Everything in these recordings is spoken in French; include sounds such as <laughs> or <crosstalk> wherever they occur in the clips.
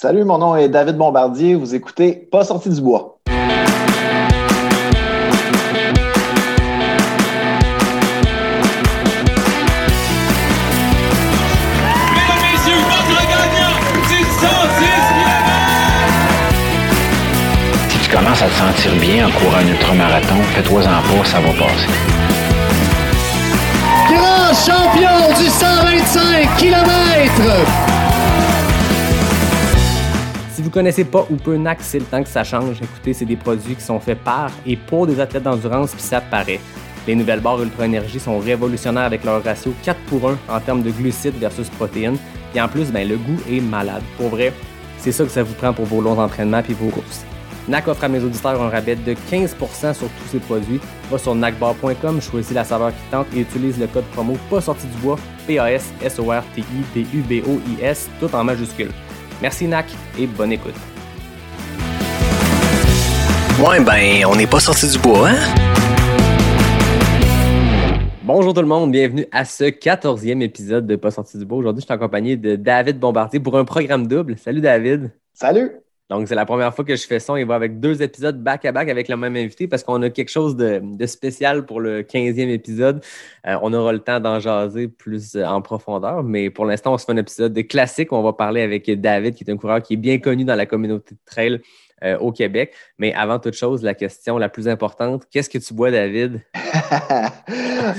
Salut, mon nom est David Bombardier. Vous écoutez Pas sorti du bois. Mesdames, messieurs, votre gagnant du 110 Si tu commences à te sentir bien en courant un ultramarathon, fais-toi-en pas, ça va passer. Grand champion du 125 km. Vous connaissez pas ou peu NAC, c'est le temps que ça change. Écoutez, c'est des produits qui sont faits par et pour des athlètes d'endurance, puis ça paraît. Les nouvelles barres Ultra Énergie sont révolutionnaires avec leur ratio 4 pour 1 en termes de glucides versus protéines. Et en plus, ben, le goût est malade. Pour vrai, c'est ça que ça vous prend pour vos longs entraînements puis vos courses. NAC offre à mes auditeurs un rabais de 15% sur tous ces produits. Va sur nacbar.com, choisis la saveur qui tente et utilise le code promo pas sorti du bois, P-A-S-S-O-R-T-I-D-U-B-O-I-S, tout en majuscule. Merci NAC et bonne écoute. Ouais, ben, on n'est pas sorti du bois, hein? Bonjour tout le monde, bienvenue à ce 14e épisode de Pas sorti du bois. Aujourd'hui, je suis accompagné de David Bombardier pour un programme double. Salut David. Salut! Donc, c'est la première fois que je fais ça. Il va avec deux épisodes back-à-back avec le même invité parce qu'on a quelque chose de, spécial pour le 15e épisode. Euh, on aura le temps d'en jaser plus euh, en profondeur, mais pour l'instant, on se fait un épisode de classique où on va parler avec David, qui est un coureur qui est bien connu dans la communauté de trail euh, au Québec. Mais avant toute chose, la question la plus importante, qu'est-ce que tu bois, David? <laughs>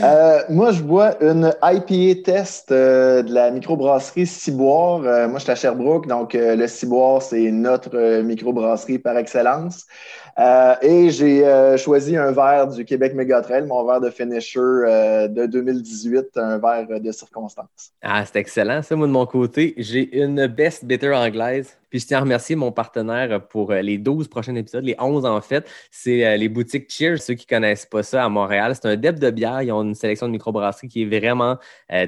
Euh, moi, je bois une IPA test euh, de la microbrasserie Ciboire. Moi, je suis à Sherbrooke, donc le Ciboire, c'est notre microbrasserie par excellence. Euh, et j'ai euh, choisi un verre du Québec Megatrail, mon verre de finisher euh, de 2018, un verre de circonstance. Ah, c'est excellent. Ça, moi, de mon côté, j'ai une Best Bitter anglaise. Puis je tiens à remercier mon partenaire pour les 12 prochains épisodes, les 11 en fait. C'est les boutiques Cheers, ceux qui ne connaissent pas ça à Montréal. C'est un dep de bière. Ils ont une sélection de microbrasseries qui est vraiment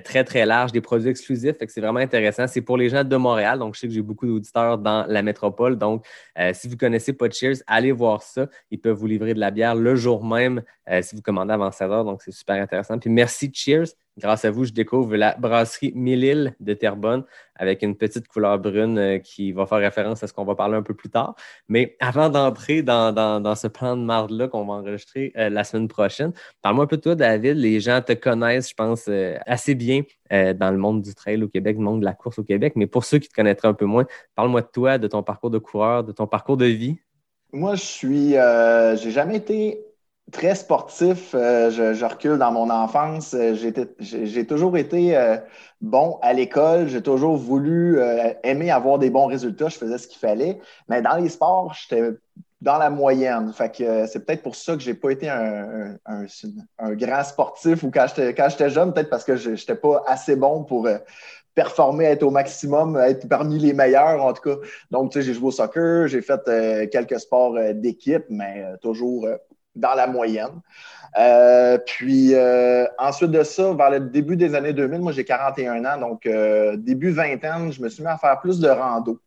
très, très large, des produits exclusifs. Fait que c'est vraiment intéressant. C'est pour les gens de Montréal. Donc, je sais que j'ai beaucoup d'auditeurs dans la métropole. Donc, si vous ne connaissez pas Cheers, allez voir ça. Ils peuvent vous livrer de la bière le jour même euh, si vous commandez avant 16 heures. Donc, c'est super intéressant. Puis merci Cheers. Grâce à vous, je découvre la brasserie Mille-Îles de Terrebonne avec une petite couleur brune euh, qui va faire référence à ce qu'on va parler un peu plus tard. Mais avant d'entrer dans, ce plan de marde-là qu'on va enregistrer euh, la semaine prochaine, parle-moi un peu de toi, David. Les gens te connaissent, je pense, assez bien dans le monde du trail au Québec, le monde de la course au Québec. Mais pour ceux qui te connaîtraient un peu moins, parle-moi de toi, de ton parcours de coureur, de ton parcours de vie. Moi, je suis. Euh, j'ai jamais été très sportif. Euh, je, recule dans mon enfance. Euh, j'ai toujours été bon à l'école. J'ai toujours voulu aimer avoir des bons résultats. Je faisais ce qu'il fallait. Mais dans les sports, j'étais dans la moyenne. C'est peut-être pour ça que j'ai pas été un, un, grand sportif ou quand j'étais j'étais jeune, peut-être parce que je n'étais pas assez bon pour performer, être au maximum, être parmi les meilleurs en tout cas. Donc, tu sais, j'ai joué au soccer, j'ai fait euh, quelques sports euh, d'équipe, mais euh, toujours dans la moyenne. Puis ensuite de ça, vers le début des années 2000, moi j'ai 41 ans, donc début vingtaine, je me suis mis à faire plus de rando.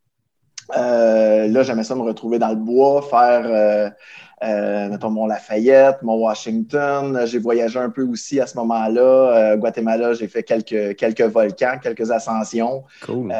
Euh, là, j'aimais ça me retrouver dans le bois, faire, euh, euh, mettons, mon Lafayette, mon Washington. J'ai voyagé un peu aussi à ce moment-là. Guatemala, j'ai fait quelques, quelques volcans, quelques ascensions. Cool.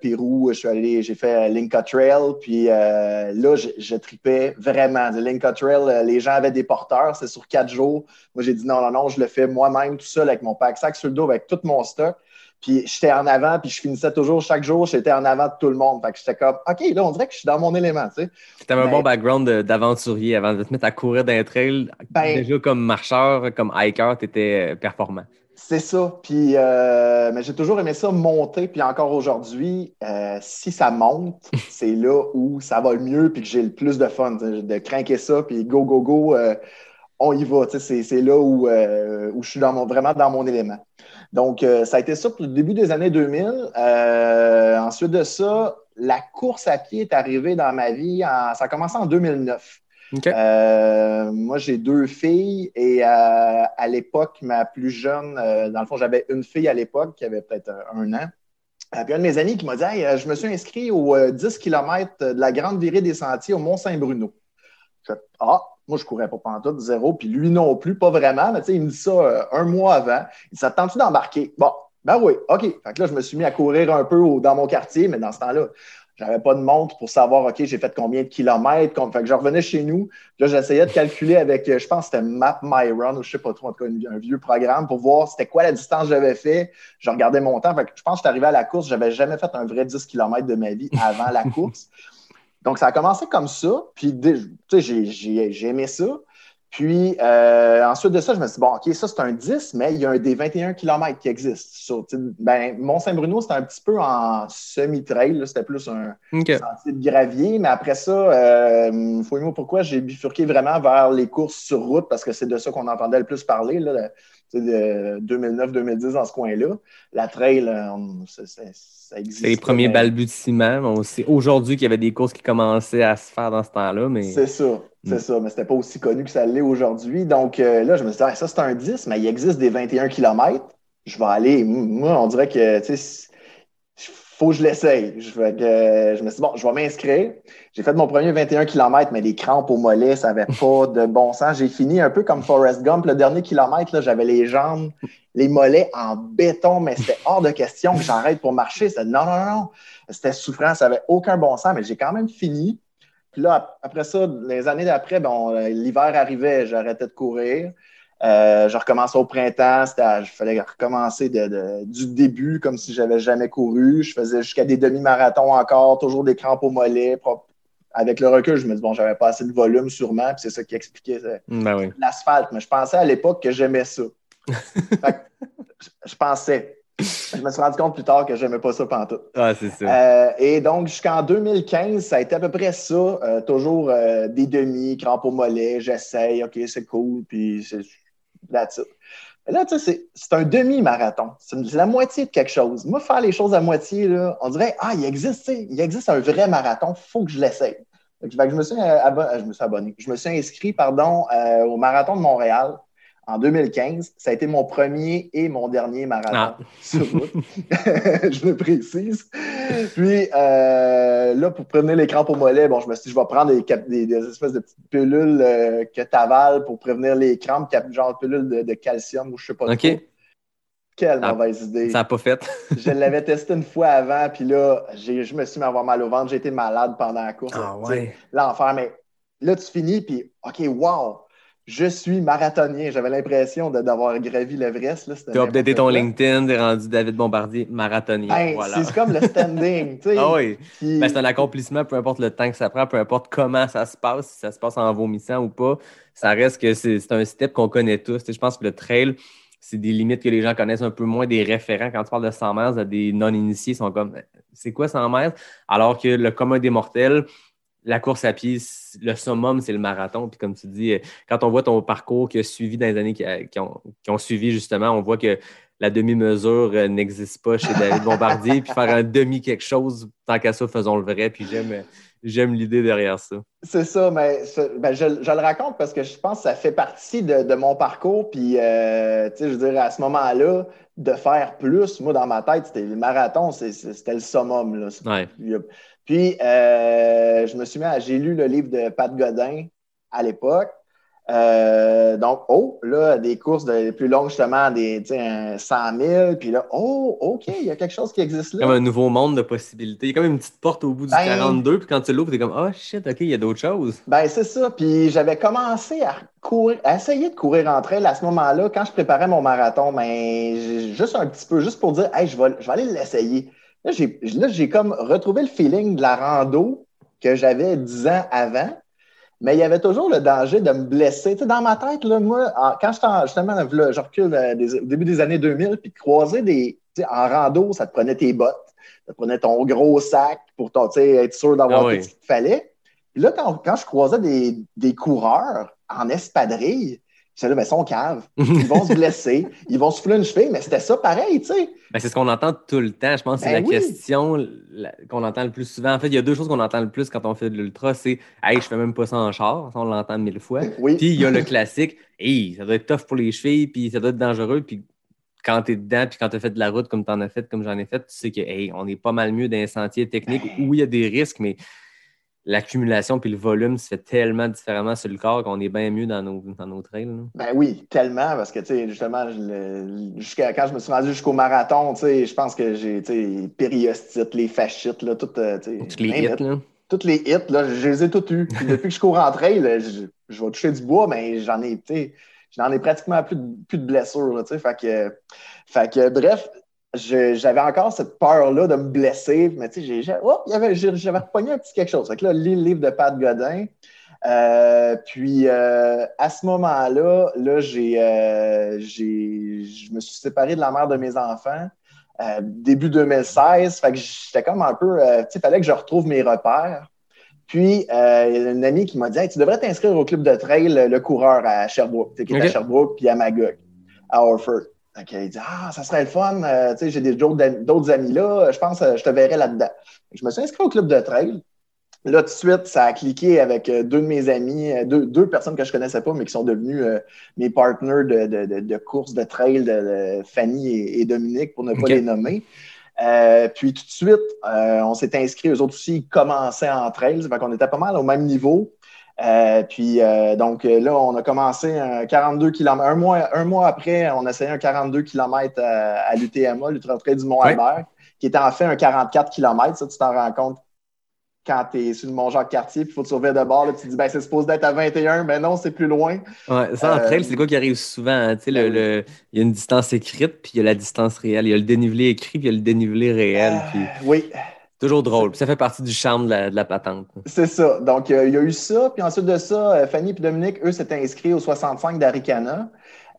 Pérou, je suis allé, j'ai fait Linka Trail, puis là, je, je tripais vraiment. Le Linka Trail, les gens avaient des porteurs, c'est sur quatre jours. Moi, j'ai dit non, non, non, je le fais moi-même tout seul avec mon pack-sac sur le dos, avec tout mon stock. Puis j'étais en avant, puis je finissais toujours chaque jour, j'étais en avant de tout le monde. Fait que j'étais comme, OK, là, on dirait que je suis dans mon élément, tu sais. Tu avais un bon background d'aventurier avant de te mettre à courir d'un trail. Ben- Déjà comme marcheur, comme hiker, tu étais performant. C'est ça. Puis, euh, mais j'ai toujours aimé ça monter. Puis encore aujourd'hui, euh, si ça monte, <laughs> c'est là où ça va le mieux puis que j'ai le plus de fun. De craquer ça, puis go, go, go, euh, on y va. C'est c'est là où, euh, où je suis dans mon, vraiment dans mon élément. Donc, euh, ça a été ça pour le début des années 2000. Euh, ensuite de ça, la course à pied est arrivée dans ma vie. en- ça a commencé en 2009. OK. Euh, moi, j'ai deux filles et à l'époque, ma plus jeune, dans le fond, j'avais une fille à l'époque qui avait peut-être un an. Puis un de mes amis qui m'a dit Hey, je me suis inscrit aux euh, 10 km de la Grande Virée des Sentiers au Mont-Saint-Bruno. Je fais, Ah, moi, je courais pas pantoute, zéro, puis lui non plus, pas vraiment. Mais tu sais, il me dit ça euh, un mois avant. Il dit Ça te tente-tu d'embarquer? Bon, ben oui, OK. Fait que là, je me suis mis à courir un peu au- dans mon quartier, mais dans ce temps-là, J'avais pas de montre pour savoir, OK, j'ai fait combien de kilomètres. Fait que je revenais chez nous. Là, j'essayais de calculer avec, euh, je pense que c'était Map My Run, ou je sais pas trop, en tout cas, un, un vieux programme pour voir c'était quoi la distance que j'avais fait. Je regardais mon temps. Fait que je pense que je suis arrivé à la course. J'avais jamais fait un vrai 10 km de ma vie avant la <laughs> course. Donc, ça a commencé comme ça. Puis, tu sais, j'ai- aimé ça. Puis, euh, ensuite de ça, je me suis dit, bon, OK, ça, c'est un 10, mais il y a un des 21 km qui existe. Ben, Mont-Saint-Bruno, c'était un petit peu en semi-trail. C'était plus un sentier de gravier. Mais après ça, euh, fouille-moi pourquoi j'ai bifurqué vraiment vers les courses sur route parce que c'est de ça qu'on entendait le plus parler, là, de 2009-2010 dans ce coin-là. La trail, euh, on- ça, ça- ça existe. C'est les premiers mais- balbutiements. On sait aujourd'hui qu'il y avait des courses qui commençaient à se faire dans ce temps-là, mais C'est ça, c'est Mm. ça, mais c'était pas aussi connu que ça l'est aujourd'hui. Donc euh, là, je me suis dit, Ah, ça c'est un 10, mais il existe des 21 km. Je vais aller, moi, on dirait que, tu sais, faut que je l'essaye. Je, fait que, euh, je me suis dit, bon, je vais m'inscrire. J'ai fait mon premier 21 km, mais les crampes au mollet, ça n'avait pas <laughs> de bon sens. J'ai fini un peu comme Forrest Gump. Le dernier kilomètre, j'avais les jambes, les mollets en béton, mais c'était hors de question que j'arrête pour marcher. C'était non, non, non. C'était souffrant, ça n'avait aucun bon sens, mais j'ai quand même fini. Puis là, ap- après ça, les années d'après, bon, euh, l'hiver arrivait, j'arrêtais de courir. Euh, je recommençais au printemps, il fallait recommencer de- de- du début comme si j'avais jamais couru. Je faisais jusqu'à des demi-marathons encore, toujours des crampes au mollet. Pro- Avec le recul, je me dis, bon, j'avais pas assez de volume sûrement, puis c'est ça qui expliquait euh, ben oui. l'asphalte. Mais je pensais à l'époque que j'aimais ça. <laughs> Fait que je- pensais. Je me suis rendu compte plus tard que j'aimais pas ça pantoute. Ah, c'est ça. Euh, et donc, jusqu'en 2015, ça a été à peu près ça. euh, toujours euh, des demi, crampes au mollet, j'essaye, OK, c'est cool, puis c'est that's it. Là, tu sais, c'est- un demi-marathon. C'est la moitié de quelque chose. Moi, faire les choses à moitié, là, on dirait, ah, il existe, il existe un vrai marathon, il faut que je l'essaye. Euh, euh, je me suis abonné. Je me suis inscrit, pardon, euh, au marathon de Montréal en 2015. Ça a été mon premier et mon dernier marathon Ah. <laughs> sur route. <laughs> je le précise. Puis euh, là, pour prévenir les crampes au mollet, bon, je me suis dit, je vais prendre des, cap- des- des espèces de petites pilules euh, que tu avales pour prévenir les crampes, genre pilules de, de calcium ou je sais pas OK. trop. Quelle Ah, mauvaise idée. Ça n'a pas fait. <laughs> Je l'avais testé une fois avant, puis là, je me suis mis à avoir mal au ventre. J'ai été malade pendant la course. Ah ouais. L'enfer. Mais là, tu finis, puis OK, wow, je suis marathonien. J'avais l'impression d'avoir gravi l'Everest. Tu as updaté ton. LinkedIn, t'es rendu David Bombardier, marathonien. Ben, voilà. C'est comme le standing. <laughs> Ah oui. Puis- Ben, c'est un accomplissement, peu importe le temps que ça prend, peu importe comment ça se passe, si ça se passe en vomissant ou pas, ça reste que c'est un step qu'on connaît tous. Je pense que le trail, c'est des limites que les gens connaissent un peu moins, des référents. Quand tu parles de 100 mètres, des non-initiés sont comme c'est quoi 100 mètres? Alors que le commun des mortels, la course à pied, le summum, c'est le marathon. Puis comme tu dis, euh, quand on voit ton parcours qui a suivi dans les années qui, a- qui ont, qui ont suivi, justement, on voit que la demi-mesure euh, n'existe pas chez David Bombardier. puis faire un demi quelque chose, tant qu'à ça, faisons le vrai. Puis j'aime, euh, j'aime l'idée derrière ça. C'est ça, mais ben, je, je le raconte parce que je pense que ça fait partie de, de mon parcours. Puis, euh, tu sais, je veux dire, à ce moment-là, de faire plus, moi, dans ma tête, c'était le marathon, c'était le summum. Là. Ouais. Puis, euh, je me suis mis à. J'ai lu le livre de Pat Godin à l'époque. Euh, donc, oh, là, des courses de, plus longues, justement, des tu sais, un 100 000. Puis là, oh, OK, il y a quelque chose qui existe là. Comme un nouveau monde de possibilités. Il y a comme une petite porte au bout du Ben- 42, puis quand tu l'ouvres, t'es comme Oh shit, ok, il y a d'autres choses. Ben, c'est ça. Puis j'avais commencé à courir, à essayer de courir en trail à ce moment-là, quand je préparais mon marathon, mais j'ai- juste un petit peu, juste pour dire, hey, je vais, je vais aller l'essayer. Là, j'ai, comme retrouvé le feeling de la rando que j'avais dix ans avant. Mais il y avait toujours le danger de me blesser. Tu sais, dans ma tête, là, moi, en- quand j'étais justement, là, je recule euh, des- au début des années 2000, puis croiser des. tu sais, En rando, ça te prenait tes bottes, ça te prenait ton gros sac pour ton, tu sais, être sûr d'avoir Ah oui. tout ce qu'il te fallait. Puis là, quand, quand je croisais des, des coureurs en espadrille, disais, là, ben, ils sont caves. <laughs> Ils vont se blesser, ils vont souffler une cheville, mais c'était ça pareil, tu sais. Ben, c'est ce qu'on entend tout le temps. Je pense que c'est Ben la oui. question qu'on entend le plus souvent. En fait, il y a deux choses qu'on entend le plus quand on fait de l'ultra. C'est Hey, je fais même pas ça en char. Ça, on l'entend mille fois. <laughs> Oui. Puis il y a le classique Hey, ça doit être tough pour les chevilles, puis ça doit être dangereux. Puis quand tu es dedans, puis quand tu as fait de la route comme tu en as fait, comme j'en ai fait, tu sais que hey, on est pas mal mieux dans les sentiers techniques où il y a des risques, mais l'accumulation puis le volume se fait tellement différemment sur le corps qu'on est bien mieux dans nos, dans nos trails. là. Ben oui, tellement, parce que, tu sais, justement, jusqu'à, quand je me suis rendu jusqu'au marathon, tu sais, je pense que j'ai, tu sais, périostite, les fascites, là, tout, euh, Toutes les hits, it. là. Toutes les hits, là, je les ai toutes eues. Puis depuis que je cours en trail, là, je, je vais toucher du bois, mais j'en ai, tu sais, j'en ai pratiquement plus de, plus de blessures, là, tu sais, fait que, fait que, bref, j'avais encore cette peur-là de me blesser, mais tu sais, oh, j'avais repogné un petit quelque chose. Fait que là, lis le livre de Pat Godin. Euh, puis euh, à ce moment-là, là, j'ai, euh, j'ai, je me suis séparé de la mère de mes enfants début 2016. Fait que j'étais comme un peu, tu sais, il fallait que je retrouve mes repères. Puis il y a une amie qui m'a dit, Hey, tu devrais t'inscrire au club de trail, le coureur à Sherbrooke, tu sais, qui est à Sherbrooke, puis à Magog, à Orford. Il dit Ah, ça serait le fun. euh, tu sais, j'ai d'autres am- d'autres amis là. Je pense que je te verrai là-dedans. Fait Je me suis inscrit au club de trail. Là, tout de suite, ça a cliqué avec euh, deux de mes amis, euh, deux, deux personnes que je connaissais pas, mais qui sont devenus euh, mes partners de, de, de, de course de trail, de, Fanny et, et Dominique, pour ne pas les nommer. Euh, puis tout de suite, euh, on s'est inscrit. Eux autres aussi, ils commençaient en trail. Fait qu'on était pas mal au même niveau. Euh, puis euh, donc euh, là, on a commencé un 42 km. Un mois, un mois après, on a essayé un 42 km à, à l'UTMA, l'Ultra du Mont-Albert, qui était en fait un 44 km. Ça, tu t'en rends compte quand tu es sur le Mont-Jacques-Cartier, puis il faut te sauver de bord. Là, tu te dis, ben, c'est supposé d'être à 21, mais non, c'est plus loin. Ouais, ça, en Euh, trail, c'est quoi qui arrive souvent? hein? Tu sais, le- ben le- il y a une distance écrite, puis il y a la distance réelle. Il y a le dénivelé écrit, puis il y a le dénivelé réel. Puis oui, toujours drôle. Puis ça fait partie du charme de la, de la patente. c'est ça. Donc, euh, il y a eu ça. Puis ensuite de ça, euh, Fanny et Dominique, eux, s'étaient inscrits au 65 d'Aricana.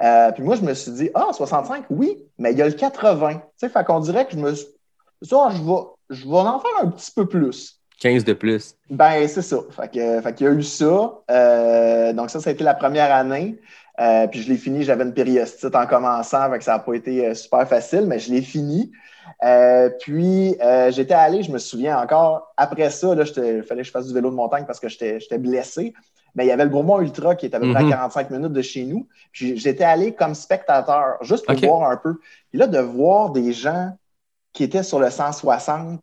Euh, puis moi, je me suis dit, ah, 65, oui, mais il y a le 80. Tu sais, fait qu'on dirait que je me suis ça, je vais, je vais en faire un petit peu plus. 15 de plus. Ben, c'est ça. Fait que, fait qu'il y a eu ça. Donc, ça, ça a été la première année. Puis je l'ai fini, j'avais une périostite en commençant, fait que ça n'a pas été super facile, mais je l'ai fini. Euh, puis euh, j'étais allé, je me souviens encore, après ça, il fallait que je fasse du vélo de montagne parce que j'étais blessé. Mais il y avait le Bromont Ultra qui est à peu près Mhm. à 45 minutes de chez nous. Puis j'étais allé comme spectateur, juste pour voir un peu. Puis là, de voir des gens qui étaient sur le 160,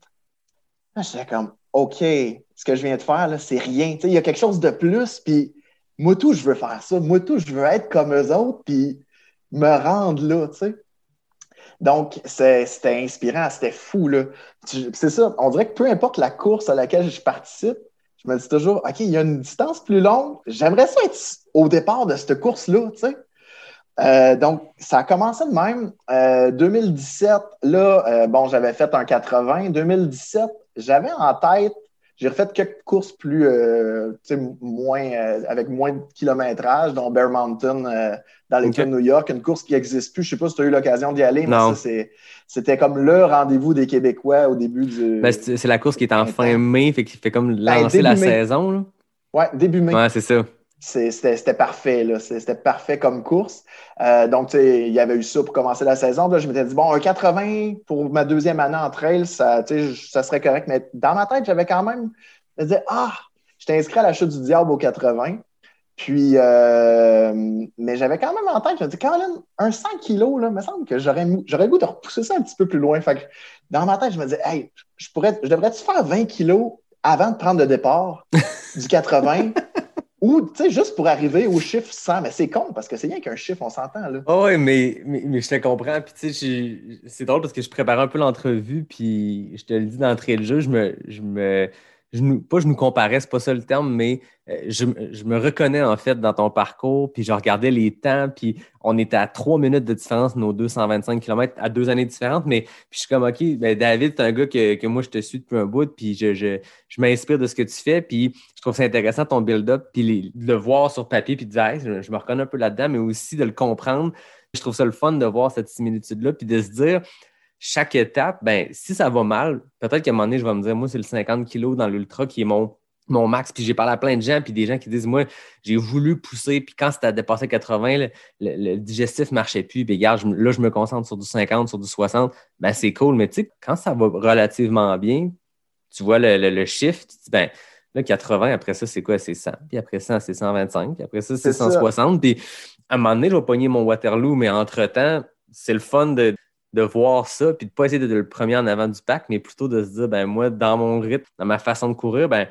là, j'étais comme, OK, ce que je viens de faire, c'est rien. Il y a quelque chose de plus, puis moi tout, je veux faire ça. Moi tout, je veux être comme eux autres, puis me rendre là, tu sais. Donc, c'était inspirant, c'était fou, C'est ça, on dirait que peu importe la course à laquelle je participe, je me dis toujours, OK, il y a une distance plus longue. J'aimerais ça être au départ de cette course-là, tu sais. Euh, donc, ça a commencé de même. Euh, 2017, là, euh, bon, j'avais fait un 80. 2017, j'avais en tête, j'ai refait quelques courses plus, euh, tu sais, moins, euh, avec moins de kilométrage, dont Bear Mountain euh, dans l'État de New York, une course qui n'existe plus. Je ne sais pas si tu as eu l'occasion d'y aller, mais ça, c'était comme le rendez-vous des Québécois au début du. Ben, c'est la course qui est en fin mai, fait qu'il fait comme Ben, lancer la mai. saison. là. ouais, début mai. Ouais, c'est ça. C'était parfait, C'était parfait comme course. Euh, donc, il y avait eu ça pour commencer la saison. Là, je m'étais dit, bon, un 80 pour ma deuxième année en trail, ça, ça serait correct. Mais dans ma tête, j'avais quand même. Je me disais, ah, j'étais inscrit à la chute du diable au 80. Puis, euh, mais j'avais quand même en tête, je me dis, même, un 100 kilos, là, il me semble que j'aurais le goût de repousser ça un petit peu plus loin. Fait que dans ma tête, je me disais, hey, je, pourrais, je devrais-tu faire 20 kilos avant de prendre le départ du 80? <laughs> Ou, tu sais, juste pour arriver au chiffre 100, mais c'est con parce que c'est rien qu'un chiffre, on s'entend, là. Ah ouais, mais, mais, mais je te comprends. Puis tu sais, c'est drôle parce que je préparais un peu l'entrevue, puis je te le dis d'entrée de jeu, je me, je me, je nous, pas je nous comparais, c'est pas ça le terme, mais euh, je, me- reconnais en fait dans ton parcours, puis je regardais les temps, puis on était à trois minutes de différence, nos 225 km à deux années différentes, mais puis je suis comme, OK, ben David, c'est un gars que, que moi je te suis depuis un bout, puis je, je, je m'inspire de ce que tu fais, puis je trouve ça intéressant ton build-up, puis de le voir sur papier, puis de dire, Hey, je me reconnais un peu là-dedans, mais aussi de le comprendre. Je trouve ça le fun de voir cette similitude-là, puis de se dire, chaque étape, ben, si ça va mal, peut-être qu'à un moment donné, je vais me dire, moi, c'est le 50 kg dans l'ultra qui est mon, mon max. Puis j'ai parlé à plein de gens, puis des gens qui disent, moi, j'ai voulu pousser, puis quand c'était dépassé 80, le, le- le digestif ne marchait plus. Puis regarde, je là, je me concentre sur du 50, sur du 60. Ben, c'est cool. Mais tu sais, quand ça va relativement bien, tu vois le, le, chiffre, tu te dis, ben, là, 80, après ça, c'est quoi? C'est 100. Puis après ça, c'est 125. Puis après ça, c'est C'est ça. 160. Puis à un moment donné, je vais pogner mon Waterloo, mais entre-temps, c'est le fun de, de voir ça, puis de pas essayer d'être le premier en avant du pack, mais plutôt de se dire, ben moi, dans mon rythme, dans ma façon de courir, ben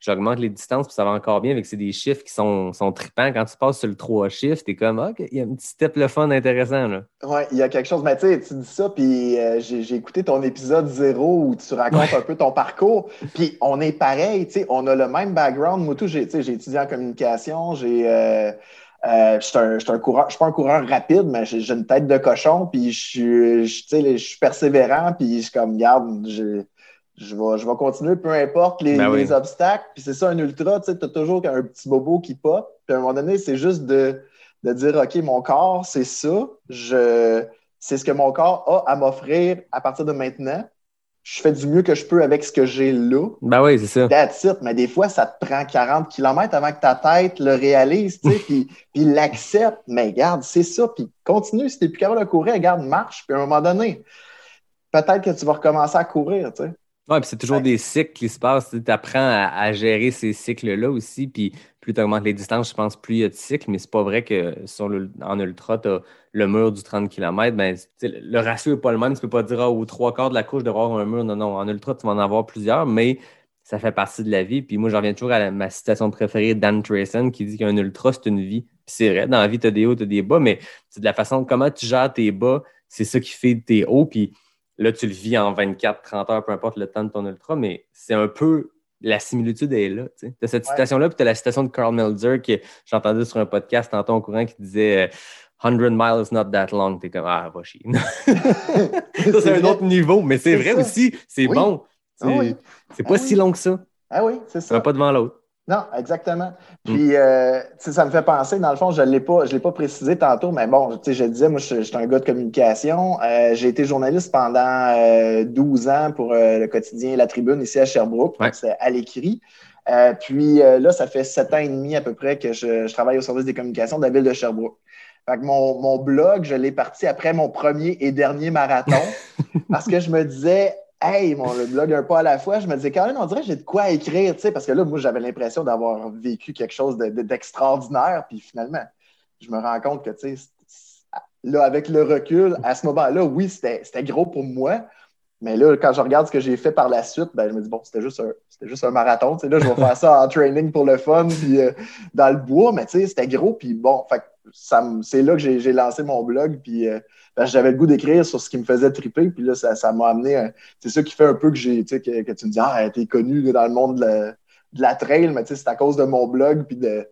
j'augmente les distances, puis ça va encore bien, avec c'est des chiffres qui sont, sont tripants. Quand tu passes sur le 3 chiffres, t'es comme, OK, il y a un petit step le fun intéressant, là. Oui, il y a quelque chose. Mais tu sais, tu dis ça, puis euh, j'ai j'ai écouté ton épisode zéro où tu racontes un peu ton parcours. Puis on est pareil, tu sais, on a le même background. Moi, tout, j'ai étudié en communication, j'ai. Euh, euh, je suis un, un coureur, je suis pas un coureur rapide, mais j'ai une tête de cochon, puis je suis, je- tu sais, je suis persévérant, puis je suis comme, garde, je, je vais, je vais continuer, peu importe les, Ben oui. les obstacles. Puis c'est ça, un ultra, tu sais, t'as toujours un petit bobo qui pop. Puis à un moment donné, c'est juste de, de dire, OK, mon corps, c'est ça. Je, c'est ce que mon corps a à m'offrir à partir de maintenant. Je fais du mieux que je peux avec ce que j'ai là. Ben oui, c'est ça. That's it. Mais des fois, ça te prend 40 km avant que ta tête le réalise, tu sais, puis, puis l'accepte. Mais garde, c'est ça. Puis continue. Si t'es plus capable de courir, garde, marche. Puis à un moment donné, peut-être que tu vas recommencer à courir, tu sais. Ouais, puis c'est toujours Ouais. des cycles qui se passent. Tu apprends à, à gérer ces cycles-là aussi. Puis plus tu augmentes les distances, je pense, plus il y a de cycles. Mais c'est pas vrai que sur le, en ultra, tu as le mur du 30 km. Ben, le ratio n'est pas le même. Tu peux pas dire ah, aux trois quarts de la couche de avoir un mur. Non, non. En ultra, tu vas en avoir plusieurs, mais ça fait partie de la vie. Puis moi, j'en reviens toujours à la- ma citation préférée d'Anne Trayson qui dit qu'un ultra, c'est une vie. Puis c'est vrai, dans la vie, tu as des hauts, tu as des bas, mais c'est de la façon comment tu gères tes bas, c'est ça qui fait tes hauts. Puis là, tu le vis en 24, 30 heures, peu importe le temps de ton ultra, mais c'est un peu la similitude est là. Tu as cette citation-là, puis tu as la citation de Carl Melzer que j'entendais sur un podcast tantôt en courant qui disait euh, 100 miles is not that long. T'es comme, ah, va chier. <laughs> ça, c'est un vrai. autre niveau, mais c'est vrai ça. aussi, c'est Oui. bon. C'est Ah oui. c'est pas Ah si oui. long que ça. Ah oui, c'est Ça va ça. pas devant l'autre. Non, exactement. Puis, euh, ça me fait penser, dans le fond, je ne l'ai pas, je l'ai pas précisé tantôt, mais bon, tu sais, je disais, moi, je, suis un gars de communication. Euh, j'ai été journaliste pendant euh, 12 ans pour euh, le quotidien La Tribune ici à Sherbrooke. Ouais. Donc, c'est à l'écrit. Euh, puis euh, là, ça fait sept ans et demi à peu près que je, je travaille au service des communications de la ville de Sherbrooke. Fait que mon, mon blog, je l'ai parti après mon premier et dernier marathon. <laughs> Parce que je me disais, hey, mon le blog un pas à la fois, je me disais, quand même, on dirait que j'ai de quoi écrire, tu sais, parce que là, moi, j'avais l'impression d'avoir vécu quelque chose de- de- d'extraordinaire, puis finalement, je me rends compte que, tu sais, là, avec le recul, à ce moment-là, oui, c'était c'était gros pour moi, mais là, quand je regarde ce que j'ai fait par la suite, ben, je me dis, bon, c'était juste un, juste un marathon. Là, je vais faire ça en training pour le fun, puis euh, dans le bois, mais c'était gros. Puis bon, ça c'est là que j'ai lancé mon blog, puis euh, ben, j'avais le goût d'écrire sur ce qui me faisait triper. Puis là, ça ça m'a amené. un- C'est ça qui fait un peu que j'ai, que, que tu me dis, ah, t'es connu dans le monde de la, de la trail, mais c'est à cause de mon blog, puis de,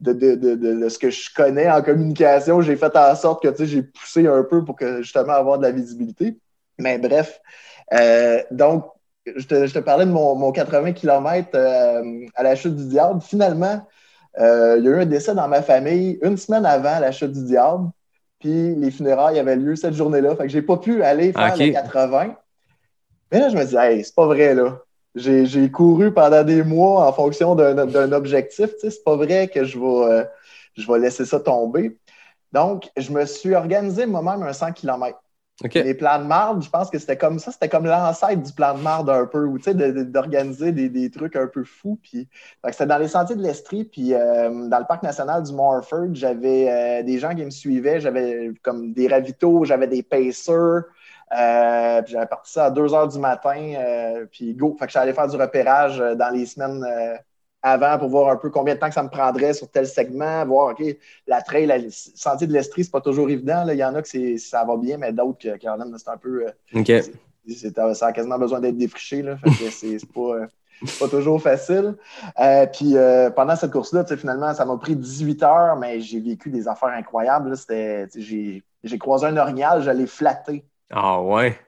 de, de, de, de- ce que je connais en communication. J'ai fait en sorte que, j'ai poussé un peu pour que justement avoir de la visibilité. Mais bref, euh, donc, je te, je te parlais de mon, mon 80 km à la chute du diable. Finalement, euh, il y a eu un décès dans ma famille une semaine avant la chute du diable. Puis les funérailles avaient lieu cette journée-là. Fait que j'ai pas pu aller faire Ok. le 80. Mais là, je me dis, hey, c'est pas vrai, là. J'ai couru pendant des mois en fonction d'un objectif. Tu sais, c'est pas vrai que je vais, euh, je vais laisser ça tomber. Donc, je me suis organisé moi-même un 100 km. Les plans de marde, je pense que c'était comme ça, c'était comme l'ancêtre du plan de marde un peu, ou tu sais, de- de- d'organiser des, trucs un peu fous. Puis, c'était dans les sentiers de l'Estrie, puis euh, dans le parc national du Mont Orford, j'avais euh, des gens qui me suivaient, j'avais comme des ravitaux, j'avais des pacers, euh, j'avais parti ça à 2 heures du matin, euh, puis go. Fait que j'allais faire du repérage euh, dans les semaines euh, avant pour voir un peu combien de temps que ça me prendrait sur tel segment, voir, OK, la trail, le sentier de l'Estrie, c'est pas toujours évident. là. Il y en a que ça va bien, mais d'autres que- quand même, c'est un peu. euh, OK. c'est- ça a quasiment besoin d'être défriché. Là, fait que c'est pas, euh, pas toujours facile. Euh, puis euh, pendant cette course-là, finalement, ça m'a pris 18 heures, mais j'ai vécu des affaires incroyables. J'ai croisé un orignal, je l'ai flatté. Ah ouais.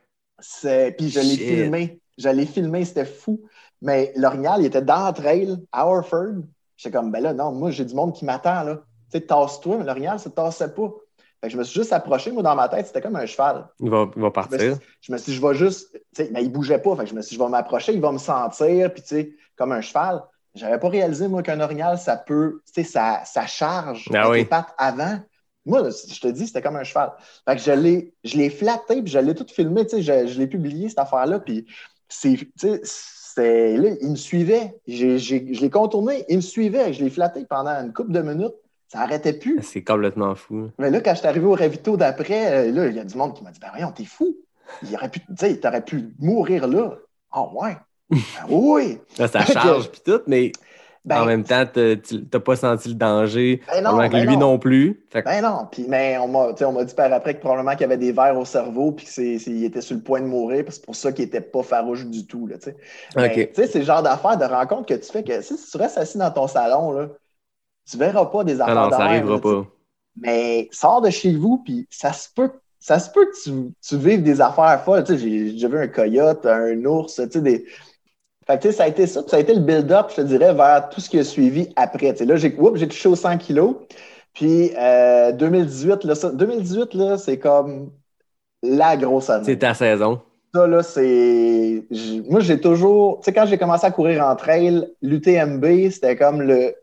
Puis je l'ai filmé. Je l'ai filmé, c'était fou. Mais l'orignal, il était dans la trail à Orford. J'étais comme, ben là, non, moi, j'ai du monde qui m'attend, là. Tu sais, tasse-toi, mais l'orignal, ça ne tassait pas. Fait que je me suis juste approché, moi, dans ma tête, c'était comme un cheval. Il va, il va Je me partir. suis- je me suis dit, je vais juste, mais il bougeait pas. Fait que je me suis dit, je vais m'approcher, il va me sentir, puis tu sais, comme un cheval. J'avais pas réalisé, moi, qu'un orignal, ça peut, tu sais, ça, ça charge Ah oui. les pattes avant. Moi, je te dis, c'était comme un cheval. Fait que je l'ai, je l'ai flatté, puis je l'ai tout filmé, tu sais, je, je l'ai publié, cette affaire-là, puis c'est, tu sais, c'est, là, il me suivait. J'ai, j'ai- je l'ai contourné, il me suivait, je l'ai flatté pendant une couple de minutes. Ça arrêtait plus. C'est complètement fou. Mais là, quand je suis arrivé au ravito d'après, euh, là, il y a du monde qui m'a dit Ben voyons, t'es fou. Il aurait pu, tu sais, t'aurais pu mourir là. Ah ouais. <laughs> Oui! Là, ça <laughs> charge puis tout, mais Ben, en même temps, t'as- tu n'as pas senti le danger. Ben non, que ben lui non. non plus. Fait Ben non, puis mais on m'a, dit par après que probablement qu'il y avait des vers au cerveau puis qu'il était sur le point de mourir, puis c'est pour ça qu'il était pas farouche du tout. Là, tu sais. Mais, OK. tu sais, c'est le genre d'affaires de rencontre que tu fais que si tu restes assis dans ton salon, là, tu verras pas des Ah affaires non, ça de même, arrivera là, tu sais. pas. Mais sors de chez vous, puis ça se peut. Ça se peut que tu, tu vives des affaires folles. Tu sais, j'ai j'ai vu un coyote, un ours, tu sais, des. Fait que, ça a été ça, ça a été le build-up, je te dirais, vers tout ce qui a suivi après. Là, j'ai touché aux 100 kilos. Puis euh, 2018, là, ça- 2018, là, c'est comme la grosse année. C'est ta saison. Ça, là, c'est. Moi, j'ai toujours. Tu sais, quand j'ai commencé à courir en trail, l'UTMB, c'était comme le,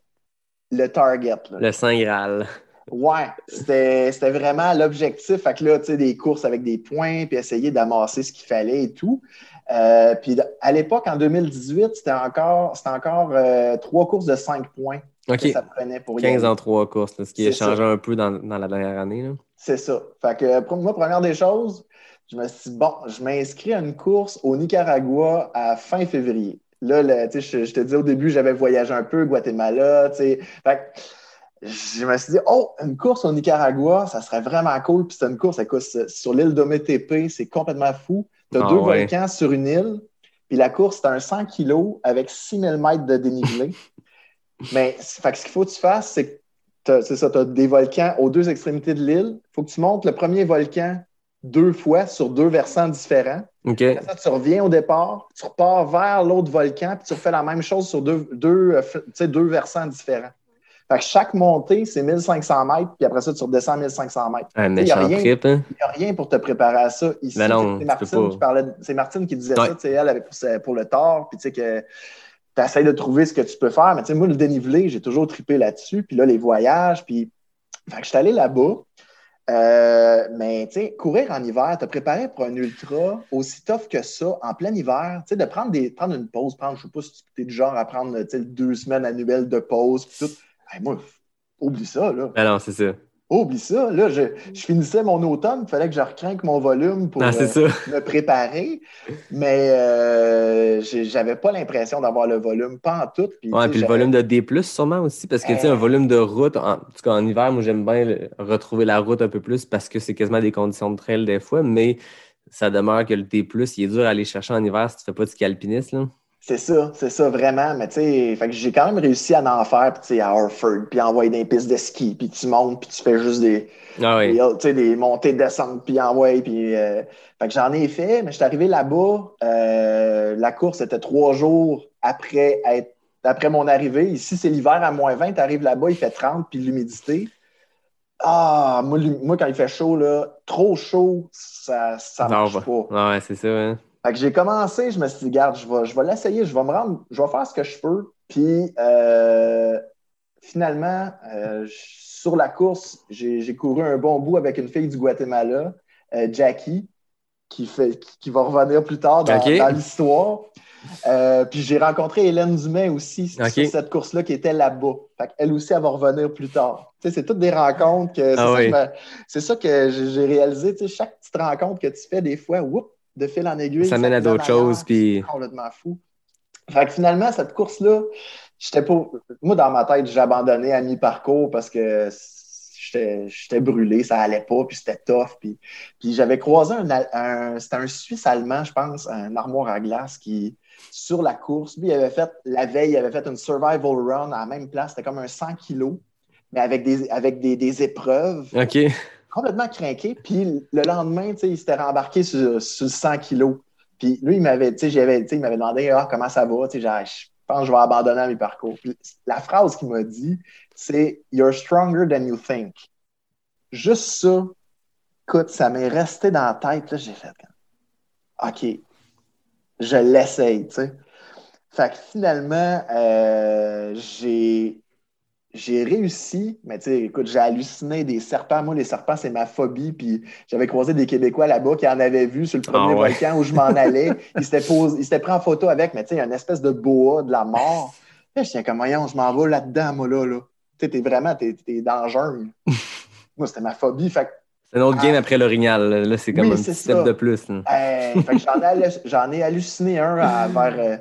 le target. là. Le Saint Graal. Ouais, c'était c'était vraiment l'objectif. Fait que là, tu sais, des courses avec des points, puis essayer d'amasser ce qu'il fallait et tout. Euh, puis à l'époque, en 2018, c'était encore, c'était encore euh, trois courses de cinq points que ça prenait pour y 15 aller. en trois courses, ce qui a changé un peu dans, dans la dernière année. C'est ça. Fait que pour moi, première des choses, je me suis dit, bon, je m'inscris à une course au Nicaragua à fin février. Là, le- tu sais, je, je te dis au début, j'avais voyagé un peu, Guatemala, tu sais. Fait que je me suis dit, oh, une course au Nicaragua, ça serait vraiment cool. Puis c'est une course, écoute, sur l'île d'Ometepe, c'est complètement fou. Tu as Ah deux ouais. volcans sur une île. Puis la course, c'est un 100 kilos avec 6000 mètres de dénivelé. <laughs> Mais fait que ce qu'il faut que tu fasses, c'est que tu as des volcans aux deux extrémités de l'île. Il faut que tu montes le premier volcan deux fois sur deux versants différents. OK. Après ça, tu reviens au départ, tu repars vers l'autre volcan, puis tu refais la même chose sur deux, deux, euh, deux versants différents. Fait que chaque montée, c'est 1500 mètres, puis après ça, tu redescends 1500 mètres. Un méchant rien. trip, hein? Il n'y a rien pour te préparer à ça. Ici, c'est Martine, de- Martine qui disait Ouais. ça, tu sais, elle, avec, pour, le tort, puis tu sais que tu essaies de trouver ce que tu peux faire. Mais tu sais, moi, le dénivelé, j'ai toujours trippé là-dessus, puis là, les voyages, puis... Fait que je suis allé là-bas. Euh, mais tu sais, courir en hiver, te préparer pour un ultra aussi tough que ça, en plein hiver, tu sais, de prendre, des, prendre une pause, prendre, je sais pas si tu es du genre à prendre deux semaines annuelles de pause, puis tout. Hey, moi, oublie ça, là. Ben non, c'est ça. Oublie ça. Là, je, je finissais mon automne, il fallait que je recrinque mon volume pour Non, euh, me préparer. Mais euh, j'avais pas l'impression d'avoir le volume, pas en tout. Puis, Ouais, puis le volume de D, sûrement aussi, parce que tu sais, un Euh. volume de route, en, en tout cas en hiver, moi j'aime bien le- retrouver la route un peu plus parce que c'est quasiment des conditions de trail des fois, mais ça demeure que le D, il est dur à aller chercher en hiver si tu fais pas du ski alpiniste. Là. C'est ça, c'est ça, vraiment. Mais tu sais, j'ai quand même réussi à en faire, puis à Harford, puis envoyer des pistes de ski, puis tu montes, puis tu fais juste des, Ah oui. des, montées, descentes, puis envoyer, puis... euh, fait que j'en ai fait, mais je suis arrivé là-bas, euh, la course était trois jours après être après mon arrivée. Ici, c'est l'hiver à moins 20, tu arrives là-bas, il fait 30, puis l'humidité. Ah, moi, quand il fait chaud, là, trop chaud, ça ça Non, marche bah. pas. Ah ouais, c'est ça. Hein. Fait que j'ai commencé, je me suis dit, garde, je vais, je vais l'essayer, je vais me rendre, je vais faire ce que je peux. Puis euh, finalement, euh, sur la course, j'ai couru un bon bout avec une fille du Guatemala, euh, Jackie, qui, fait, qui, qui va revenir plus tard dans, l'histoire. Puis j'ai rencontré Hélène Dumais aussi sur cette course-là qui était là-bas. Fait qu'elle aussi, elle va revenir plus tard. C'est toutes des rencontres que c'est Ah ça, oui. ça que j'ai réalisé. Chaque petite rencontre que tu fais, des fois, whoop, de fil en aiguille. Ça mène à d'autres choses, puis- complètement fou. Fait que finalement, cette course-là, j'étais pas. Moi, dans ma tête, j'ai abandonné à mi-parcours parce que j'étais j'étais brûlé, ça allait pas, puis c'était tough. Puis, puis j'avais croisé un, un- c'était un Suisse allemand, je pense, un armoire à glace qui, sur la course, lui, il avait fait, la veille, il avait fait une survival run à la même place, c'était comme un 100 kilos, mais avec des, avec des, des épreuves OK. Complètement craqué. Puis le lendemain, il s'était rembarqué sur, sur 100 kilos. Puis lui, il m'avait, j'avais- il m'avait demandé ah, comment ça va? Genre, je pense que je vais abandonner mes parcours. La phrase qu'il m'a dit, c'est You're stronger than you think. Juste ça, écoute, ça m'est resté dans la tête. Là, j'ai fait OK, je l'essaye. Fait que finalement, euh, j'ai j'ai réussi, mais tu sais, écoute, j'ai halluciné des serpents. Moi, les serpents, c'est ma phobie. Puis j'avais croisé des Québécois là-bas qui en avaient vu sur le premier Ah ouais. volcan où je m'en allais. Ils s'étaient posés- ils s'étaient pris en photo avec, mais tu sais, il y a une espèce de boa de la mort. Là, je tiens comme, voyons, je m'en vais là-dedans, moi, là. là. Tu sais, t'es vraiment, t'es, t'es dans la jungle. Moi, c'était ma phobie. Fait que C'est un autre game après l'orignal. Là, c'est comme Oui, un petit step ça. de plus. Hey, que <laughs> j'en, ai halluciné un à- vers, euh,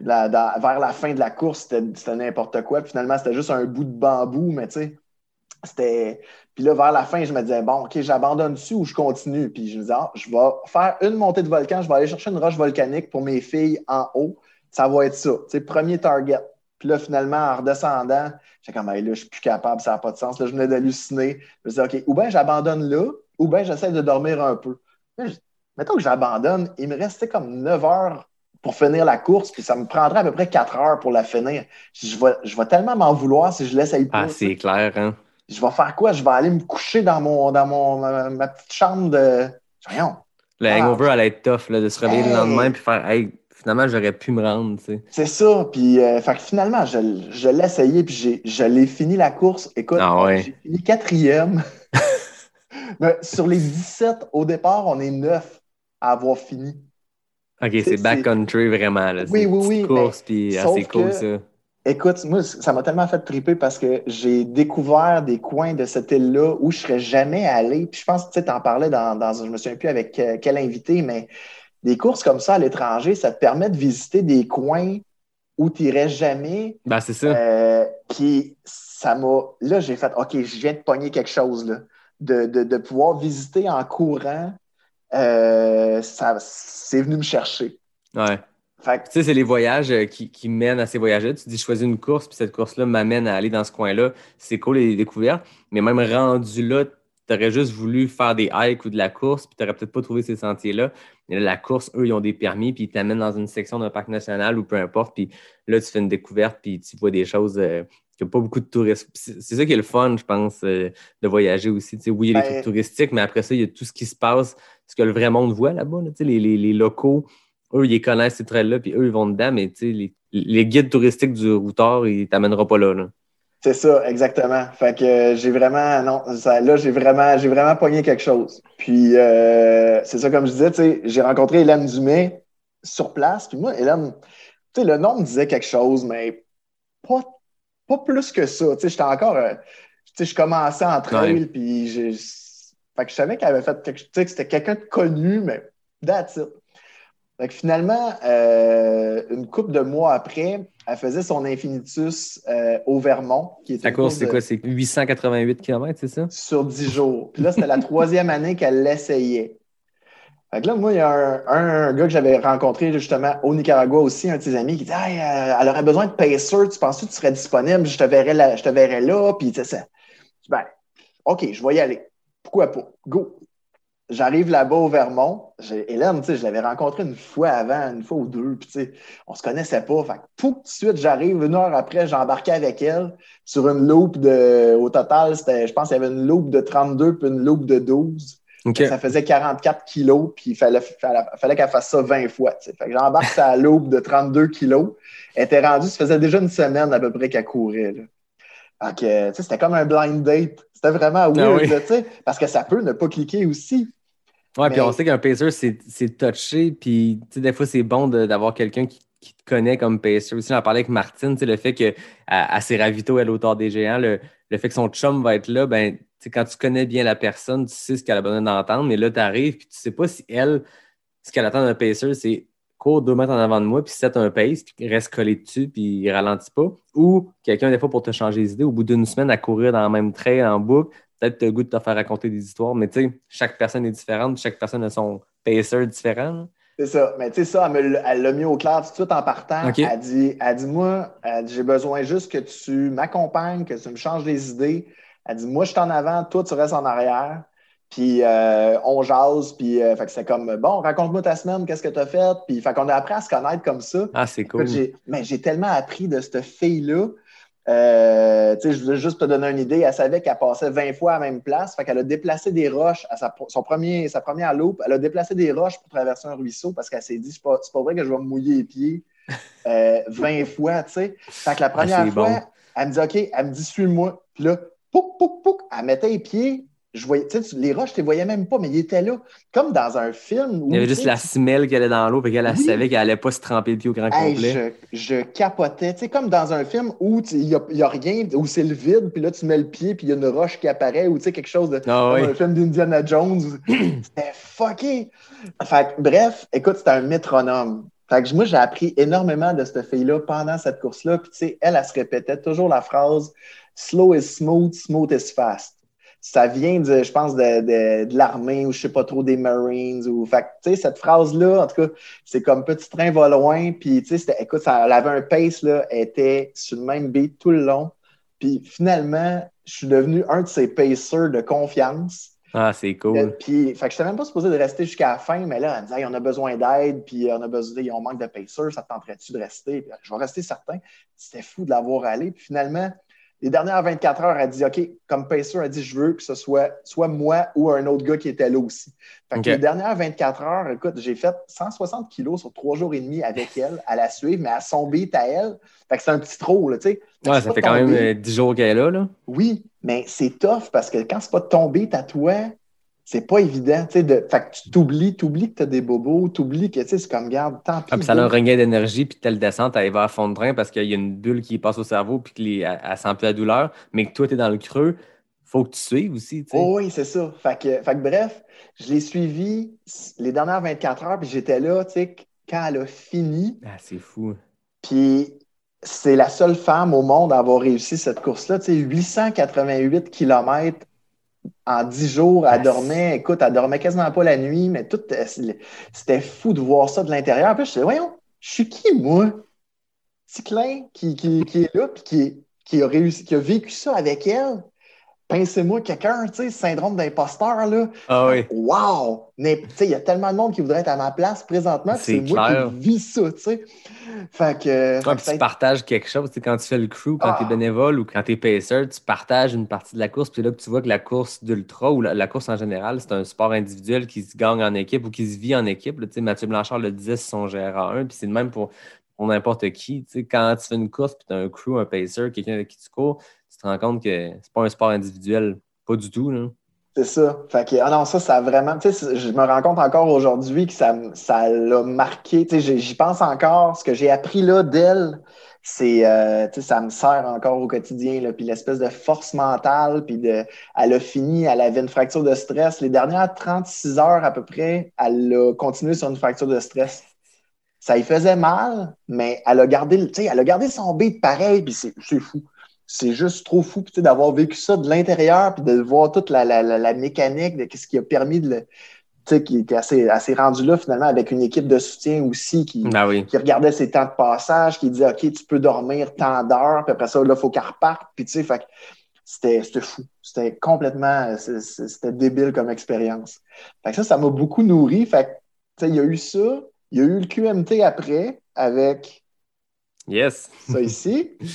la, dans- vers la fin de la course. C'était, c'était n'importe quoi. Puis finalement, c'était juste un bout de bambou, mais tu sais, c'était. Puis là, vers la fin, je me disais, bon, OK, j'abandonne dessus ou je continue? Puis je me disais, ah, je vais faire une montée de volcan, je vais aller chercher une roche volcanique pour mes filles en haut. Ça va être ça. Tu sais, premier target. Puis là, finalement, en redescendant, j'étais comme, là, je suis plus capable, ça n'a pas de sens. Là, je venais d'halluciner. Je me disais, OK, ou bien j'abandonne là, ou bien j'essaie de dormir un peu. Je- mettons que j'abandonne, il me restait comme 9 heures pour finir la course, puis ça me prendrait à peu près 4 heures pour la finir. Je vais, je vais tellement m'en vouloir si je l'essaye pas. Ah, c'est clair, hein? Je vais faire quoi? Je vais aller me coucher dans, mon, dans mon, ma, ma petite chambre de. Voyons. Le Ah. hangover allait être tough, là, de se réveiller Hey. le lendemain puis faire Hey, finalement, j'aurais pu me rendre. sais. C'est ça. Puis, euh, fait que finalement, je, je l'ai essayé, puis j'ai- je l'ai fini la course. Écoute, Ah ouais. j'ai fini quatrième. <laughs> Mais sur les 17, au départ, on est 9 à avoir fini. Ok, C'est- backcountry vraiment. Là. Oui, oui, oui, course, puis assez cool, que- ça. Écoute, moi, ça m'a tellement fait triper parce que j'ai découvert des coins de cette île-là où je serais jamais allé. Puis je pense que tu en parlais dans, dans, je me souviens plus avec euh, quel invité, mais des courses comme ça à l'étranger, ça te permet de visiter des coins où tu n'irais jamais. Ben, c'est ça. Euh, puis ça m'a. Là, j'ai fait OK, je viens de pogner quelque chose, là. De, de, de pouvoir visiter en courant, euh, ça, c'est venu me chercher. Ouais. Fait que Tu sais, c'est les voyages euh, qui, qui mènent à ces voyages-là. Tu dis, je choisis une course, puis cette course-là m'amène à aller dans ce coin-là. C'est cool les découvertes. Mais même rendu là, tu aurais juste voulu faire des hikes ou de la course, puis tu n'aurais peut-être pas trouvé ces sentiers-là. Mais là, la course, eux, ils ont des permis, puis ils t'amènent dans une section d'un parc national ou peu importe. Puis là, tu fais une découverte, puis tu vois des choses euh, qu'il n'y a pas beaucoup de touristes. C'est ça qui est le fun, je pense, euh, de voyager aussi. Tu sais, oui, il y a les Ben- trucs touristiques, mais après ça, il y a tout ce qui se passe, ce que le vrai monde voit là-bas. là. Les, les- les locaux, eux, ils connaissent ces trails-là, puis eux, ils vont dedans, mais les, les guides touristiques du routard, ils t'amèneront pas là. là. C'est ça, exactement. Fait que euh, j'ai vraiment, non, ça- là, j'ai vraiment, j'ai vraiment pogné quelque chose. Puis, euh, c'est ça, comme je disais, tu sais, j'ai rencontré Hélène Dumais sur place. Puis moi, Hélène, tu sais, le nom me disait quelque chose, mais pas, pas plus que ça. Tu sais, j'étais encore, euh, tu sais, je commençais en trail, Ouais. puis j'ai, fait que je savais qu'elle avait fait quelque tu sais, que c'était quelqu'un de connu, mais that's it. Fait que finalement, euh, une couple de mois après, elle faisait son Infinitus euh, au Vermont, qui était Ta course, c'est de- quoi? C'est 888 km, c'est ça? sur 10 jours. Puis là, c'était la troisième année qu'elle l'essayait. Fait que là, moi, il y a un, un gars que j'avais rencontré justement au Nicaragua aussi, un de ses amis, qui dit Hey, euh, elle aurait besoin de pacer, tu penses que tu serais disponible? Je te verrais là, je te verrais là. Puis, tu sais, ça. Je dis, Ben, OK, je vais y aller. Pourquoi pas? Go. J'arrive là-bas au Vermont. Hélène, tu sais, je l'avais rencontrée une fois avant, une fois ou deux, puis tu sais, on se connaissait pas. Fait que tout de suite, j'arrive, une heure après, j'embarquais avec elle sur une loupe de. Au total, c'était, je pense qu'il y avait une loupe de 32 puis une loupe de 12. OK. Ça faisait 44 kilos, puis il fallait, fallait, fallait qu'elle fasse ça 20 fois. Fait que j'embarque sa <laughs> loupe de 32 kilos. Elle était rendue, ça faisait déjà une semaine à peu près qu'elle courait. Là. Fait que, c'était comme un blind date. C'était vraiment weird, oui. là, tu sais, parce que ça peut ne pas cliquer aussi. Ouais, puis on sait qu'un pacer, c'est c'est touché, puis tu sais, des fois, c'est bon d'avoir quelqu'un qui, qui te connaît comme pacer. Aussi, on en parlait avec Martine, tu sais, le fait qu'elle elle s'est ravito à l'auteur des géants, le, le fait que son chum va être là, ben, tu sais, quand tu connais bien la personne, tu sais ce qu'elle a besoin d'entendre, mais là, tu arrives, puis tu sais pas si elle, ce qu'elle attend d'un pacer, c'est cours deux mètres en avant de moi, puis set un pace, puis reste collé dessus, puis il ralentit pas. Ou quelqu'un, des fois, pour te changer les idées, au bout d'une semaine, à courir dans le même trait en boucle, peut-être tu as le goût de te faire raconter des histoires, mais tu sais, chaque personne est différente, chaque personne a son pacer différent. C'est ça. Mais tu sais, ça, elle l'a- mis au clair tout de suite en partant. Elle dit, elle dit Moi, j'ai besoin juste que tu m'accompagnes, que tu me changes les idées. Elle dit Moi, je suis en avant, toi, tu restes en arrière. Puis euh, on jase, puis euh, fait que c'est comme bon, raconte-moi ta semaine, qu'est-ce que tu as fait? Puis fait qu'on a appris à se connaître comme ça. Ah, c'est cool. Mais j'ai tellement appris de cette fille-là. Euh, je veux juste te donner une idée. Elle savait qu'elle passait 20 fois à la même place. Fait qu'elle a déplacé des roches à sa, son premier, sa première loupe. Elle a déplacé des roches pour traverser un ruisseau parce qu'elle s'est dit c'est pas, pas vrai que je vais me mouiller les pieds <laughs> euh, 20 fois. tu sais. Fait que la première Ah, c'est fois, bon. elle me dit OK, elle me dit suis-moi. Puis là, pouc, pouc, pouc, elle mettait les pieds je voyais, tu sais, tu- les roches, tu les voyais même pas, mais ils étaient là. Comme dans un film. Où, Il y avait juste la semelle qui allait dans l'eau, puis qu'elle Oui. savait qu'elle allait pas se tremper le pied au grand Hey, complet. je, je capotais. Tu sais, comme dans un film où il n'y a, il y a rien, où c'est le vide, puis là, tu mets le pied, puis il y a une roche qui apparaît, ou tu sais, quelque chose de. Ah comme oui. un film d'Indiana Jones. <clears throat> C'était fucké. Fait bref, écoute, c'était un métronome. Fait que moi, j'ai appris énormément de cette fille-là pendant cette course-là. Puis, tu sais, elle, elle se répétait toujours la phrase Slow is smooth, smooth is fast. Ça vient, de, je pense, de, de, de l'armée ou je sais pas trop des Marines. Ou... Fait tu sais, cette phrase-là, en tout cas, c'est comme petit train va loin. Puis, tu sais, écoute, ça, elle avait un pace, là, elle était sur le même beat tout le long. Puis, finalement, je suis devenu un de ses pacers de confiance. Ah, c'est Euh, cool. Puis, fait que même pas supposé de rester jusqu'à la fin, mais là, elle me disait, Hey, on a besoin d'aide, puis on a besoin, on manque de pacers, ça te tenterait-tu de rester? Puis, je vais rester certain. C'était fou de l'avoir allé. Puis finalement, les dernières 24 heures, elle dit, OK, comme pacer, elle dit, je veux que ce soit soit moi ou un autre gars qui était là aussi. Fait que les dernières 24 heures, écoute, j'ai fait 160 kilos sur trois jours et demi avec elle, à la suivre, mais à son beat à elle. Fait que c'est un petit trop, là, tu sais. Ouais, ça fait quand même tombé. euh, 10 jours qu'elle est là, là. Oui, mais c'est tough parce que quand c'est pas tombé à toi, c'est pas évident. tu sais, De... Fait que tu t'oublies, t'oublies que t'as des bobos, t'oublies que tu sais, c'est comme garde, tant pis. Ah, puis ça a un regain d'énergie, puis telle descente, elle va à fond de train parce qu'il y a une bulle qui passe au cerveau, puis qu'elle elle sent plus la douleur. Mais que toi, tu es dans le creux, faut que tu suives aussi. tu sais. Oh oui, c'est ça. Fait que, fait que bref, je l'ai suivi les dernières 24 heures, puis j'étais là, tu sais, quand elle a fini. Ah, c'est fou. Puis c'est la seule femme au monde à avoir réussi cette course-là. Tu sais, 888 km en 10 jours. Elle dormait, écoute, elle dormait quasiment pas la nuit, mais tout, euh, c'était fou de voir ça de l'intérieur. Puis je disais, voyons, je suis qui, moi? Cyclin qui, qui, qui est là, puis qui, qui a réussi, qui a vécu ça avec elle. Pincez-moi quelqu'un, tu sais, syndrome d'imposteur, là. Ah oui. Wow! Mais, tu sais, il y a tellement de monde qui voudrait être à ma place présentement, C'est moi qui vis ça, tu sais. Fait que. fait ça a tu partages quelque chose. tu sais, quand tu fais le crew, quand Ah. tu es bénévole ou quand tu es pacer, tu partages une partie de la course. Puis là tu vois que la course d'ultra ou la, la course en général, c'est un sport individuel qui se gagne en équipe ou qui se vit en équipe. Tu sais, Mathieu Blanchard le disait son GRA1. Puis c'est le même pour, pour n'importe qui. Tu sais, quand tu fais une course puis tu as un crew, un pacer, quelqu'un avec qui tu cours, tu te rends compte que c'est pas un sport individuel. Pas du tout. Là. C'est ça. Que, ah non, ça, ça vraiment. Tu sais, je me rends compte encore aujourd'hui que ça ça l'a marqué. Tu sais, j'y pense encore. Ce que j'ai appris là d'elle, c'est. euh, tu sais, ça me sert encore au quotidien. Là, puis l'espèce de force mentale. Puis de, elle a fini, elle avait une fracture de stress. Les dernières 36 heures à peu près, elle a continué sur une fracture de stress. Ça y faisait mal, mais elle a gardé, elle a gardé son beat pareil, puis c'est fou. C'est juste trop fou d'avoir vécu ça de l'intérieur, puis de voir toute la, la, la, la mécanique de ce qui a permis de le. Tu sais, qui était assez, assez rendu là finalement avec une équipe de soutien aussi qui, Ah oui. qui regardait ses temps de passage, qui disait OK, tu peux dormir tant d'heures, puis après ça, là, il faut qu'elle reparte. Puis tu sais, c'était fou. C'était complètement. C'était débile comme expérience. Fait que ça, ça m'a beaucoup nourri. Fait que, tu sais, il y a eu ça. Il y a eu le QMT après avec Yes. ça ici. Tu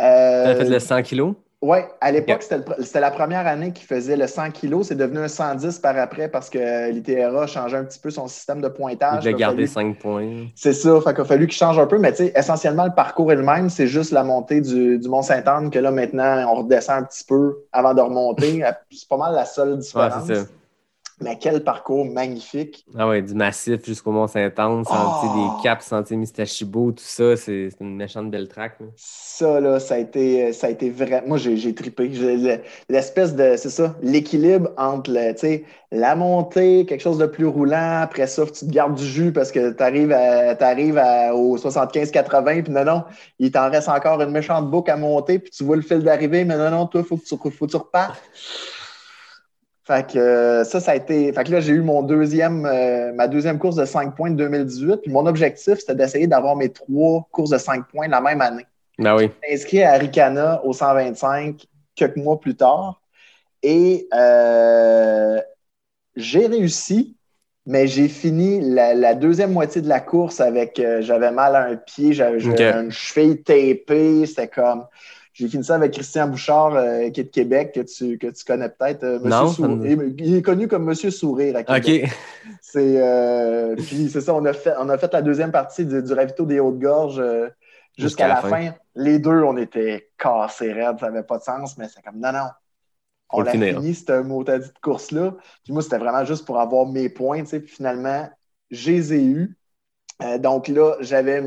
Euh, as fait le 100 kilos? Oui, à l'époque, Yeah. c'était la première année qu'il faisait le 100 kg. C'est devenu un 110 par après parce que l'ITRA a changé un petit peu son système de pointage. Il a fallu- 5 points. C'est ça, fait qu'il a fallu qu'il change un peu, mais tu sais, essentiellement, le parcours est le même, c'est juste la montée du, du Mont-Saint-Anne que là, maintenant, on redescend un petit peu avant de remonter. <laughs> C'est pas mal la seule différence. Mais quel parcours magnifique. Ah ouais, du massif jusqu'au Mont-Saint-Anne, sentier Oh! des caps, sentier Mistachibo, tout ça, c'est une méchante belle track. là. Ça, là, ça a été, ça a été vrai. Moi, j'ai le- L'espèce de, c'est ça, l'équilibre entre le, tu sais, la montée, quelque chose de plus roulant. Après ça, tu te gardes du jus parce que tu arrives, à, t'arrives à- au 75-80. Puis non, non, il t'en reste encore une méchante boucle à monter. Puis tu vois le fil d'arrivée. Mais non, non, toi, il faut, que tu- faut que tu repartes. Fait que euh, ça, ça a été. Fait que là, j'ai eu mon deuxième, euh, ma deuxième course de 5 points de 2018. Puis mon objectif, c'était d'essayer d'avoir mes trois courses de 5 points la même année Ben oui. inscrit à Ricana au 125 quelques mois plus tard. Et euh, j'ai réussi, mais j'ai fini la, la deuxième moitié de la course avec. euh, j'avais mal à un pied, j'avais une cheville tapée. C'était comme. J'ai fini ça avec Christian Bouchard, euh, qui est de Québec, que tu, que tu connais peut-être. euh, Monsieur Non, me- il, est connu comme Monsieur Sourire à Québec. OK. C'est euh, puis c'est ça, on a fait on a fait la deuxième partie du, du ravito des Hautes-Gorges euh, jusqu'à la la fin. Les deux, on était cassés raides, ça n'avait pas de sens, mais c'est comme non, non. On le l'a fini, cette de course-là. Puis moi, c'était vraiment juste pour avoir mes points, tu sais. Puis finalement, je les ai eus. Euh, donc là, j'avais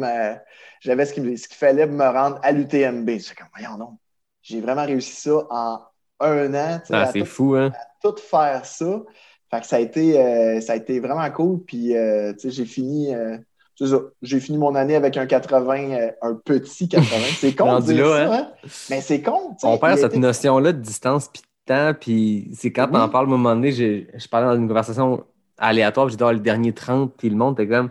j'avais ce qu'il fallait me rendre à l'UTMB. J'étais comme, voyons donc, j'ai vraiment réussi ça en un an, Ah, à c'est tout- fou, hein? tout faire ça. Fait que ça a été, euh, ça a été vraiment cool. Puis, euh, tu sais, j'ai fini, j'ai fini mon année avec un 80, euh, un petit 80. C'est con <laughs> de dire là, ça, hein? Mais c'est con. On perd cette notion-là de distance puis de temps, puis c'est quand Oui. on parle à un moment donné, j'ai- je parlais dans une conversation aléatoire, puis j'ai dit Ah, le dernier 30, puis le monde était comme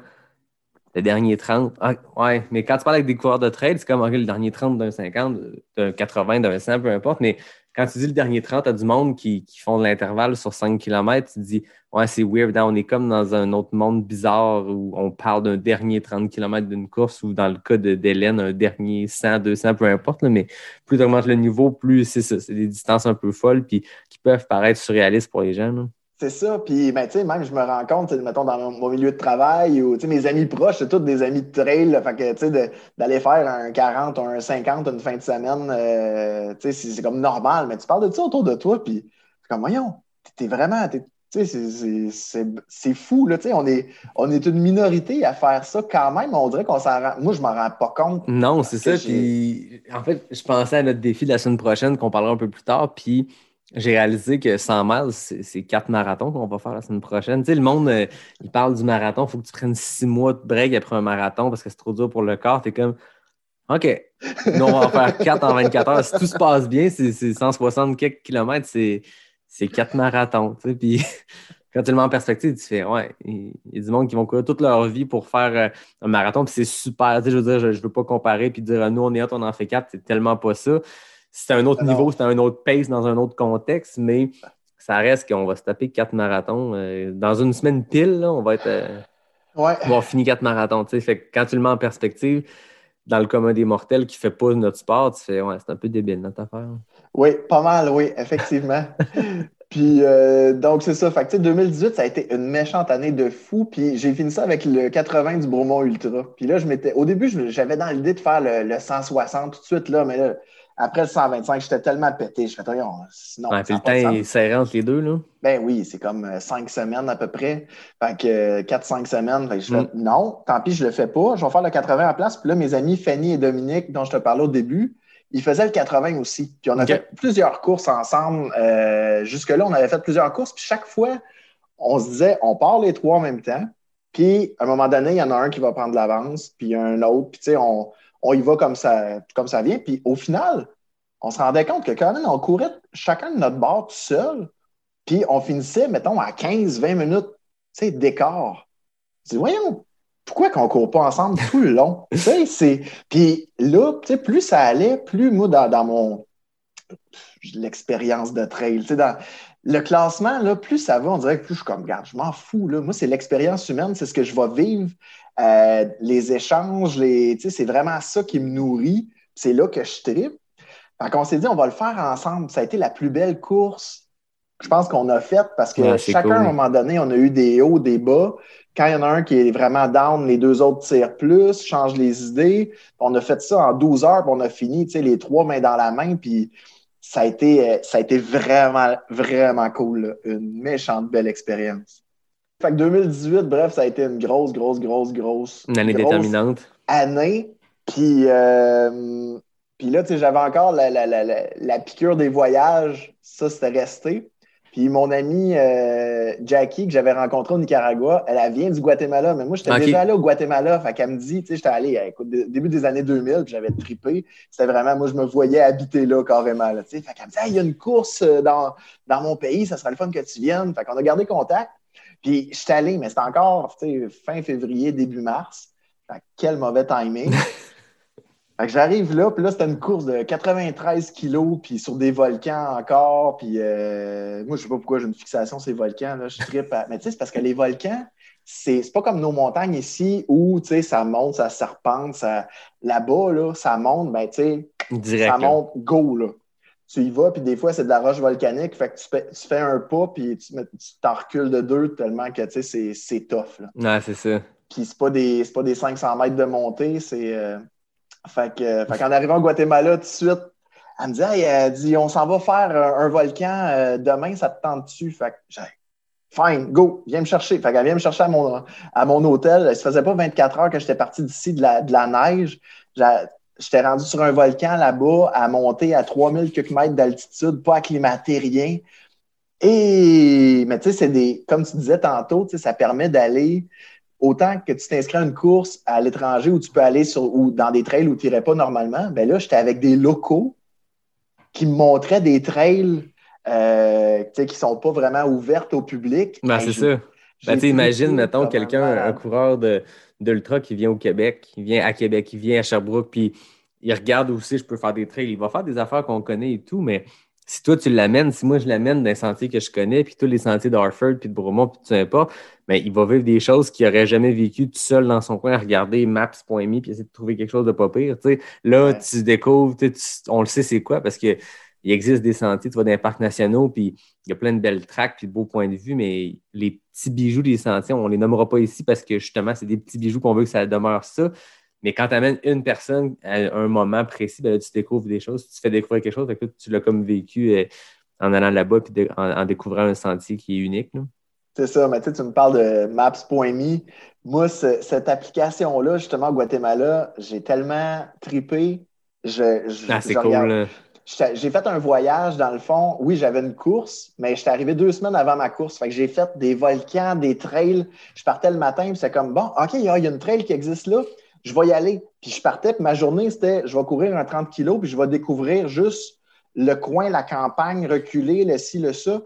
le dernier 30. Ah, ouais, mais quand tu parles avec des coureurs de trail, c'est comme ok, le dernier 30 d'un 50, d'un 80, d'un 100, peu importe, mais quand tu dis le dernier 30 à du monde qui, qui font de l'intervalle sur 5 km, tu te dis Ouais, c'est weird, hein, on est comme dans un autre monde bizarre où on parle d'un dernier 30 km d'une course ou dans le cas d'Hélène, un dernier 100, 200, peu importe, mais plus tu augmentes le niveau, plus c'est ça. C'est des distances un peu folles puis qui peuvent paraître surréalistes pour les gens. C'est ça. Puis, ben, tu sais, même, je me rends compte, mettons, dans mon, milieu de travail ou, tu sais, mes amis proches, c'est tous des amis de trail. là. fait que, tu sais, d'aller faire un 40 ou un 50 une fin de semaine, euh, tu sais, c'est comme normal. Mais tu parles de ça autour de toi, puis c'est comme, voyons, t'es vraiment, tu sais, c'est- fou, là, tu sais, on est, on est une minorité à faire ça quand même. On dirait qu'on s'en rend, moi, je m'en rends pas compte. Non, c'est ça. Puis, en fait, je pensais à notre défi de la semaine prochaine qu'on parlera un peu plus tard. Puis, j'ai réalisé que 100 miles, c'est quatre marathons qu'on va faire la semaine prochaine. Tu sais, le monde, euh, il parle du marathon. Il faut que tu prennes six mois de break après un marathon parce que c'est trop dur pour le corps. Tu es comme, OK, nous, on va en faire quatre en 24 heures. Si tout se passe bien, c'est c'est 160 quelques kilomètres. C'est quatre marathons. Puis, <laughs> quand tu le mets en perspective, tu fais, ouais, il y a du monde qui vont courir toute leur vie pour faire euh, un marathon, puis c'est super. Tu sais, je veux dire, je ne veux pas comparer puis dire, nous, on est hot, on en fait quatre. C'est tellement pas ça. C'est un autre niveau, c'est un autre pace dans un autre contexte, mais ça reste qu'on va se taper quatre marathons. euh, dans une semaine pile, là, on va être. euh, Ouais. on va avoir fini quatre marathons. tu sais. Fait que quand tu le mets en perspective, dans le commun des mortels qui fait pas notre sport, tu fais, ouais, c'est un peu débile notre affaire. Oui, pas mal, oui, effectivement. <laughs> puis, euh, donc, c'est ça. Fait que, tu sais, 2018, ça a été une méchante année de fou. Puis, j'ai fini ça avec le 80 du Bromont Ultra. Puis là, je m'étais. Au début, j'avais dans l'idée de faire le, le 160 tout de suite, là, mais là, après le 125, j'étais tellement pété. Je fais, sinon. Ouais, le de temps est serré entre les deux. Là. Ben oui, c'est comme euh, cinq semaines à peu près. Fait que euh, 4-5 semaines. Fait que je fais Mm. non, tant pis, je le fais pas. Je vais faire le 80 à place. Puis là, mes amis Fanny et Dominique, dont je te parlais au début, ils faisaient le 80 aussi. Puis on a fait plusieurs courses ensemble. Euh, Jusque-là, on avait fait plusieurs courses. Puis chaque fois, on se disait, on part les trois en même temps. Puis à un moment donné, il y en a un qui va prendre l'avance, puis un autre. Puis tu sais, on, on y va comme ça, comme ça vient. Puis au final, on se rendait compte que quand même, on courait chacun de notre bord tout seul. Puis on finissait, mettons, à 15-20 minutes, tu sais, d'écart. Je dis, voyons, pourquoi qu'on ne court pas ensemble tout le long? <laughs> Puis là, plus ça allait, plus moi, dans, mon l'expérience de trail, dans le classement, là, plus ça va, on dirait que plus je suis comme, regarde, je m'en fous. Moi, c'est l'expérience humaine, c'est ce que je vais vivre, euh, les échanges, les, c'est vraiment ça qui me nourrit. C'est là que je tripe. Fait qu'on s'est dit, on va le faire ensemble. Ça a été la plus belle course, je pense, qu'on a faite parce que Ouais, chacun, cool. à un moment donné, on a eu des hauts, des bas. Quand il y en a un qui est vraiment down, les deux autres tirent plus, changent les idées. On a fait ça en 12 heures, puis on a fini, tu sais, les trois mains dans la main, puis ça a été, euh, ça a été vraiment, vraiment cool. là. Une méchante belle expérience. Fait que 2018, bref, ça a été une grosse, grosse, grosse, grosse. Une année grosse déterminante. année. Puis, euh, puis là, tu sais, j'avais encore la, la, la, la, la piqûre des voyages. Ça, c'était resté. Puis mon amie euh, Jackie, que j'avais rencontrée au Nicaragua, elle, elle vient du Guatemala. Mais moi, j'étais déjà allé au Guatemala. Fait qu'elle me dit, tu sais, j'étais allé, euh, écoute, dé- début des années 2000, puis j'avais trippé. C'était vraiment, moi, je me voyais habiter là carrément. Là, fait qu'elle me dit, Hey, il y a une course dans, dans mon pays, ça serait le fun que tu viennes. Fait qu'on a gardé contact. Puis j'étais allé, mais c'était encore fin février, début mars. Fait quel mauvais timing. <laughs> fait que j'arrive là, puis là, c'était une course de 93 kilos, puis sur des volcans encore. Puis euh, moi, je sais pas pourquoi j'ai une fixation sur ces volcans. Là. Je trippe à- Mais tu sais, c'est parce que les volcans, c'est pas comme nos montagnes ici où ça monte, ça serpente. Ça... Là-bas, là, ça monte, ben tu sais, ça monte go, là. Tu y vas, puis des fois, c'est de la roche volcanique. Fait que tu fais, tu fais un pas, puis tu t'en recules de deux tellement que, tu sais, c'est- c'est tough, là. Ouais, c'est ça. Puis c'est pas des, c'est pas des 500 mètres de montée, c'est... euh, Fait que, fait qu'en <laughs> arrivant au Guatemala, tout de suite, Elle me dit, hey, elle dit, on s'en va faire un, un volcan euh, demain, ça te tente dessus? Fait que j'ai, fine, go, viens me chercher. Fait qu'elle vient me chercher à mon, à mon hôtel. Ça faisait pas 24 heures que j'étais parti d'ici de la, de la neige. J'étais rendu sur un volcan là-bas, à monter à 3000 quelques mètres d'altitude, pas acclimaté, rien. Et, mais tu sais, c'est des, comme tu disais tantôt, tu sais, ça permet d'aller autant que tu t'inscris à une course à l'étranger où tu peux aller sur, ou dans des trails où tu n'irais pas normalement. Ben là, j'étais avec des locaux qui me montraient des trails euh, tu sais, qui sont pas vraiment ouvertes au public. Ben, Ben, c'est ça. Ben, tu sais, imagine, trippé mettons, quelqu'un, un coureur de, d'ultra qui vient au Québec, qui vient à Québec, qui vient à Sherbrooke, puis il regarde aussi, je peux faire des trails. Il va faire des affaires qu'on connaît et tout, mais si toi, tu l'amènes, si moi, je l'amène dans les sentiers que je connais, puis tous les sentiers d'Harford, puis de Bromont, puis tout importe, ben, il va vivre des choses qu'il n'aurait jamais vécues tout seul dans son coin à regarder maps.me puis essayer de trouver quelque chose de pas pire. tu sais. Là, Ouais. tu découvres, tu sais, tu- on le sait c'est quoi, parce que il existe des sentiers, tu vas dans les parcs nationaux, puis il y a plein de belles tracks, puis de beaux points de vue, mais les petits bijoux des sentiers, on ne les nommera pas ici parce que justement, c'est des petits bijoux qu'on veut que ça demeure ça. Mais quand tu amènes une personne à un moment précis, ben là, tu découvres des choses, tu fais découvrir quelque chose, fait que là, tu l'as comme vécu euh, en allant là-bas puis de- en, en découvrant un sentier qui est unique. là. C'est ça, mais tu sais, tu me parles de Maps.me. Moi, ce- cette application-là, justement, au Guatemala, j'ai tellement tripé. Je, je- Ah, c'est cool. regarde-. J'étais- J'ai fait un voyage, dans le fond. Oui, j'avais une course, mais j'étais arrivé deux semaines avant ma course. Fait que j'ai fait des volcans, des trails. Je partais le matin, puis c'est comme, bon, OK, il y, a une trail qui existe là. Je vais y aller. Puis je partais, puis ma journée, c'était, je vais courir un 30 kilos, puis je vais découvrir juste le coin, la campagne, reculer, le ci, le ça.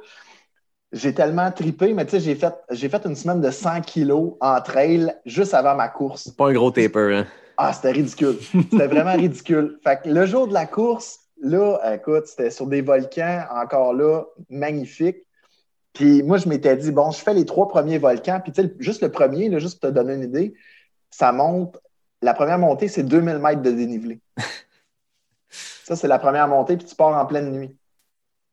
J'ai tellement tripé, mais tu sais, j'ai fait, j'ai fait une semaine de 100 kilos en trail juste avant ma course. Pas un gros taper. Hein? Ah, c'était ridicule. C'était vraiment ridicule. Fait que le jour de la course, là, écoute, c'était sur des volcans, encore là, magnifique. Puis moi, je m'étais dit, bon, je fais les trois premiers volcans. Puis tu sais, juste le premier, là, juste pour te donner une idée, ça monte. La première montée, c'est 2000 mètres de dénivelé. <laughs> Ça, c'est la première montée, puis tu pars en pleine nuit.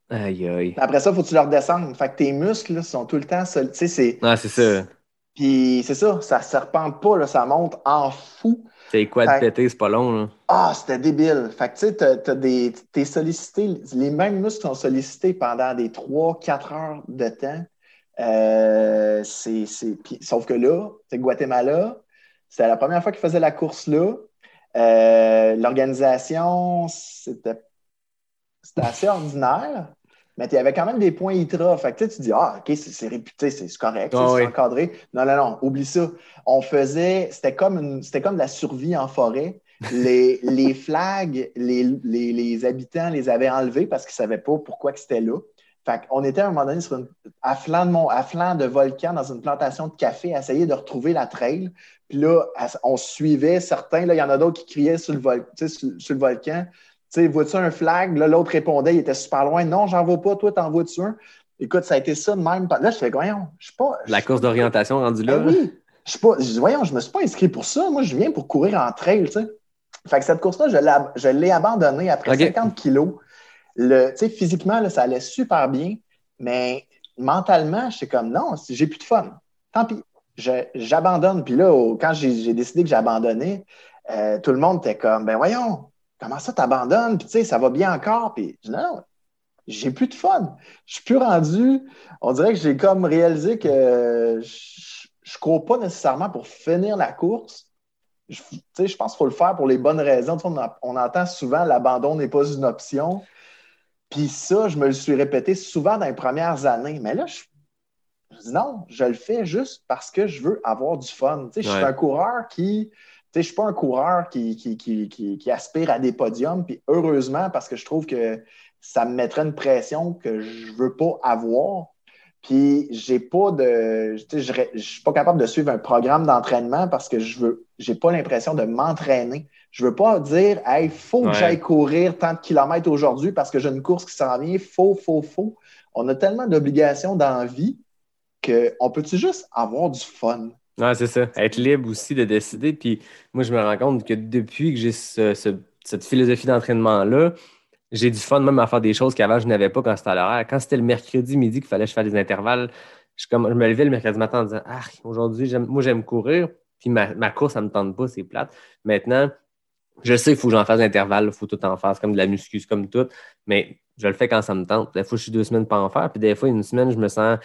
Aïe, aïe. Après ça, il faut que tu le redescendes. Fait que tes muscles là, sont tout le temps solides. Tu sais, c'est. Ah, c'est ça. Puis c'est ça, ça ne serpente pas, là, ça monte en fou. C'est quoi de péter, c'est pas long. Là. Ah, c'était débile. Fait que tu sais, t'as- des- t'es sollicité, les mêmes muscles sont sollicités pendant des 3-4 heures de temps. Euh, c'est, sauf que là, c'est Guatemala, c'était la première fois qu'ils faisaient la course là. Euh, l'organisation, c'était, c'était assez ordinaire, mais il y avait quand même des points ITRA. Fait que tu dis, ah, OK, c'est, réputé, c'est, correct, Ah c'est oui. encadré. Non, non, non, oublie ça. On faisait, c'était comme, c'était comme de la survie en forêt. Les, <laughs> les flags, les, les, les habitants les avaient enlevés parce qu'ils ne savaient pas pourquoi c'était là. Fait qu'on était à un moment donné sur une, à, flanc de à flanc de volcan dans une plantation de café à essayer de retrouver la trail. Puis là, on suivait certains. Là, il y en a d'autres qui criaient sur le, vol, sur le volcan. Tu sais, vois-tu un flag? Là, l'autre répondait, il était super loin. Non, j'en vois pas. Toi, t'en vois-tu un? Écoute, ça a été ça de même. Là, je fais, voyons, je sais pas. La course d'orientation rendue là. ben oui. Je sais pas, je voyons, je me suis pas inscrit pour ça. Moi, je viens pour courir en trail, tu sais. Fait que cette course-là, je l'ai, abandonnée après Ok. 50 kilos. Le, physiquement, là, ça allait super bien, mais mentalement, j'étais comme, non, j'ai plus de fun. Tant pis. Je- j'abandonne. Puis là, au- quand j'ai, j'ai décidé que j'abandonnais, euh, tout le monde était comme, ben voyons, comment ça t'abandonnes? Puis tu sais, ça va bien encore? Puis je dis, non, non, j'ai plus de fun. Je suis plus rendu. On dirait que j'ai comme réalisé que je, je cours pas nécessairement pour finir la course. Je, tu sais, je pense qu'il faut le faire pour les bonnes raisons. On, en- on entend souvent l'abandon n'est pas une option. Puis ça, je me le suis répété souvent dans les premières années. Mais là, je, je dis non, je le fais juste parce que je veux avoir du fun. Tu sais, je suis un coureur qui. Tu sais, je suis pas un coureur qui, qui, qui, qui, qui aspire à des podiums. Puis heureusement, parce que je trouve que ça me mettrait une pression que je veux pas avoir. Puis j'ai pas de. tu sais, Je je suis pas capable de suivre un programme d'entraînement parce que je veux. J'ai pas l'impression de m'entraîner. Je veux pas dire Hey, faut que j'aille courir tant de kilomètres aujourd'hui parce que j'ai une course qui s'en vient. Faut, faut, faut. On a tellement d'obligations dans la vie qu'on peut-tu juste avoir du fun? Ouais, c'est ça. Être libre aussi de décider. Puis moi, je me rends compte que depuis que j'ai ce- ce- cette philosophie d'entraînement-là, j'ai du fun même à faire des choses qu'avant je n'avais pas quand c'était à l'horaire. Quand c'était le mercredi midi qu'il fallait que je fasse des intervalles, je, comme, je me levais le mercredi matin en disant Ah, aujourd'hui, moi j'aime courir, puis ma, course, ça ne me tente pas, c'est plate. Maintenant, Je sais, il faut que j'en fasse l'intervalle, il faut tout en faire, comme de la muscu, comme tout, mais je le fais quand ça me tente. Des fois, je suis deux semaines pas en faire, puis des fois, une semaine, je me sens,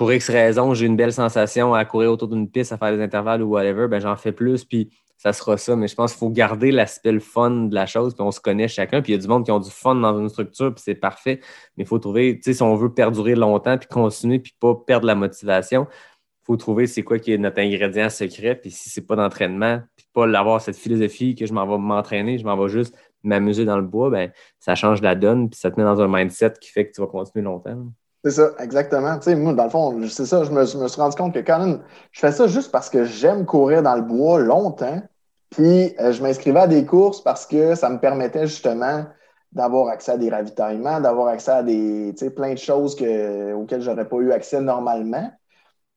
pour X raisons, j'ai une belle sensation à courir autour d'une piste, à faire des intervalles ou whatever, ben j'en fais plus, puis ça sera ça. Mais je pense qu'il faut garder l'aspect le fun de la chose, puis on se connaît chacun, puis il y a du monde qui ont du fun dans une structure, puis c'est parfait. Mais il faut trouver, tu sais, si on veut perdurer longtemps, puis continuer, puis pas perdre la motivation, il faut trouver c'est quoi qui est notre ingrédient secret, puis si c'est pas d'entraînement, puis pas avoir cette philosophie que je m'en vais m'entraîner, je m'en vais juste m'amuser dans le bois, ben ça change la donne, puis ça te met dans un mindset qui fait que tu vas continuer longtemps. C'est ça, exactement. Tu sais, moi, dans le fond, c'est ça, je me, suis rendu compte que quand même, je fais ça juste parce que j'aime courir dans le bois longtemps. Puis, euh, je m'inscrivais à des courses parce que ça me permettait justement d'avoir accès à des ravitaillements, d'avoir accès à des, tu sais, plein de choses que, auxquelles j'aurais pas eu accès normalement.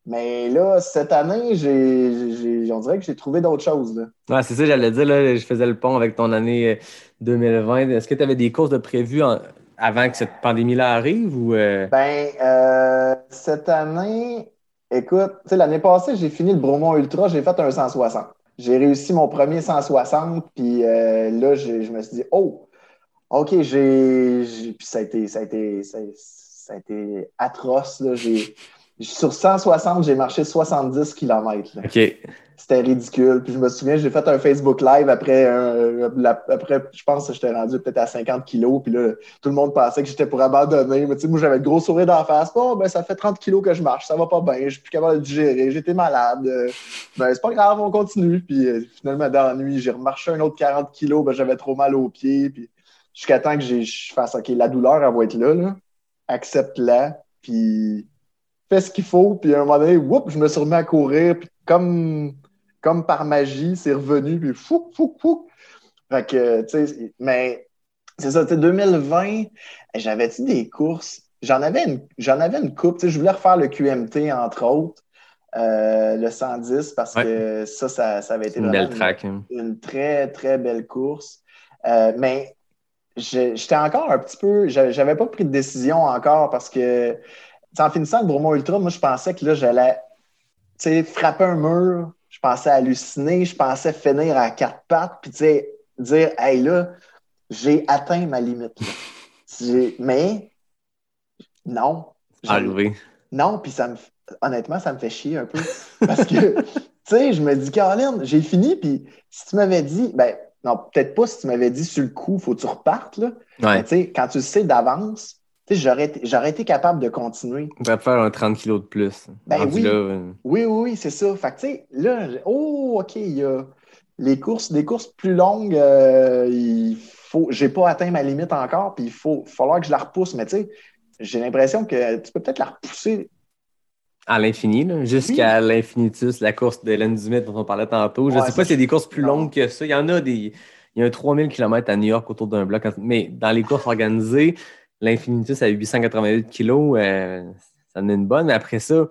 Mais là, cette année, j'ai, on dirait que j'ai trouvé d'autres choses. C'est ça, j'allais dire. Là, je faisais le pont avec ton année 2020. Est-ce que tu avais des courses de prévues en, avant que cette pandémie-là arrive? Ou euh? Ben, euh, cette année, écoute, l'année passée, j'ai fini le Bromont Ultra, j'ai fait un 160. J'ai réussi mon premier 160, puis euh, là, je me suis dit, oh, OK, j'ai. Puis ça a été, ça a été, ça a, été atroce. Là. Sur 160, j'ai marché 70 km. OK. C'était ridicule. Puis je me souviens, j'ai fait un Facebook Live après, après je pense que j'étais rendu peut-être à 50 kilos. Puis là, tout le monde pensait que j'étais pour abandonner. Mais tu sais, moi, j'avais le gros sourire d'en face. Oh, ben, ça fait 30 kilos que je marche. Ça va pas bien. Je suis plus capable de digérer. J'étais malade. Ben, c'est pas grave, on continue. Puis euh, finalement, dans la nuit, j'ai remarché un autre 40 kilos. Ben, j'avais trop mal aux pieds. Puis jusqu'à temps que je fasse, OK, la douleur, elle va être là. là. Accepte-la. Puis fais ce qu'il faut. Puis à un moment donné, whoop, je me suis remis à courir. Puis comme comme par magie, c'est revenu, puis fou, fou, fou. Fait que, tu sais, mais c'est ça, tu sais, 2020, j'avais-tu des courses? J'en avais une, j'en avais une coupe, tu sais, je voulais refaire le QMT, entre autres, euh, le 110, parce que ça, ça, ça, avait été une belle track. Une, hein. une, très, très belle course. Euh, mais j'étais encore un petit peu, j'avais pas pris de décision encore parce que, en finissant le Bromont Ultra, moi, je pensais que là, j'allais, tu sais, frapper un mur, je pensais halluciner, je pensais finir à quatre pattes, puis tu sais, dire, hey là, j'ai atteint ma limite. <laughs> Mais non. Arrivé. Non, puis ça me, honnêtement, ça me fait chier un peu. Parce que, <laughs> tu sais, je me dis, Caroline, j'ai fini, puis si tu m'avais dit, ben, non, peut-être pas si tu m'avais dit sur le coup, faut que tu repartes, là. Ouais. tu sais, quand tu sais d'avance, j'aurais été, été capable de continuer. On va faire un 30 kilos de plus. Ben oui. Euh, oui. oui, oui, c'est ça. Fait que, tu sais, là, oh, OK, il y a les courses, des courses plus longues, euh, il faut, j'ai pas atteint ma limite encore, puis il faut falloir que je la repousse. Mais tu sais, j'ai l'impression que tu peux peut-être la repousser. À l'infini, jusqu'à l'infinitus, la course de l'N dont on parlait tantôt. Je ne sais pas s'il y a des courses plus longues que ça. Il y en a des. Il y a un 3000 km à New York autour d'un bloc. Mais dans les courses organisées, l'Infinitus à 888 kilos, euh, ça en est une bonne. Mais après ça,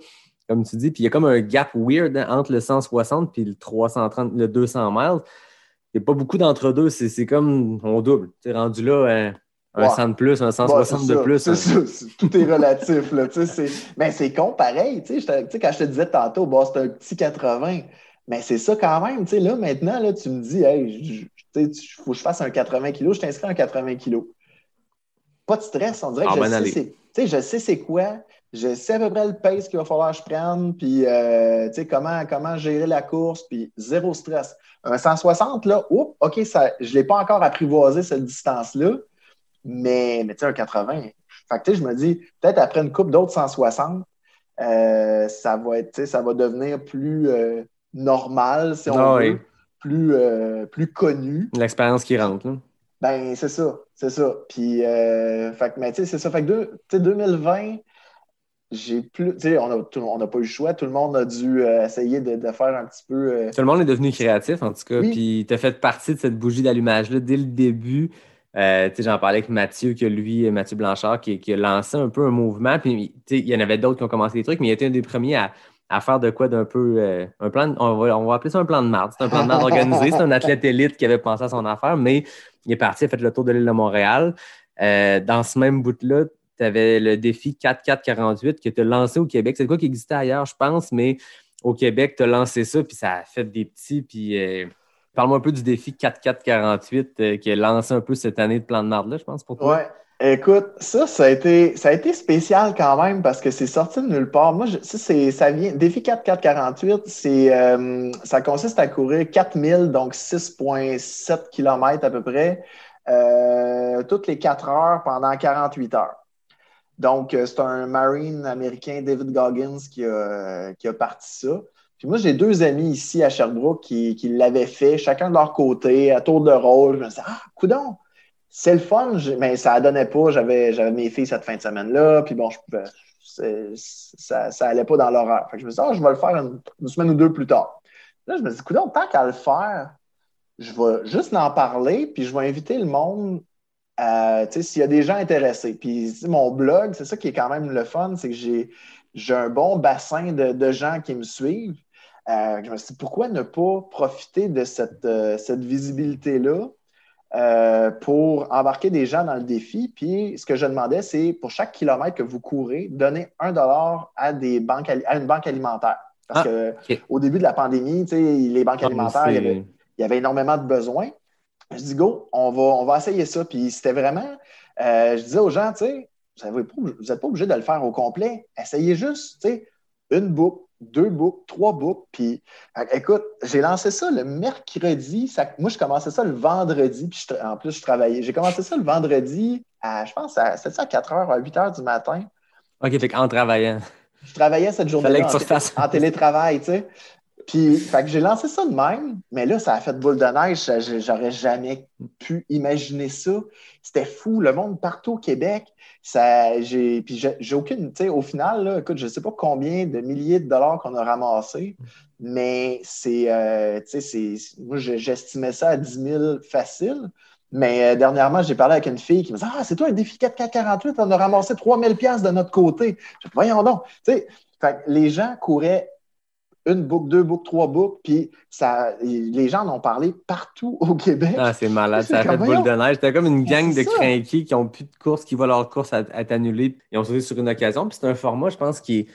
comme tu dis, puis il y a comme un gap weird hein, entre le 160 et le 330, le 200 miles. Il n'y a pas beaucoup d'entre-deux. C'est comme on double. Tu es rendu là euh, un 100 de plus, un 160 de plus. Hein. Ça, tout est relatif. Là, mais c'est con pareil. Tu sais, quand je te disais tantôt, bon, c'est un petit 80. Mais c'est ça quand même. Tu sais, là, maintenant, là, tu me dis, hey, il faut que je fasse un 80 kg, je t'inscris un 80 kg pas de stress. On dirait que ah, je, sais, je sais c'est quoi. Je sais à peu près le pace qu'il va falloir que je prenne, puis euh, comment, comment gérer la course, puis zéro stress. Un 160, là, oups, OK, ça, je ne l'ai pas encore apprivoisé, cette distance-là, mais, mais tu sais, un 80. Fait que, je me dis, peut-être après une coupe d'autres 160, euh, ça, va être, ça va devenir plus euh, normal, si on ah veut, plus, plus connu. L'expérience qui rentre. Là. Ben, c'est ça, c'est ça. Puis, euh, fait, mais tu sais, c'est ça. Fait que sais, 2020, j'ai plus, tu sais, on n'a pas eu le choix. Tout le monde a dû euh, essayer de, faire un petit peu. Euh, tout le monde est devenu créatif, en tout cas. Puis, tu as fait partie de cette bougie d'allumage-là dès le début. Euh, j'en parlais avec Mathieu, que lui, Mathieu Blanchard, qui, qui, a lancé un peu un mouvement. Puis, il y en avait d'autres qui ont commencé des trucs, mais il était un des premiers à, à faire de quoi d'un peu. un plan, on, va, on va appeler ça un plan de marde. C'est un plan de marde organisé. C'est un athlète élite qui avait pensé à son affaire, mais il est parti, il a fait le tour de l'île de Montréal. Euh, dans ce même bout-là, tu avais le défi 4-4-48 que tu as lancé au Québec. C'est quoi qui existait ailleurs, je pense, mais au Québec, tu as lancé ça, puis ça a fait des petits, puis. Euh, Parle-moi un peu du défi 4-4-48 euh, qui a lancé un peu cette année de plan de marde-là, je pense, pour toi. Écoute, ça, ça a été, ça a été spécial quand même parce que c'est sorti de nulle part. Moi, ça, ça vient, défi 4-4-48, c'est, euh, ça consiste à courir 4000, donc 6,7 km à peu près, euh, toutes les 4 heures pendant 48 heures. Donc, euh, c'est un Marine américain, David Goggins, qui a, qui a parti ça. Puis moi, j'ai deux amis ici à Sherbrooke qui, qui l'avaient fait, chacun de leur côté, à tour de rôle. Je me disais, ah, coudon, c'est le fun, mais ça donnait pas. J'avais, j'avais mes filles cette fin de semaine-là, puis bon, c'est- ça n'allait pas dans l'horaire. Fait que je me suis dit, ah, je vais le faire une, semaine ou deux plus tard. Là, je me suis dit, coudon, tant qu'à le faire, je vais juste en parler, puis je vais inviter le monde euh, s'il y a des gens intéressés. Puis mon blog, c'est ça qui est quand même le fun, c'est que j'ai, j'ai un bon bassin de, de gens qui me suivent. Euh, je me suis dit, pourquoi ne pas profiter de cette, euh, cette visibilité-là? Euh, pour embarquer des gens dans le défi? Puis ce que je demandais, c'est pour chaque kilomètre que vous courez, donner un dollar à, des banques, à une banque alimentaire. Parce Ah, que ok. au début de la pandémie, les banques Ah, alimentaires, il y avait, il y avait énormément de besoins. Je dis, go, on va, on va essayer ça. Puis c'était vraiment, euh, je disais aux gens, tu sais, vous n'êtes pas obligé de le faire au complet. Essayez juste, tu sais, une boucle, deux boucles, trois boucles. Puis, que, écoute, j'ai lancé ça le mercredi. Ça- moi, je commençais ça le vendredi. Puis, je en plus, je travaillais. J'ai commencé ça le vendredi à, je pense, à, à 4 h, à 8 h du matin. OK, fait qu'en travaillant. Je travaillais cette journée Fallait que en, tu refasses. en télétravail, tu sais. Puis, fait que j'ai lancé ça de même, mais là, ça a fait boule de neige. J'aurais jamais pu imaginer ça. C'était fou. Le monde partout au Québec, ça, puis j'ai, aucune, tu sais, au final, écoute, je sais pas combien de milliers de dollars qu'on a ramassé, mais c'est, euh, tu sais, moi, je- j'estimais ça à 10 000 facile. Mais euh, dernièrement, j'ai parlé avec une fille qui me dit Ah, c'est toi un défi 4448, on a ramassé 3000 pièces de notre côté. Voyons donc. Tu sais, les gens couraient une boucle, deux boucles, trois boucles, puis ça, les gens en ont parlé partout au Québec. Ah, c'est malade. Ça a fait boule de neige. C'était comme une gang de crinqués qui ont plus de course, qui voient leur course être annulée. Ils ont sauté sur une occasion. Puis c'est un format, je pense, qui est,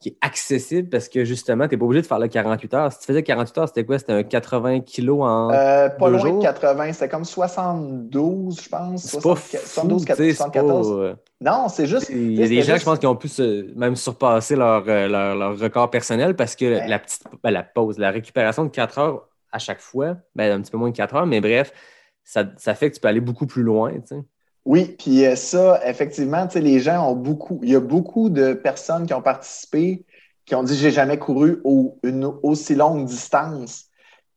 qui est accessible parce que justement, tu n'es pas obligé de faire le 48 heures. Si tu faisais 48 heures, c'était quoi? C'était un 80 kilos en. Euh, pas deux loin jours? de 80, c'était comme 72, je pense. c'est pas 74, fou, 72, tu sais, c'est pas, 74. euh, Non, c'est juste. Il y a des gens, juste- je pense, qui ont pu se- même surpasser leur, euh, leur, leur record personnel parce que Ouais. la petite ben, la pause, la récupération de 4 heures à chaque fois, ben, un petit peu moins de 4 heures, mais bref, ça, ça fait que tu peux aller beaucoup plus loin. tu sais. Oui, puis euh, ça, effectivement, tu sais, les gens ont beaucoup. Il y a beaucoup de personnes qui ont participé qui ont dit j'ai jamais couru au- une aussi longue distance.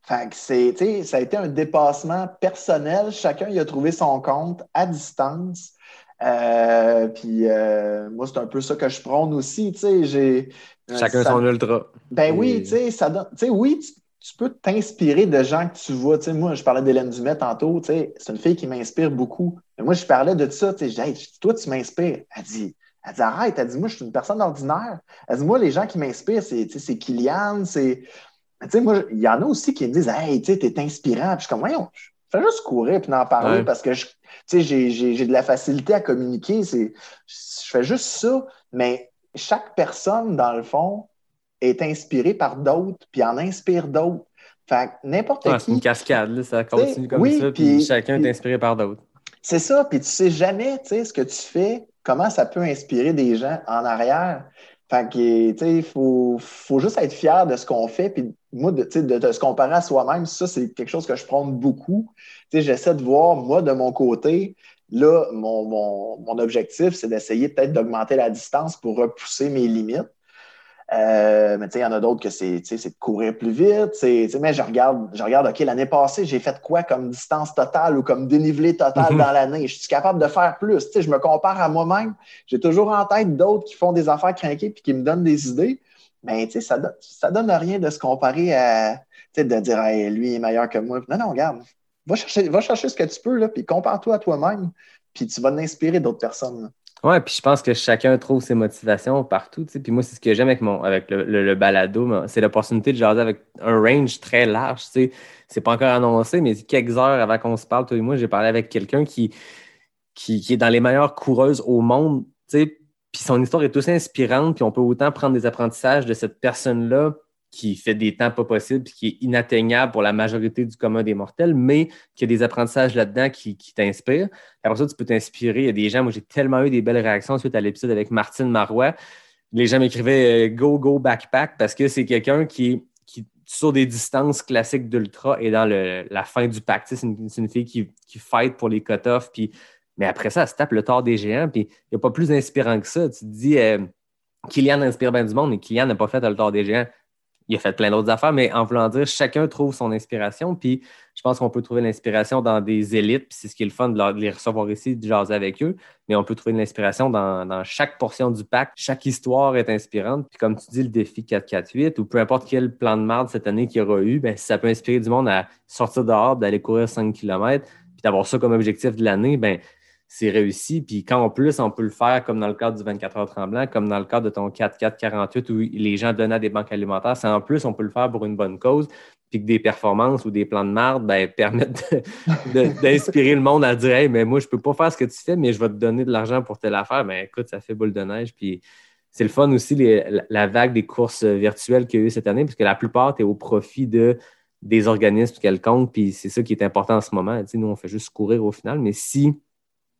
Fait que c'est, tu sais, ça a été un dépassement personnel. Chacun y a trouvé son compte à distance. Euh, puis euh, moi, c'est un peu ça que je prône aussi. Tu sais, j'ai. Chacun ça- son ultra. Ben Et- oui, tu sais, ça donne. Tu sais, oui, tu, tu peux t'inspirer de gens que tu vois. Moi, je parlais d'Hélène Dumais tantôt. C'est une fille qui m'inspire beaucoup. Mais moi, je parlais de ça. Je dis, Hey, toi, tu m'inspires. Elle dit, elle dit, arrête. Elle dit, moi, je suis une personne ordinaire. Elle dit, moi, les gens qui m'inspirent, c'est, c'est Kylian, c'est. Mais Tu sais, moi, il y en a aussi qui me disent, hey, tu sais, t'es inspirant. Puis je suis comme, voyons, je fais juste courir puis en parler Ouais. parce que je, j'ai, de la facilité à communiquer. C'est, je fais juste ça. Mais chaque personne, dans le fond, est inspirée par d'autres, puis en inspire d'autres. Fait n'importe c'est qui. une cascade, là, ça continue comme oui, ça, puis puis- chacun puis- est inspiré par d'autres. C'est ça, puis tu sais jamais, ce que tu fais, comment ça peut inspirer des gens en arrière. Fait que, il faut, juste être fier de ce qu'on fait, puis moi, de, se comparer à soi-même, ça, c'est quelque chose que je prône beaucoup. J'essaie de voir, moi, de mon côté, là, mon, mon, mon objectif, c'est d'essayer peut-être d'augmenter la distance pour repousser mes limites. Euh, mais tu sais, il y en a d'autres que c'est de courir plus vite. Mais je regarde, je regarde, OK, l'année passée, j'ai fait quoi comme distance totale ou comme dénivelé total Mhm. dans l'année? Je suis capable de faire plus. Je me compare à moi-même. J'ai toujours en tête d'autres qui font des affaires craquées puis qui me donnent des idées. Mais tu sais, ça, donne- ça donne rien de se comparer à, de dire, Hey, lui est meilleur que moi. Non, non, regarde. Va chercher, va chercher ce que tu peux, là, puis compare-toi à toi-même, puis tu vas t'inspirer d'autres personnes. là. Ouais, puis je pense que chacun trouve ses motivations partout. Puis moi, c'est ce que j'aime avec, mon, avec le, le- balado, c'est l'opportunité de jaser avec un range très large. sais. C'est pas encore annoncé, mais quelques heures avant qu'on se parle, toi et moi, j'ai parlé avec quelqu'un qui, qui, est dans les meilleures coureuses au monde. Puis son histoire est aussi inspirante, puis on peut autant prendre des apprentissages de cette personne-là qui fait des temps pas possibles, qui est inatteignable pour la majorité du commun des mortels, mais qui a des apprentissages là-dedans qui, t'inspirent. Après ça, tu peux t'inspirer. Il y a des gens, moi j'ai tellement eu des belles réactions suite à l'épisode avec Martine Marois. Les gens m'écrivaient euh, Go, go, backpack parce que c'est quelqu'un qui, qui, sur des distances classiques d'ultra, et dans la fin du pack. c'est une, fille qui, qui fight pour les cut-offs. Mais après ça, elle se tape le tort des géants. Puis il n'y a pas plus inspirant que ça. Tu te dis, euh, Kylian inspire bien du monde, mais Kylian n'a pas fait le tort des géants il a fait plein d'autres affaires, mais en voulant dire, chacun trouve son inspiration. Puis je pense qu'on peut trouver l'inspiration dans des élites, puis c'est ce qui est le fun de, les recevoir ici, de jaser avec eux. Mais on peut trouver l'inspiration dans, chaque portion du pack. Chaque histoire est inspirante. Puis comme tu dis, le défi 4-4-8, ou peu importe quel plan de marde cette année qu'il y aura eu, si ça peut inspirer du monde à sortir dehors, d'aller courir 5 km, puis d'avoir ça comme objectif de l'année, ben c'est réussi. Puis quand en plus, on peut le faire comme dans le cadre du 24 heures tremblant, comme dans le cadre de ton 4-4-48 où les gens donnaient des banques alimentaires, c'est en plus, on peut le faire pour une bonne cause. Puis que des performances ou des plans de marde ben, <laughs> permettent d'inspirer le monde à dire Hey, mais moi, je ne peux pas faire ce que tu fais, mais je vais te donner de l'argent pour telle affaire. Ben écoute, ça fait boule de neige. Puis c'est le fun aussi, la, vague des courses virtuelles qu'il y a eu cette année, parce que la plupart, tu es au profit de des organismes quelconques, puis c'est ça qui est important en ce moment. nous, on fait juste courir au final, mais si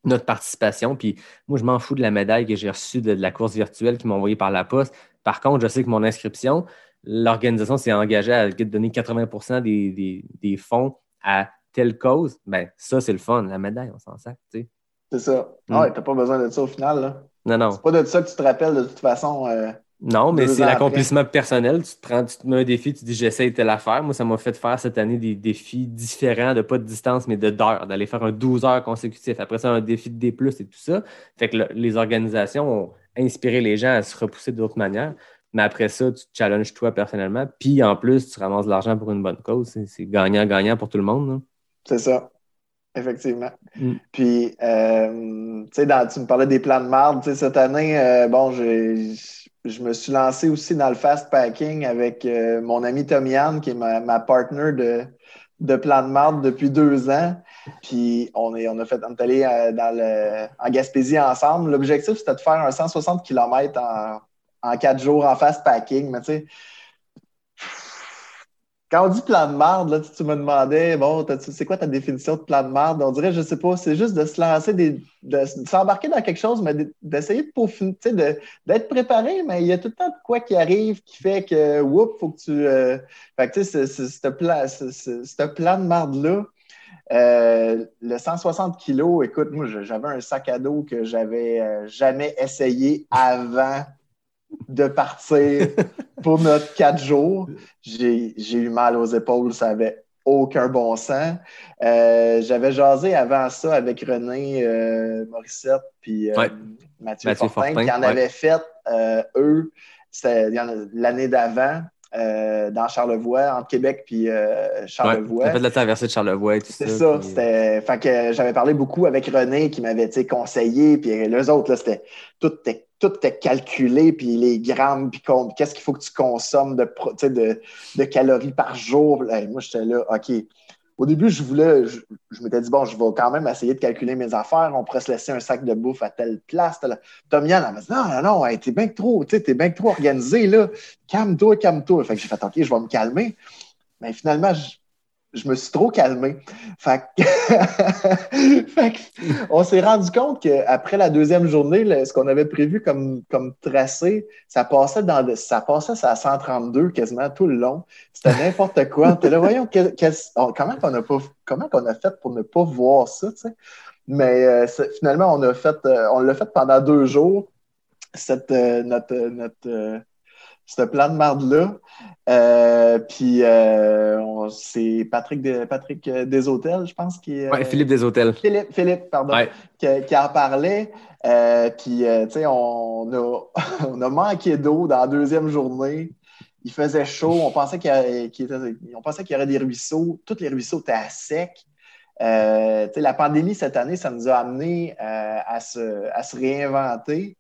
notre participation. Puis moi, je m'en fous de la médaille que j'ai reçue de, la course virtuelle qui m'a envoyée par la poste. Par contre, je sais que mon inscription, l'organisation s'est engagée à donner 80% des, fonds à telle cause. Ben, ça, c'est le fun. La médaille, on s'en sert. C'est ça. Mm. Ah, t'as pas besoin de ça au final. Là. Non, non. C'est pas de ça que tu te rappelles de toute façon. Euh, non, mais c'est l'accomplissement personnel. Tu te, prends, tu te mets un défi, tu dis j'essaie telle affaire. Moi, ça m'a fait faire cette année des défis différents, de pas de distance, mais de d'heures, d'aller faire un 12 heures consécutif. Après ça, un défi de D, et tout ça. Fait que les organisations ont inspiré les gens à se repousser d'autres manières. Mais après ça, tu te challenges toi personnellement. Puis en plus, tu ramasses de l'argent pour une bonne cause. C'est gagnant-gagnant pour tout le monde. C'est ça. Effectivement. Mm. Puis, euh, tu sais, tu me parlais des plans de marde. Cette année, euh, bon, j'ai je me suis lancé aussi dans le fast packing avec euh, mon ami Tom Yann, qui est ma, ma partner de, de plan de marde depuis deux ans. Puis on, est, on a fait, on allé euh, dans le, en Gaspésie ensemble. L'objectif, c'était de faire un 160 km en, en quatre jours en fast packing. Mais tu sais, quand on dit plan de marde, là, tu, me demandais, bon, c'est quoi ta définition de plan de marde? On dirait, je sais pas, c'est juste de se lancer, des, de, s'embarquer dans quelque chose, mais d'essayer de peaufiner, d'être préparé, mais il y a tout le temps de quoi qui arrive qui fait que, whoop, faut que tu. Euh, fait que, tu sais, ce plan, plan de marde-là, euh, le 160 kilos, écoute, moi, j'avais un sac à dos que j'avais euh, jamais essayé avant de partir pour notre quatre jours. J'ai eu mal aux épaules, ça n'avait aucun bon sens. Euh, j'avais jasé avant ça avec René euh, Morissette puis euh, Mathieu, Fortin, qui en avaient fait, eux, l'année d'avant. dans Charlevoix, entre Québec puis Charlevoix. Ouais, fait la traversée de Charlevoix et tout ça. C'est ça. Fait que j'avais parlé beaucoup avec René qui m'avait conseillé, puis les autres, là, c'était tout tout est calculé, puis les grammes, puis qu'est-ce qu'il faut que tu consommes de, de, de calories par jour. moi, j'étais là, OK. Au début, je voulais, je, m'étais dit, bon, je vais quand même essayer de calculer mes affaires. On pourrait se laisser un sac de bouffe à telle place. Tom Yann, m'a dit, non, non, non, t'es bien trop, t'es bien trop organisé, là. Calme-toi, calme-toi. Fait que j'ai fait, OK, je vais me calmer. Mais finalement, je, je me suis trop calmé. Fait, <laughs> on s'est rendu compte qu'après la deuxième journée, ce qu'on avait prévu comme, comme tracé, ça passait dans ça passait à 132 quasiment tout le long. C'était n'importe quoi. On là, voyons, comment on a pas, comment qu'on a fait pour ne pas voir ça, tu sais? Mais euh, finalement, on a fait, euh, on l'a fait pendant deux jours. Cette, euh, notre, notre ce plan de marde-là. Euh, puis euh, c'est Patrick, de, Patrick euh, Deshôtels, je pense. Qui, oui, Philippe Deshôtels. Philippe, Philippe, pardon, qui, en parlait. puis, tu sais, on a, <laughs> on a manqué d'eau dans la deuxième journée. Il faisait chaud. On pensait qu'il y, pensait qu'il y aurait des ruisseaux. Tous les ruisseaux étaient à sec. la pandémie cette année, ça nous a amené à, se, à se réinventer.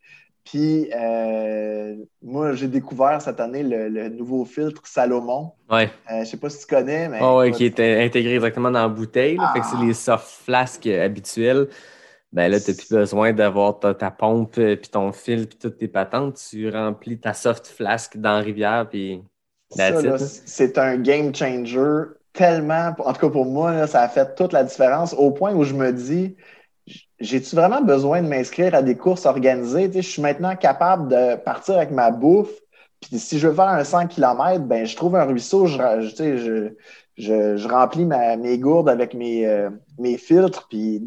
Puis, euh, moi, j'ai découvert cette année le, nouveau filtre Salomon. Ouais. Euh, je sais pas si tu connais, mais. Oh, ouais, qui est intégré exactement dans la bouteille. Fait que c'est ah. les soft flasques habituels. Ben là, tu n'as plus besoin d'avoir ta, pompe, euh, puis ton fil, puis toutes tes patentes. Tu remplis ta soft flasque dans la rivière, puis c'est un game changer tellement, en tout cas pour moi, là, ça a fait toute la différence au point où je me dis, j'ai-tu vraiment besoin de m'inscrire à des courses organisées? Tu sais, je suis maintenant capable de partir avec ma bouffe. Puis si je veux faire un 100 km, ben, je trouve un ruisseau, je, je- je, remplis ma- mes gourdes avec mes, euh, mes filtres, puis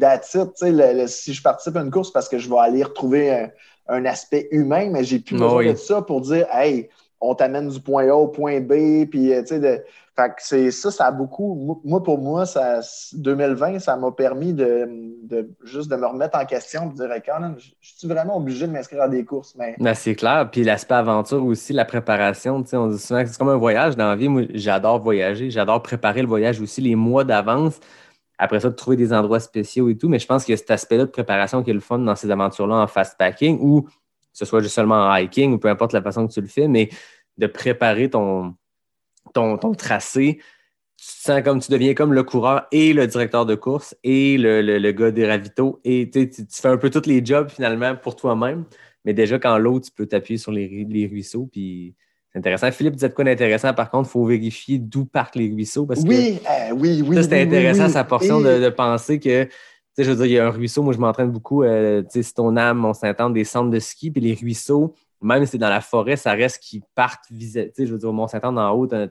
le- si je participe à une course parce que je vais aller retrouver un, un aspect humain, mais j'ai plus Ah besoin oui. de ça pour dire, hey, on t'amène du point A au point B, puis euh, tu sais, de- fait que c'est ça, ça a beaucoup. moi- pour moi, ça, 2020, ça m'a permis de, de juste de me remettre en question, de dire, je suis vraiment obligé de m'inscrire à des courses, mais Ben, c'est clair. Puis l'aspect aventure aussi, la préparation. On dit souvent que c'est comme un voyage dans la vie. Moi, j'adore voyager. J'adore préparer le voyage aussi les mois d'avance. Après ça, de trouver des endroits spéciaux et tout. Mais je pense qu'il y a cet aspect-là de préparation qui est le fun dans ces aventures-là en fast packing ou que ce soit juste seulement en hiking ou peu importe la façon que tu le fais, mais de préparer ton, ton, ton tracé. Tu te sens comme tu deviens comme le coureur et le directeur de course et le, le- le gars des ravitaux. Et tu, fais un peu tous les jobs finalement pour toi-même. Mais déjà, quand l'autre, tu peux t'appuyer sur les, les ruisseaux. Puis c'est intéressant. Philippe disait de quoi d'intéressant. Par contre, il faut vérifier d'où partent les ruisseaux. Parce que oui, euh, oui, oui. ça, c'était oui, intéressant, oui. sa portion Et- de, de penser que, tu sais, je veux dire, il y a un ruisseau. Moi, je m'entraîne beaucoup, euh, tu sais, Stoneham, Mont-Saint-Anne, des centres de ski. Puis les ruisseaux, même si c'est dans la forêt, ça reste qu'ils partent sais, je veux dire, au Mont-Saint-Anne, en haut, tu as,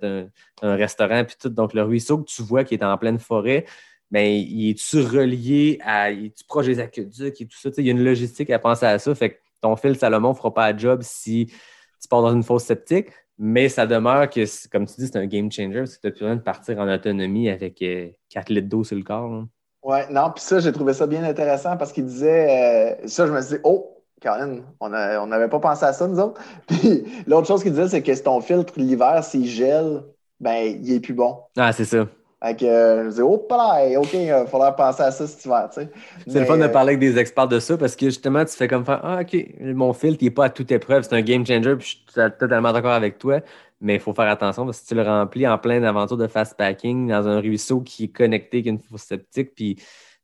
un restaurant, puis tout. Donc, le ruisseau que tu vois qui est en pleine forêt, ben, il est-tu relié à. Il est-tu proche des aqueducs et tout ça? Il y a une logistique à penser à ça. Fait que ton fil Salomon ne fera pas la job si tu pars dans une fosse sceptique. Mais ça demeure que, comme tu dis, c'est un game changer tu n'as plus besoin de partir en autonomie avec euh, 4 litres d'eau sur le corps. hein. Ouais, non, puis ça, j'ai trouvé ça bien intéressant parce qu'il disait, euh, ça, je me suis dit, oh, Colin, on n'avait pas pensé à ça, nous autres. <laughs> Puis l'autre chose qu'il disait, c'est que si ton filtre l'hiver, s'il gèle, ben, il est plus bon. Ah, c'est ça. Fait que euh, je me disais, oh, là, OK, il va falloir penser à ça cet hiver, tu sais. C'est le fun de euh, parler avec des experts de ça parce que justement, tu fais comme faire Ah, OK, mon filtre n'est pas à toute épreuve, c'est un game changer, puis je suis totalement d'accord avec toi. Mais il faut faire attention parce que si tu le remplis en pleine aventure de fast packing dans un ruisseau qui est connecté avec une fosse septique, puis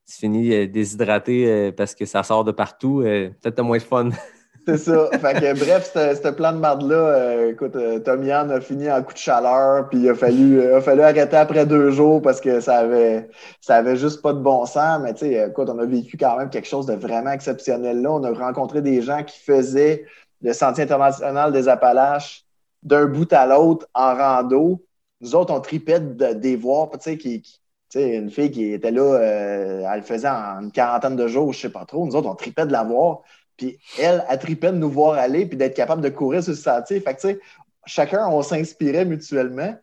tu finis euh, déshydraté euh, parce que ça sort de partout, euh, peut-être t'as moins de fun. <laughs> C'est ça. Bref, ce plan de marde-là, écoute, euh, a fini en coup de chaleur, puis il a fallu, a fallu arrêter après deux jours parce que ça avait, ça avait juste pas de bon sens. Mais tu sais, écoute, on a vécu quand même quelque chose de vraiment exceptionnel là. On a rencontré des gens qui faisaient le Sentier international des Appalaches d'un bout à l'autre en rando. Nous autres, on tripait de, des sais, qui, une fille qui était là, euh, elle le faisait en une quarantaine de jours, je sais pas trop. Nous autres, on tripait de la voir. Puis elle, elle tripait de nous voir aller puis d'être capable de courir sur le sentier. Fait que, tu sais, chacun, on s'inspirait mutuellement.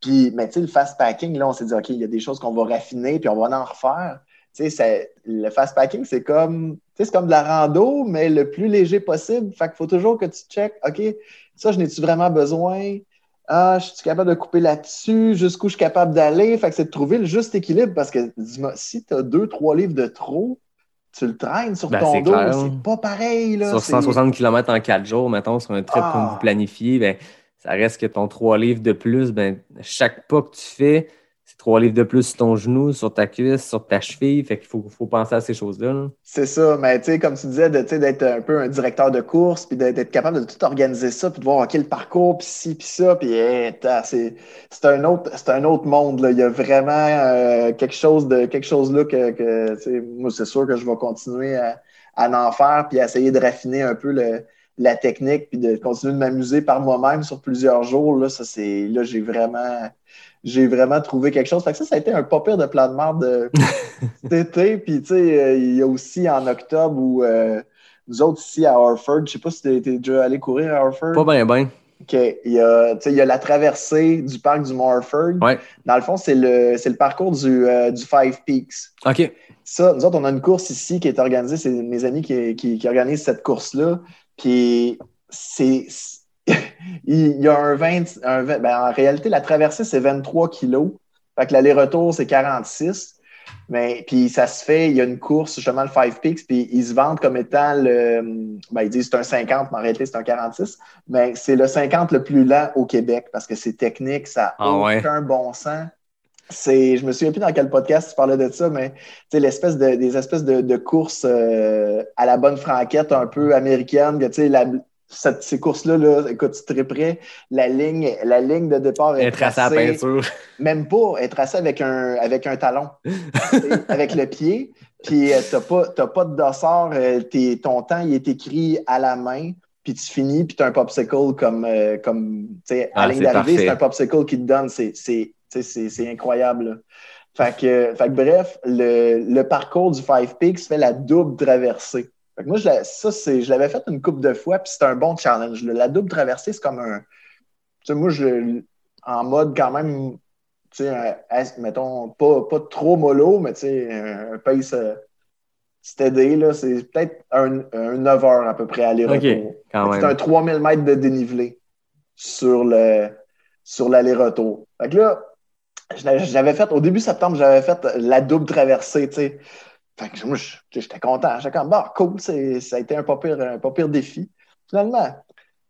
Puis, mais tu sais, le fast packing, là, on s'est dit, OK, il y a des choses qu'on va raffiner puis on va en refaire. Tu sais, le fast packing, c'est comme, c'est comme de la rando, mais le plus léger possible. Fait qu'il faut toujours que tu checkes, OK, ça, je n'ai-tu vraiment besoin? Ah, je suis capable de couper là-dessus? Jusqu'où je suis capable d'aller? Fait que c'est de trouver le juste équilibre parce que, dis-moi, si tu as deux, trois livres de trop, tu le traînes sur Ben, ton c'est dos. C'est pas pareil, là. Sur C'est- 160 km en 4 jours, mettons, sur un trip Ah. comme vous planifiez, ben, ça reste que ton 3 livres de plus, ben, chaque pas que tu fais, 3 livres de plus sur ton genou, sur ta cuisse, sur ta cheville. Fait qu'il faut, faut penser à ces choses-là. là. C'est ça, mais tu sais, comme tu disais, d'être un peu un directeur de course, puis d'être capable de tout organiser ça, puis de voir OK, le parcours, puis ci, puis ça, puis eh, c'est c'est un autre c'est un autre monde là. Il y a vraiment euh, quelque chose de quelque chose là que, moi c'est sûr que je vais continuer à, en faire, puis à essayer de raffiner un peu la technique, puis de continuer de m'amuser par moi-même sur plusieurs jours là. Ça c'est là j'ai vraiment j'ai vraiment trouvé quelque chose. Fait que ça, ça a été un pas pire de plan de marde de <laughs> cet été. Puis, tu sais, euh, il y a aussi en octobre où euh, nous autres ici à Harford, je sais pas si tu es déjà allé courir à Harford. Pas bien, bien. OK. Il y, a, tu sais, il y a la traversée du parc du Mont Harford. Ouais. Dans le fond, c'est le, le parcours du, euh, du Five Peaks. OK. Ça, nous autres, on a une course ici qui est organisée. C'est mes amis qui, qui, qui organisent cette course-là. Puis, c'est. Il y a un 20. Un 20 ben, en réalité, la traversée, c'est 23 kilos. Fait que l'aller-retour, c'est 46. Mais puis ça se fait, il y a une course, justement, le Five Peaks, puis ils se vendent comme étant le. Ben, ils disent c'est un 50, mais en réalité, c'est un 46. Mais c'est le 50 le plus lent au Québec parce que c'est technique, ça n'a Ah ouais. aucun bon sens. C'est, je me souviens plus dans quel podcast tu parlais de ça, mais l'espèce de, des espèces de, de courses euh, à la bonne franquette un peu américaine, que tu sais, la, cette- ces courses-là, là, écoute, tu triperais. La ligne, la ligne de départ est Un tracé à tracée, peinture. même pas, elle est tracée avec un, avec un talon, <laughs> avec le pied. Puis euh, t'as pas, t'as pas de dossard, euh, t'es- ton temps il est écrit à la main, puis tu finis, puis tu as un popsicle comme, euh, comme tu sais, à Ah, ligne c'est d'arrivée, c'est un popsicle qui te donne. C'est, c'est, tu sais, c'est, c'est incroyable. là. Fait que, fait que bref, le, le parcours du Five Peaks fait la double traversée. Fait que moi, je, ça, c'est, je l'avais fait une couple de fois, puis c'est un bon challenge. La double traversée, c'est comme un. Tu sais, moi, je, en mode quand même, tu sais, un- mettons, pas, pas trop mollo, mais tu sais, un, pace euh, steady, là, c'est peut-être un, un 9 heures à peu près aller-retour. OK, quand C'est un 3000 mètres de dénivelé sur le sur l'aller-retour. Fait que là, je l'avais- fait, au début septembre, j'avais fait la double traversée, tu sais. Fait que moi, j'étais content. J'étais comme, bah, cool, ça a été un pas pire, un pas pire défi. Finalement,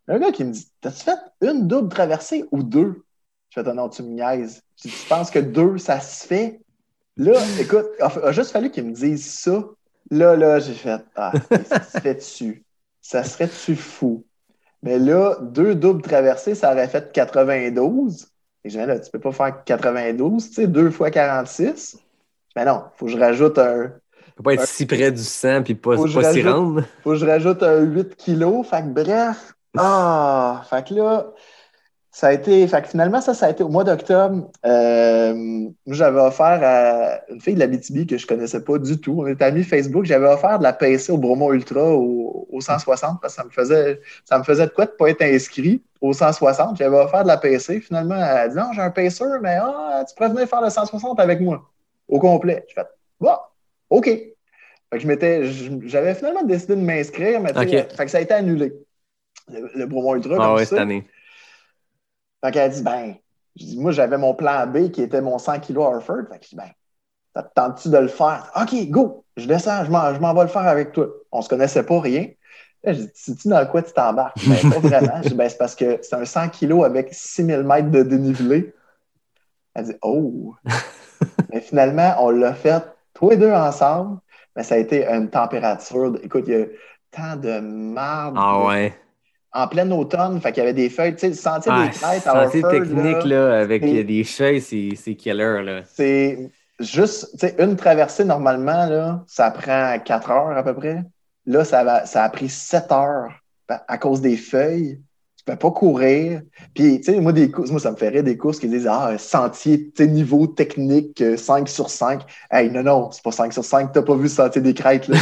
un gars qui me dit, t'as-tu fait une double traversée ou deux? Je fais, non, tu me niaises. Je dis, tu penses que deux, ça se fait? Là, <laughs> écoute, il a, a juste fallu qu'il me dise ça. Là, là, j'ai fait, ah, ça se <laughs> fait dessus. Ça serait-tu fou? Mais là, deux doubles traversées, ça aurait fait 92. Et je dis, là, tu peux pas faire 92, tu sais, deux fois 46. Mais non, faut que je rajoute un, Faut pas être si près du sang puis pas, s'y rendre. faut que je rajoute un 8 kilos. Fait que bref, ah, fait que là, ça a été, fait que finalement, ça, ça a été au mois d'octobre. Euh, moi, j'avais offert à une fille de la BTB que je connaissais pas du tout. On était amis Facebook. J'avais offert de la PC au Bromont Ultra au, au 160 parce que ça me faisait, ça me faisait de quoi de pas être inscrit au 160. J'avais offert de la PC. Finalement, elle a dit non, j'ai un pacer, mais ah, tu pourrais venir faire le 160 avec moi au complet. Je fais, bon, OK. Fait que je m'étais, je- j'avais finalement décidé de m'inscrire, mais fait que ça a été annulé. Le, le Bromont Ultra, Ah tu cette année. Fait qu'elle a dit, ben, je dis, moi, j'avais mon plan B qui était mon 100 kg Harford. Fait que je dis, ben, ça te tente-tu de le faire? OK, go, je descends, je m'en, je m'en vais le faire avec toi. On se connaissait pas rien. Là, je dis, sais-tu dans quoi tu t'embarques? Ben, pas vraiment. <laughs> Je dis, ben, c'est parce que c'est un 100 kg avec 6000 mètres de dénivelé. Elle dit, oh. <laughs> Mais finalement, on l'a fait tous les deux ensemble. Mais ça a été une température. de- écoute, il y a tant de marde. Ah ouais. En plein automne, fait qu'il y avait des feuilles. Tu sais, le sentier Ah, des crêtes à sentier technique là, là, avec des feuilles, c'est c'est killer. Là. c'est juste, tu sais, une traversée normalement, là, ça prend 4 heures à peu près. Là, ça, va, ça a pris 7 heures à à cause des feuilles. Peux pas courir. Puis, tu sais, moi, des courses, moi, ça me ferait des courses qui disent Ah, sentier, tu sais, niveau technique, euh, 5 sur 5. Hey, non, non, c'est pas 5 sur 5, t'as pas vu sentier des crêtes, là.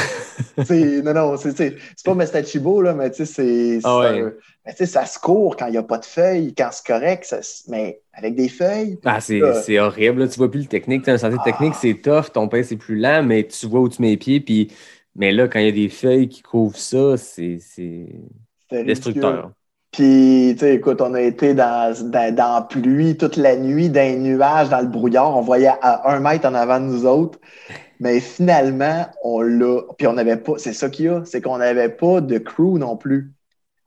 <laughs> Non, non, c'est pas Mestachibo, là, mais tu sais, c'est. Ah ouais. mais tu sais, ça se court quand il n'y a pas de feuilles, quand c'est correct, ça mais avec des feuilles. Ah, c'est Euh. horrible. Là. Tu vois plus le technique. Un sentier Ah. technique, c'est tough. Ton pace c'est plus lent, mais tu vois où tu mets les pieds. Puis... Mais là, quand il y a des feuilles qui couvrent ça, c'est destructeur. Puis, tu sais, écoute, on a été dans, dans, dans la pluie toute la nuit, dans les nuages, dans le brouillard. On voyait à un mètre en avant de nous autres. Mais finalement, on l'a. Puis on n'avait pas. C'est ça qu'il y a, c'est qu'on n'avait pas de crew non plus.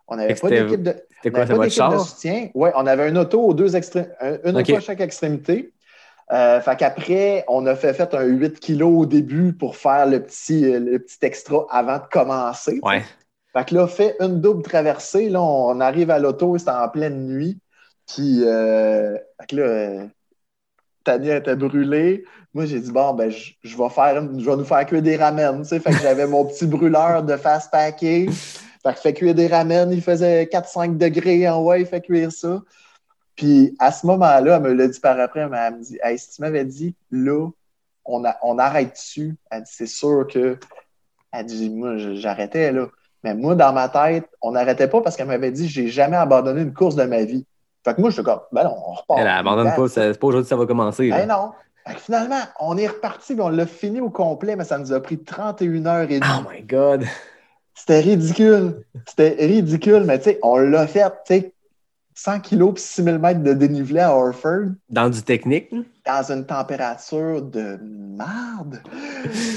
On n'avait pas C'était- d'équipe de. C'était quoi, pas votre char? soutien. Oui, on avait une auto aux deux extré- un- une auto à chaque extrémité. Euh, fait qu'après, on a fait, fait un 8 kilos au début pour faire le petit, euh, le petit extra avant de commencer. tu sais. Fait que là, fait une double traversée. Là, on arrive à l'auto, c'était en pleine nuit. Puis, euh, là, Tania était brûlée. Moi, j'ai dit, bon, ben, je, vais faire, je vais nous faire cuire des ramen. Fait que j'avais mon petit brûleur de fast packing. Fait fait cuire des ramen, il faisait 4-5 degrés en haut, il fait cuire ça. Puis, à ce moment-là, elle me l'a dit par après, elle me dit, hey, si tu m'avais dit, là, on, a- on arrête dessus, elle dit, c'est sûr que. Elle dit, moi, j'arrêtais, là. Mais moi, dans ma tête, on n'arrêtait pas parce qu'elle m'avait dit j'ai jamais abandonné une course de ma vie. Fait que moi, je suis comme ben non, on repart. Elle abandonne pas. C'est pas aujourd'hui que ça va commencer. Ben non. Fait que finalement, on est reparti et on l'a fini au complet, mais ça nous a pris 31 heures et demie. Oh my God. C'était ridicule. C'était ridicule, mais tu sais, on l'a fait, tu sais, 100 kilos et 6000 mètres de dénivelé à Orford Dans du technique, dans une température de merde.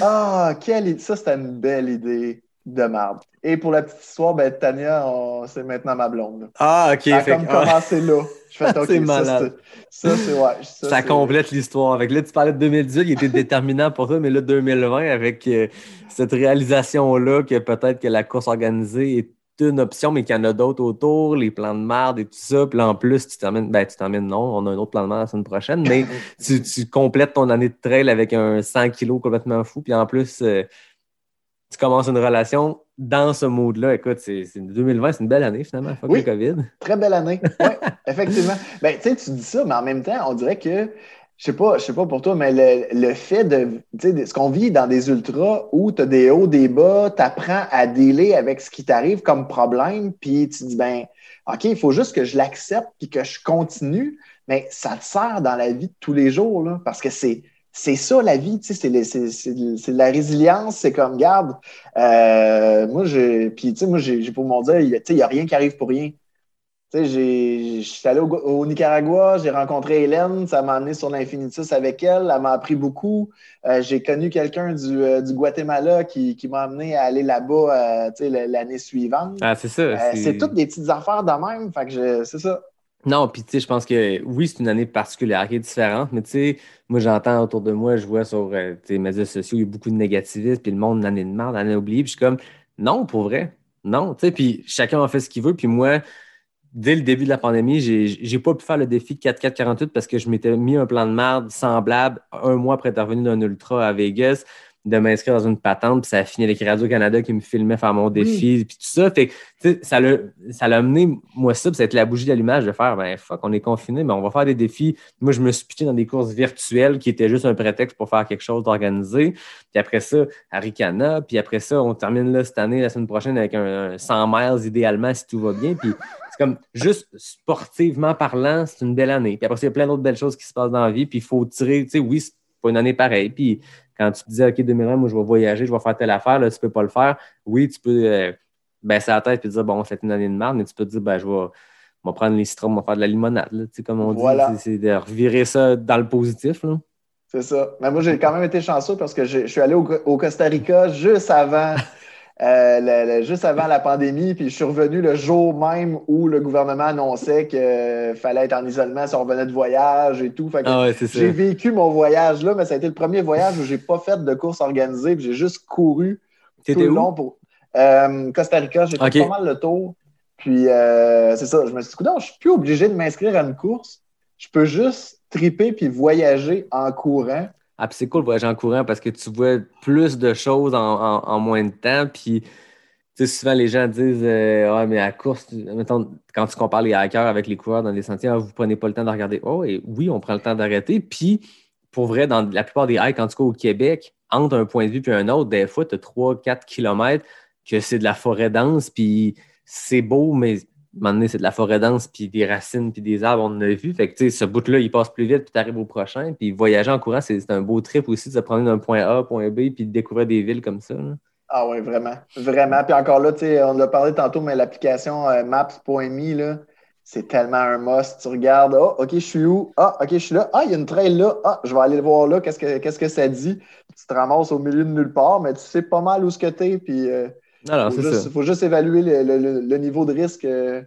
Ah, quelle idée. Ça, c'était une belle idée de merde. Et pour la petite histoire, ben, Tania, on- c'est maintenant ma blonde. là. Ah, ok. Ça fait comme que- ah, commencé là. Je fais, <laughs> OK, C'est ça, malade. ça, c'est, ouais. Ça, complète l'histoire. Avec là, tu parlais de 2018, il était <laughs> déterminant pour toi, mais là, 2020, avec euh, cette réalisation-là que peut-être que la course organisée est une option, mais qu'il y en a d'autres autour, les plans de marde et tout ça. Puis là, en plus, tu t'emmènes, ben, tu t'emmènes, non, on a un autre plan de marde la semaine prochaine, mais <laughs> tu, tu complètes ton année de trail avec un 100 kilos complètement fou. Puis en plus, euh, tu commences une relation dans ce mode-là. Écoute, c'est, c'est 2020, c'est une belle année finalement, fuck Oui. le COVID. Très belle année. Oui, <laughs> effectivement. Ben, tu sais, tu dis ça, mais en même temps, on dirait que, je sais pas, je sais pas pour toi, mais le, le fait de, tu sais, de- ce qu'on vit dans des ultras où tu as des hauts, des bas, tu apprends à dealer avec ce qui t'arrive comme problème, puis tu dis, ben, OK, il faut juste que je l'accepte puis que je continue, mais ça te sert dans la vie de tous les jours, là, parce que c'est, c'est ça la vie, tu sais, c'est, de la résilience, c'est comme, garde, euh, moi, j'ai, puis tu sais, moi, j'ai, pour mon dire, il n'y a rien qui arrive pour rien. Tu sais, j'ai- je suis allé au, au Nicaragua, j'ai rencontré Hélène, ça m'a amené sur l'Infinitus avec elle, elle m'a appris beaucoup. Euh, j'ai connu quelqu'un du, euh, du Guatemala qui, qui m'a amené à aller là-bas tu sais, l'année suivante. Ah, c'est ça. C'est toutes des petites affaires de même, fait que je- c'est ça. Non, puis tu sais, je pense que oui, c'est une année particulière qui est différente, mais tu sais, moi j'entends autour de moi, je vois sur euh, les médias sociaux, il y a beaucoup de négativisme, puis le monde, une année de merde, une année oubliée, puis je suis comme, non, pour vrai, non, tu sais, puis chacun a fait ce qu'il veut, puis moi, dès le début de la pandémie, j'ai pas pu faire le défi 4-4-48 parce que je m'étais mis un plan de merde semblable un mois après être revenu d'un ultra à Vegas de m'inscrire dans une patente, puis ça a fini avec Radio-Canada qui me filmait faire mon défi, puis tout ça. Fait que, ça l'a ça l'a amené, moi, ça, puis ça a été la bougie d'allumage de faire, ben fuck, on est confiné, mais on va faire des défis. Moi, je me suis pitché dans des courses virtuelles qui étaient juste un prétexte pour faire quelque chose d'organisé. Puis après ça, Aricana, puis après ça, on termine là cette année, la semaine prochaine, avec un, un 100 miles idéalement, si tout va bien. Puis c'est comme, juste sportivement parlant, c'est une belle année. Puis après il y a plein d'autres belles choses qui se passent dans la vie, puis il faut tirer, tu sais, oui, c'est pas une année pareille. Puis quand tu te disais, OK, 2020, moi, je vais voyager, je vais faire telle affaire, là, tu peux pas le faire. Oui, tu peux euh, baisser la tête et dire, bon, c'est une année de merde, mais tu peux te dire, ben, je vais, je vais prendre les citrons, je vais faire de la limonade, là, tu sais, comme on Voilà. dit, c'est de revirer ça dans le positif, là. C'est ça. Mais moi, j'ai quand même été chanceux parce que je suis allé au, au Costa Rica juste avant, <laughs> euh, le- le- juste avant la pandémie, puis je suis revenu le jour même où le gouvernement annonçait qu'il fallait être en isolement si on revenait de voyage et tout. Ah ouais, j'ai vécu mon voyage là, mais ça a été le premier voyage où j'ai pas fait de course organisée, puis j'ai juste couru tout le long pour Euh, Costa Rica. J'ai fait pas mal le tour. Puis euh, c'est ça, je me suis dit, Coudonc, je suis plus obligé de m'inscrire à une course. Je peux juste triper puis voyager en courant. Ah, puis c'est cool de voyager en courant parce que tu vois plus de choses en, en- moins de temps. Puis, souvent, les gens disent Ouais, mais à course, mettons, quand tu compares les hackers avec les coureurs dans des sentiers, Ah, vous prenez pas le temps de regarder. Oh, et oui, on prend le temps d'arrêter. Puis, pour vrai, dans la plupart des hikes, en tout cas au Québec, entre un point de vue et un autre, des fois, tu as 3-4 km que c'est de la forêt dense. Puis, c'est beau, mais moment donné, c'est de la forêt dense, puis des racines, puis des arbres, on en a vu. Fait que, ce bout-là, il passe plus vite, puis tu arrives au prochain. Puis voyager en courant, c'est un beau trip aussi de se prendre d'un point A point B, puis de découvrir des villes comme ça. Ah oui, vraiment. Vraiment. Puis encore là, on l'a parlé tantôt, mais l'application euh, Maps.me, c'est tellement un must. Tu regardes, ah, OK, je suis où? Ah, OK, je suis là. Ah, il y a une trail là. Ah, je vais aller le voir là. Qu'est-ce que, que ça dit? Tu te ramasses au milieu de nulle part, mais tu sais pas mal où ce que t'es. Puis euh, Non, faut, juste, ça. faut juste évaluer le, le- le- le niveau de risque euh,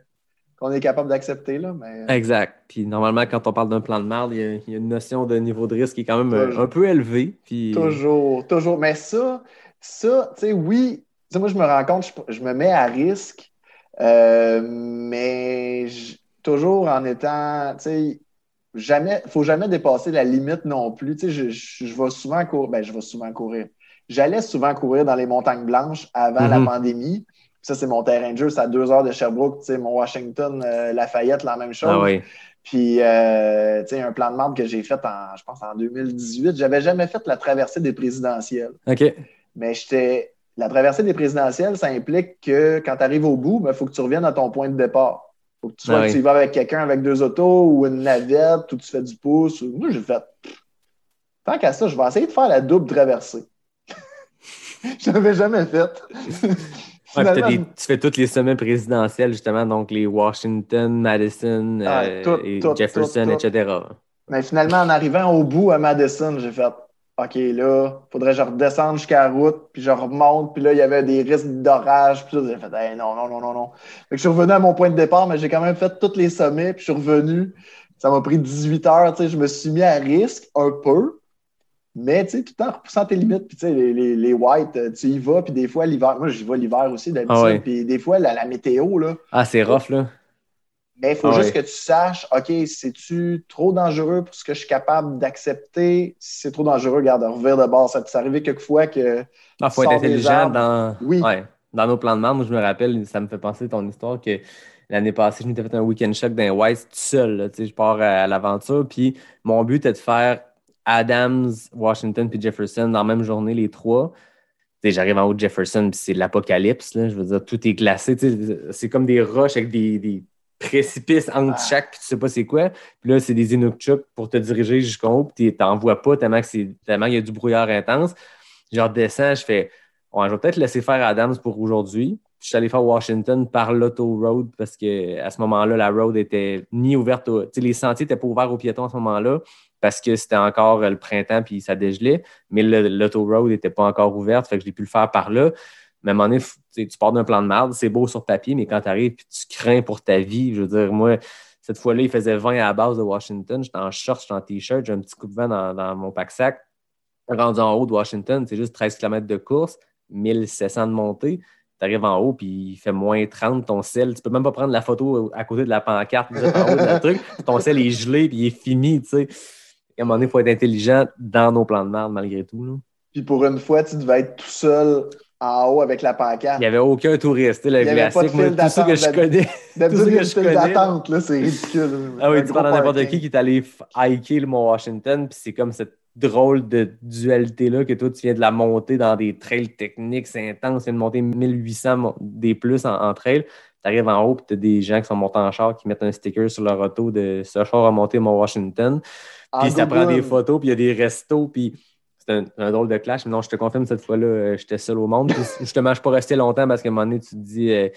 qu'on est capable d'accepter. Mais, Exact. Puis normalement, quand on parle d'un plan de merde, il y, a, il y a une notion de niveau de risque qui est quand même euh, Toujours. un peu élevée. Puis... Toujours, toujours. Mais ça, ça, tu sais, oui, moi, je me rends compte, je, je me mets à risque, euh, mais je- toujours en étant, tu sais, jamais, faut jamais dépasser la limite non plus. Tu sais, je, je, je vais souvent courir, ben, je vais souvent courir. J'allais souvent courir dans les montagnes blanches avant la Mhm. pandémie. Ça, c'est mon terrain de jeu, c'est à deux heures de Sherbrooke, tu sais, mon Washington, euh, Lafayette, la même chose. Ah oui. Puis, euh, tu sais, un plan de marde que j'ai fait en, je pense, en 2018. J'avais jamais fait la traversée des présidentielles. OK. Mais j'étais. La traversée des présidentielles, ça implique que quand tu arrives au bout, il faut que tu reviennes à ton point de départ. faut que tu, sois, Ah oui. tu y vas avec quelqu'un avec deux autos ou une navette ou tu fais du pouce. ou- Moi, j'ai fait. Tant qu'à ça, je vais essayer de faire la double traversée. Je l'avais jamais. Ouais, des- tu fais toutes les sommets présidentiels, justement, donc les Washington, Madison Ah, euh, tout, et tout, Jefferson, tout, etc. Mais finalement, en arrivant au bout à Madison, j'ai fait OK, là, faudrait que je redescende jusqu'à la route, puis je remonte, puis là, il y avait des risques d'orage, puis j'ai fait Hey, non, non, non, non, non. Fait que je suis revenu à mon point de départ, mais j'ai quand même fait tous les sommets, puis je suis revenu. Ça m'a pris 18 heures, tu sais, je me suis mis à risque un peu, mais tu sais, tout en repoussant tes limites. Puis tu sais, les, les, les whites, euh, tu y vas, puis des fois, l'hiver, moi, j'y vais l'hiver aussi d'habitude. Ah ouais. Puis des fois, la, la météo, là. Ah, c'est rough, là. Mais il faut Ah juste ouais. que tu saches, OK, c'est-tu trop dangereux pour ce que je suis capable d'accepter? Si c'est trop dangereux, regarde, revire de bord. Ça t'est arrivé quelquefois que. Il Ah, faut être intelligent dans, Oui. ouais, dans nos plans de marde. Moi, je me rappelle, ça me fait penser à ton histoire que l'année passée, je m'étais fait un week-end choc d'un White tout seul. là. Tu sais, je pars à, à l'aventure. Puis mon but était de faire Adams, Washington puis Jefferson dans la même journée, les trois. J'arrive en haut de Jefferson, puis c'est l'apocalypse. Je veux dire, tout est glacé. C'est comme des roches avec des, précipices entre Ah. chaque, puis tu sais pas c'est quoi. Puis là, c'est des Inukchuk pour te diriger jusqu'en haut, puis t'en vois pas tellement que c'est- tellement il y a du brouillard intense. Je redescends, je fais Ouais, je vais peut-être laisser faire Adams pour aujourd'hui. Je suis allé faire Washington par l'auto-road parce qu'à ce moment-là, la road était ni ouverte. les sentiers n'étaient pas ouverts aux piétons à ce moment-là parce que c'était encore euh, le printemps puis ça dégelait. Mais l'auto-road n'était pas encore ouverte, fait que j'ai pu le faire par là. Mais à un moment donné, tu pars d'un plan de merde, c'est beau sur papier, mais quand tu arrives tu crains pour ta vie, je veux dire, moi, cette fois-là, il faisait 20 à la base de Washington. J'étais en short, j'étais en t-shirt, j'ai un petit coup de vent dans, mon pack-sac. Rendu en haut de Washington, c'est juste 13 km de course, 1700 de montée. Tu arrives en haut, puis il fait moins 30 ton sel. Tu peux même pas prendre la photo à côté de la pancarte, en haut de la truc. Ton sel est gelé, puis il est fini, tu sais. À un moment donné, il faut être intelligent dans nos plans de merde, malgré tout. là. Puis pour une fois, tu devais être tout seul en haut avec la pancarte. Il n'y avait aucun touriste, le Il y avait pas de. Moi, tout ça que je connais. <laughs> D'habitude, tout il y a ce une que je file connais. d'attente, là, c'est ridicule. <laughs> Ah oui, tu parles à n'importe qui qui est allé hiker le Mont Washington, puis c'est comme cette drôle de dualité-là que toi, tu viens de la monter dans des trails techniques, c'est intense, tu viens de monter 1800 mon- des plus en, en trail. Tu arrives en haut, puis tu as des gens qui sont montés en char qui mettent un sticker sur leur auto de ce char a monté Mont Washington. En Puis ça prend des photos, puis il y a des restos, puis c'est un, un drôle de clash. Mais non, je te confirme, cette fois-là, euh, j'étais seul au monde. Puis <laughs> justement, je ne suis pas resté longtemps parce qu'à un moment donné, tu te dis, euh,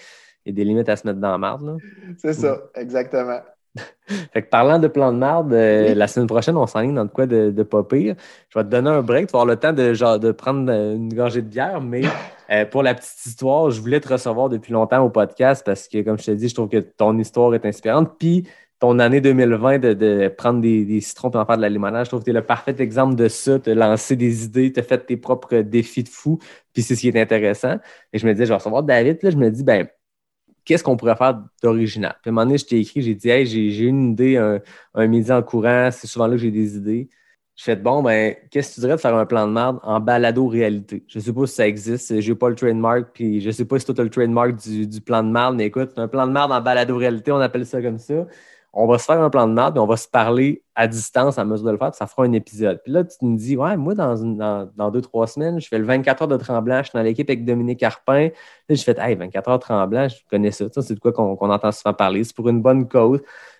il y a des limites à se mettre dans la marde. C'est ça, exactement. <laughs> Fait que parlant de plan de marde, euh, Oui. la semaine prochaine, on s'enligne dans de quoi de, de pas pire. Je vais te donner un break, tu vas avoir le temps de, genre, de prendre une gorgée de bière, mais <laughs> euh, pour la petite histoire, je voulais te recevoir depuis longtemps au podcast parce que, comme je te dis, je trouve que ton histoire est inspirante. Puis ton année 2020 de, prendre des, citrons et en faire de la je trouve que tu es le parfait exemple de ça. Tu as lancé des idées, tu fait tes propres défis de fou, puis c'est ce qui est intéressant. Et je me disais, je vais recevoir David, là, je me dis, ben, qu'est-ce qu'on pourrait faire d'original? Puis à un moment donné, je t'ai écrit, j'ai dit, hey, j'ai j'ai une idée, un, un midi en courant, c'est souvent là que j'ai des idées. Je fais, bon, ben, qu'est-ce que tu dirais de faire un plan de merde en balado-réalité? Je sais pas si ça existe, j'ai pas le trademark, puis je sais pas si toi, as le trademark du, du plan de merde, mais écoute, un plan de merde en balado-réalité, on appelle ça comme ça. On va se faire un plan de merde, puis on va se parler à distance à mesure de le faire, puis ça fera un épisode. Puis là, tu me dis, ouais, moi, dans, dans, dans deux, trois semaines, je fais le 24 heures de Tremblant, je suis dans l'équipe avec Dominique Carpin. Là, je fais, hey, 24 heures Tremblant, je connais ça. Ça, c'est de quoi qu'on qu'on entend souvent parler. C'est pour une bonne cause.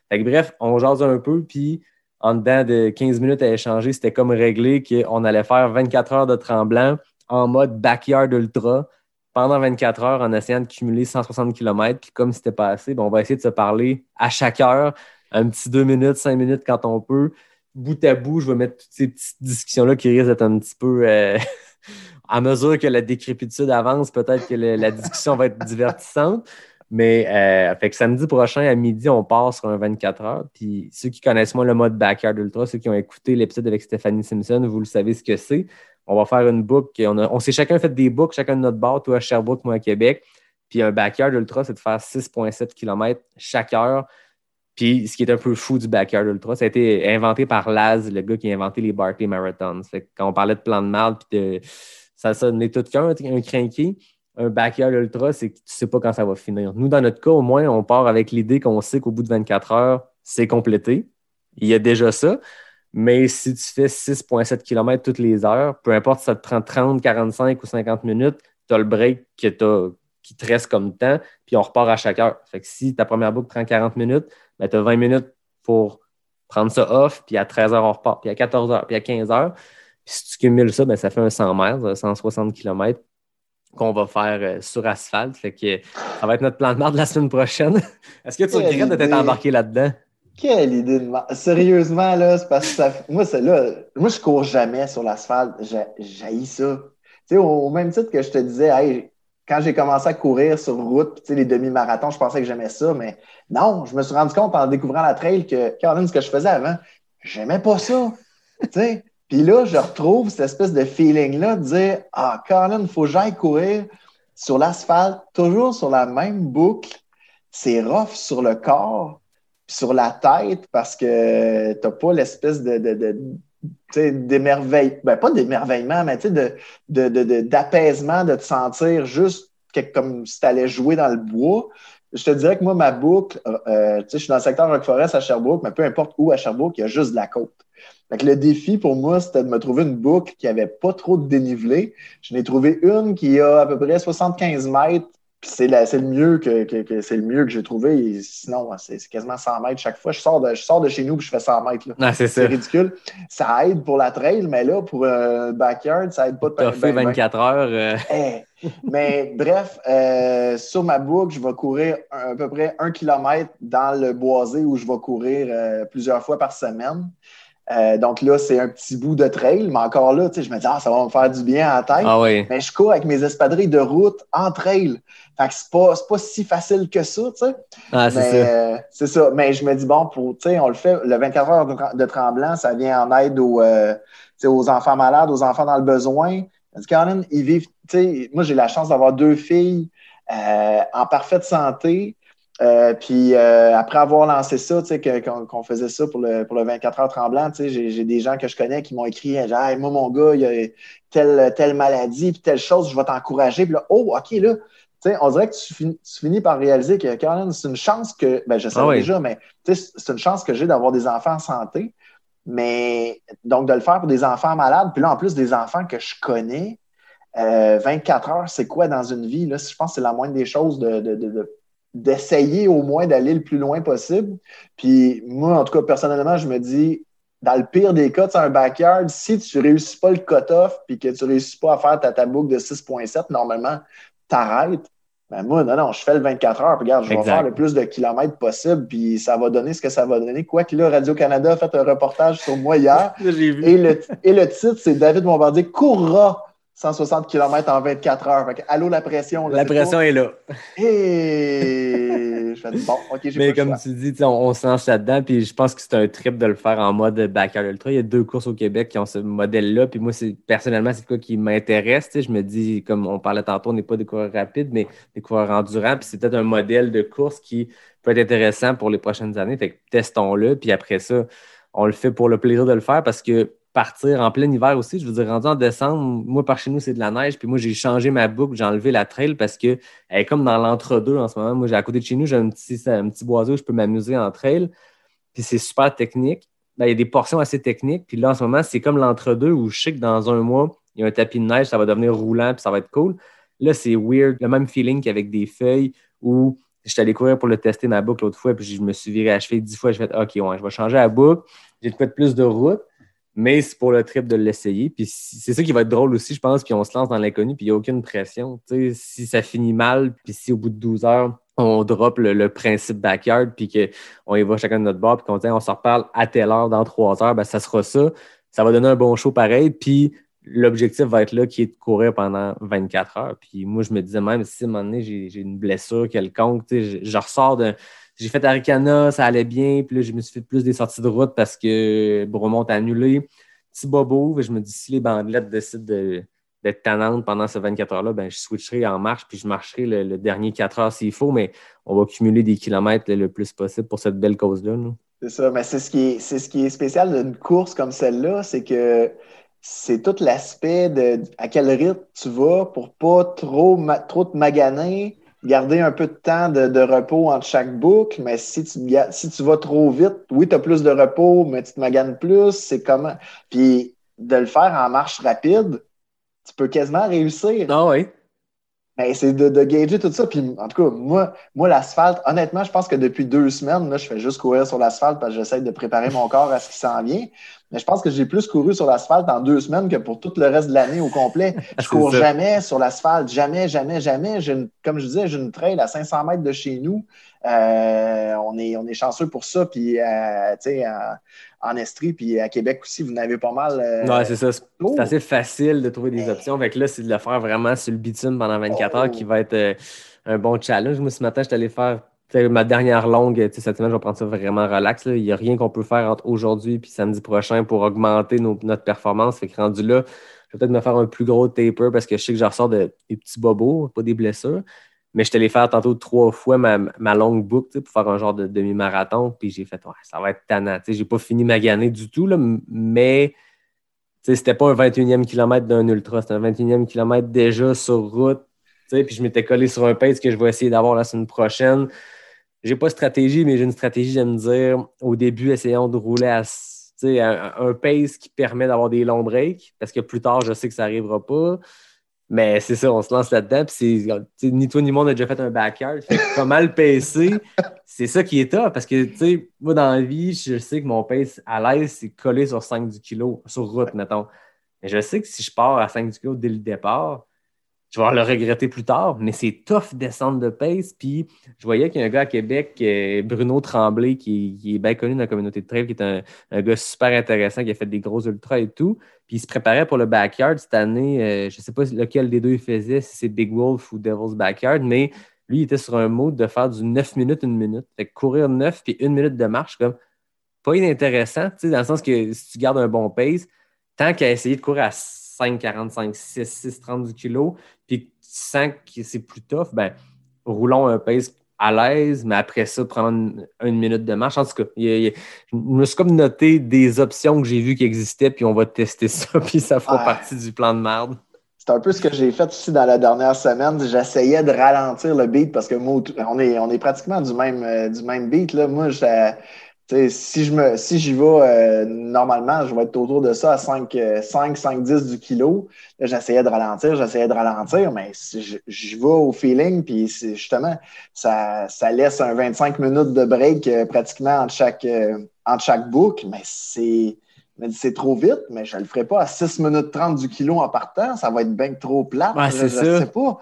Fait que, bref, on jase un peu, puis en dedans de 15 minutes à échanger, c'était comme réglé qu'on allait faire 24 heures de Tremblant en mode backyard ultra pendant 24 heures en essayant de cumuler 160 km. Puis comme c'était pas assez, ben, on va essayer de se parler à chaque heure, un petit 2 minutes, 5 minutes quand on peut. Bout à bout, je vais mettre toutes ces petites discussions-là qui risquent d'être un petit peu. euh, <laughs> à mesure que la décrépitude avance, peut-être que la discussion va être divertissante. Mais euh, fait que samedi prochain à midi, on part sur un 24 heures. Puis ceux qui connaissent moins le mode Backyard Ultra, ceux qui ont écouté l'épisode avec Stéphanie Simpson, vous le savez ce que c'est. On va faire une boucle. On, on s'est chacun fait des boucles, chacun de notre bord, toi à Sherbrooke, moi à Québec. Puis un Backyard Ultra, c'est de faire 6,7 km chaque heure. Puis ce qui est un peu fou du Backyard Ultra, ça a été inventé par Laz, le gars qui a inventé les Barclay Marathons. Fait que quand on parlait de plan de marde, puis de ça sonnait tout qu'un, un crinqué. Un backyard ultra, c'est que tu ne sais pas quand ça va finir. Nous, dans notre cas, au moins, on part avec l'idée qu'on sait qu'au bout de 24 heures, c'est complété. Il y a déjà ça. Mais si tu fais 6,7 km toutes les heures, peu importe si ça te prend 30, 45 ou 50 minutes, tu as le break qui te reste comme temps, puis on repart à chaque heure. Fait que si ta première boucle prend 40 minutes, tu as 20 minutes pour prendre ça off, puis à 13 heures, on repart, puis à 14 heures, puis à 15 heures. Puis si tu cumules ça, ben, ça fait un 100 mètres, 160 km qu'on va faire euh, sur asphalte. Fait que ça va être notre plan de marde la semaine prochaine. <laughs> Est-ce que tu Quelle regrettes de t'être embarqué là-dedans? Quelle idée de ma- Sérieusement, là, c'est parce que ça... moi, c'est là. Moi, je cours jamais sur l'asphalte. J'haïs ça. Tu sais, au, même titre que je te disais, hey, quand j'ai commencé à courir sur route, puis tu sais, les demi-marathons, je pensais que j'aimais ça, mais non, je me suis rendu compte en découvrant la trail que, Caroline, ce que je faisais avant, j'aimais pas ça. <laughs> tu sais, Puis là, je retrouve cette espèce de feeling-là de dire Ah, Colin, il faut que j'aille courir sur l'asphalte, toujours sur la même boucle. C'est rough sur le corps, sur la tête, parce que tu n'as pas l'espèce de, de, de d'émerveillement, ben pas d'émerveillement, mais de, d'apaisement, de, de, te sentir juste comme si tu allais jouer dans le bois. Je te dirais que moi, ma boucle, euh, je suis dans le secteur Rock-Forest à Sherbrooke, mais peu importe où à Sherbrooke, il y a juste de la côte. Fait le défi pour moi, c'était de me trouver une boucle qui n'avait pas trop de dénivelé. Je n'ai trouvé une qui a à peu près 75 mètres c'est le mieux que, c'est le mieux que j'ai trouvé. sinon, c'est quasiment 100 mètres chaque fois. Je sors de, je sors de chez nous et je fais 100 mètres. Ah, c'est ridicule. Ça aide pour la trail, mais là, pour un backyard, ça aide pas de fait 24 heures. Euh. Eh, mais bref, euh, sur ma boucle, je vais courir à peu près un kilomètre dans le boisé où je vais courir euh, plusieurs fois par semaine. Euh, donc là, c'est un petit bout de trail, mais encore là, je me dis, ah, ça va me faire du bien à la tête. Ah oui. Mais je cours avec mes espadrilles de route en trail. Fait que c'est pas, pas si facile que ça, tu sais. Ah, c'est ça. Euh, c'est ça. Mais je me dis, bon, pour, tu sais, on le fait, le 24 heures de, tremblant, ça vient en aide aux, euh, aux enfants malades, aux enfants dans le besoin. Ils vivent, tu sais, moi, j'ai la chance d'avoir deux filles en parfaite santé. Euh, puis euh, après avoir lancé ça, tu sais, qu'on faisait ça pour le, pour le 24 heures tremblant, tu sais, j'ai des gens que je connais qui m'ont écrit genre, hey, moi, mon gars, il y a telle, telle maladie, puis telle chose, je vais t'encourager. Puis là, oh, OK, là, tu sais, on dirait que tu, finis, par réaliser que, quand c'est une chance que, ben, je sais ah déjà, mais c'est une chance que j'ai d'avoir des enfants en santé. Mais donc, de le faire pour des enfants malades, puis là, en plus, des enfants que je connais, 24 euh, heures, c'est quoi dans une vie? Là? Je pense que c'est la moindre des choses de, de, de d'essayer au moins d'aller le plus loin possible. Puis moi, en tout cas, personnellement, je me dis, dans le pire des cas, tu un backyard, si tu ne réussis pas le cut-off puis que tu ne réussis pas à faire ta, ta boucle de 6.7, normalement, t'arrêtes. Ben moi, non, non, je fais le 24 heures. Regarde, je vais faire le plus de kilomètres possible, puis ça va donner ce que ça va donner. Quoique là, Radio-Canada a fait un reportage sur moi hier. <laughs> et, le, et le titre, c'est David Bombardier courra 160 km en 24 heures. allô, la pression. la pression est là. <laughs> Et je fais bon, OK, j'ai Mais comme tu dis, on, se lance là-dedans, puis je pense que c'est un trip de le faire en mode backyard ultra. Il y a deux courses au Québec qui ont ce modèle-là, puis moi, personnellement, c'est quoi qui m'intéresse. Je me dis, comme on parlait tantôt, on n'est pas des coureurs rapides, mais des coureurs endurants, puis c'est peut-être un modèle de course qui peut être intéressant pour les prochaines années. Fait que testons-le, puis après ça, on le fait pour le plaisir de le faire parce que partir en plein hiver aussi. Je veux dire, rendu en décembre, moi, par chez nous, c'est de la neige. Puis moi, j'ai changé ma boucle, j'ai enlevé la trail parce qu'elle est comme dans l'entre-deux en ce moment. Moi, j'ai à côté de chez nous, j'ai un petit, un petit boisé où je peux m'amuser en trail. Puis c'est super technique. Ben, il y a des portions assez techniques. Puis là, en ce moment, c'est comme l'entre-deux où je sais que dans un mois, il y a un tapis de neige, ça va devenir roulant, puis ça va être cool. Là, c'est weird. Le même feeling qu'avec des feuilles où j'étais allé courir pour le tester ma boucle l'autre fois, puis je me suis viré à cheville dix fois. Je fait OK, ouais, je vais changer la boucle. J'ai peut-être plus de route mais c'est pour le trip de l'essayer. Puis c'est ça qui va être drôle aussi, je pense. Puis on se lance dans l'inconnu, puis il n'y a aucune pression. si ça finit mal, puis si au bout de 12 heures, on drop le, principe backyard, puis qu'on y va chacun de notre bord, puis qu'on dit on se reparle à telle heure dans trois heures, ben, ça sera ça. Ça va donner un bon show pareil. Puis l'objectif va être là qui est de courir pendant 24 heures. Puis moi, je me disais même si à un moment donné, j'ai une blessure quelconque, je, ressors de j'ai fait Arikana, ça allait bien. Puis là, je me suis fait plus des sorties de route parce que Bromont a annulé. Petit bobo, je me dis, si les bandelettes décident d'être tannantes pendant ces 24 heures-là, ben, je switcherai en marche puis je marcherai le, dernier 4 heures s'il faut, mais on va cumuler des kilomètres le plus possible pour cette belle cause-là. C'est ça, mais c'est ce, qui est, ce qui est spécial d'une course comme celle-là, c'est que c'est tout l'aspect de à quel rythme tu vas pour pas trop, trop te maganer, garder un peu de temps de, repos entre chaque boucle, mais si tu, si tu vas trop vite, oui, tu as plus de repos, mais tu te maganes plus, c'est comment. Puis de le faire en marche rapide, tu peux quasiment réussir. Ah oui. Mais c'est de, de gager tout ça. Puis en tout cas, moi, moi l'asphalte, honnêtement, je pense que depuis deux semaines, là, je fais juste courir sur l'asphalte parce que j'essaie de préparer mon corps à ce qui s'en vient. Mais je pense que j'ai plus couru sur l'asphalte en deux semaines que pour tout le reste de l'année au complet. <laughs> Je cours jamais sur l'asphalte, jamais, jamais, jamais. Une, comme je disais, j'ai une trail à 500 mètres de chez nous. Euh, on, est, on est chanceux pour ça. Puis, euh, tu sais, en, Estrie, puis à Québec aussi, vous n'avez pas mal. Euh, c'est ça. C'est assez facile de trouver des options. Fait que là, c'est de le faire vraiment sur le bitume pendant 24 heures qui va être un bon challenge. Moi, ce matin, je suis allé faire ma dernière longue, cette semaine, je vais prendre ça vraiment relax. là. Il n'y a rien qu'on peut faire entre aujourd'hui et samedi prochain pour augmenter nos- notre performance. Fait que rendu là, je vais peut-être me faire un plus gros taper parce que je sais que je ressors de, des petits bobos, pas des blessures. Mais je te les faire tantôt trois fois ma, ma longue boucle pour faire un genre de demi-marathon. Puis j'ai fait, ouais, ça va être tannant. Je n'ai pas fini ma gannée du tout, là, mais c'était pas un 21e kilomètre d'un ultra, c'était un 21e kilomètre déjà sur route. Puis je m'étais collé sur un pace que je vais essayer d'avoir la semaine prochaine. J'ai pas de stratégie, mais j'ai une stratégie, j'aime dire. Au début, essayons de rouler à un pace qui permet d'avoir des longs breaks, parce que plus tard, je sais que ça n'arrivera pas. Mais c'est ça, on se lance là-dedans. Puis ni toi ni moi, on a déjà fait un backyard. Fait que comment le pacer, c'est ça qui est top. Parce que, tu sais, moi, dans la vie, je sais que mon pace à l'aise, c'est collé sur 5 du kilo, sur route, mettons. Mais je sais que si je pars à 5 du kilo dès le départ, je vais le regretter plus tard, mais c'est tough descendre de pace. Puis je voyais qu'il y a un gars à Québec, euh, Bruno Tremblay, qui, est bien connu dans la communauté de trail, qui est un, gars super intéressant, qui a fait des gros ultras et tout. Puis il se préparait pour le backyard cette année. euh, je ne sais pas lequel des deux il faisait, si c'est Big Wolf ou Devil's Backyard, mais lui, il était sur un mode de faire du 9 minutes, une minute. Fait que courir 9 puis une minute de marche, comme pas inintéressant, dans le sens que si tu gardes un bon pace, tant qu'à essayer de courir à 5,45, 6, 6, 30 du kilo, puis tu sens que c'est plus tough, ben, roulons un pace à l'aise, mais après ça, prendre une, minute de marche. En tout cas, il y a- il y a- je me suis comme noté des options que j'ai vues qui existaient, puis on va tester ça, <laughs> puis ça fera Ah. partie du plan de merde. C'est un peu ce que j'ai fait aussi dans la dernière semaine. J'essayais de ralentir le beat parce que moi, on est, on est pratiquement du même, euh, du même beat. Là. Moi, si je me si j'y vais euh, normalement, je vais être autour de ça à 5, euh, 5, 5 10 du kilo. Là, j'essayais de ralentir, j'essayais de ralentir, mais si j'y vais au feeling, puis justement, ça, ça laisse un 25 minutes de break euh, pratiquement entre chaque, euh, entre chaque boucle, mais c'est. trop vite, mais je ne le ferai pas à 6 minutes 30 du kilo en partant. Ça va être bien trop plat. Ouais, je ne sais pas.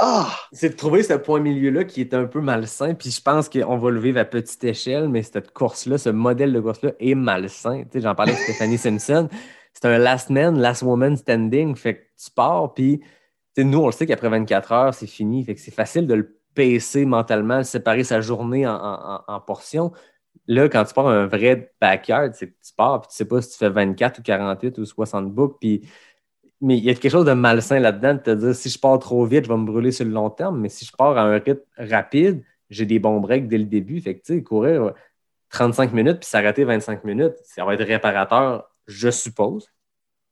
Ah! C'est de trouver ce point milieu-là qui est un peu malsain, puis je pense qu'on va le vivre à petite échelle, mais cette course-là, ce modèle de course-là est malsain. Tu sais, J'en parlais avec Stéphanie <laughs> Simpson. C'est un last man, last woman standing. Fait que tu pars, puis tu sais, nous, on le sait qu'après 24 heures, c'est fini. Fait que c'est facile de le pacer mentalement, de séparer sa journée en, en- en- en portions. Là, quand tu pars un vrai backyard, c'est que tu pars, puis tu sais pas si tu fais 24 ou 48 ou 60 boucles, puis mais il y a quelque chose de malsain là-dedans de te dire si je pars trop vite, je vais me brûler sur le long terme. Mais si je pars à un rythme rapide, j'ai des bons breaks dès le début. Fait que tu sais, courir 35 minutes puis s'arrêter 25 minutes, ça va être réparateur, je suppose.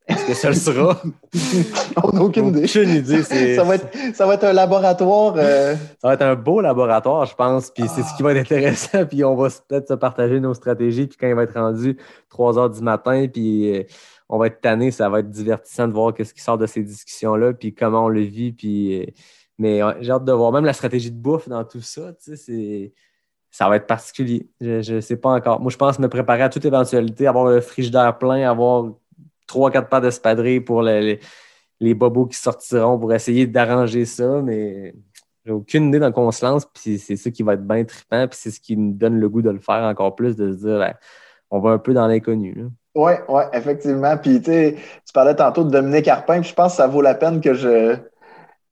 Est-ce que ça le sera? <laughs> On n'a aucune idée. Aucune idée. Ça va, être, ça va être un laboratoire. euh, ça va être un beau laboratoire, je pense. Puis c'est ce qui va être intéressant. <laughs> Puis on va peut-être se partager nos stratégies. Puis quand il va être rendu 3 heures du matin, puis euh, on va être tanné, ça va être divertissant de voir ce qui sort de ces discussions-là, puis comment on le vit. Euh, mais j'ai hâte de voir même la stratégie de bouffe dans tout ça. Ça va être particulier. Je ne sais pas encore. Moi, je pense me préparer à toute éventualité, avoir le frigidaire plein, avoir trois, quatre paires d'espadrilles pour le- les, bobos qui sortiront pour essayer d'arranger ça, mais j'ai aucune idée dans quoi on se lance, puis c'est ça qui va être bien trippant, puis c'est ce qui nous donne le goût de le faire encore plus, de se dire, ben, on va un peu dans l'inconnu. Oui, oui, effectivement. Puis, tu parlais tantôt de Dominique Arpin, puis je pense que ça vaut la peine que je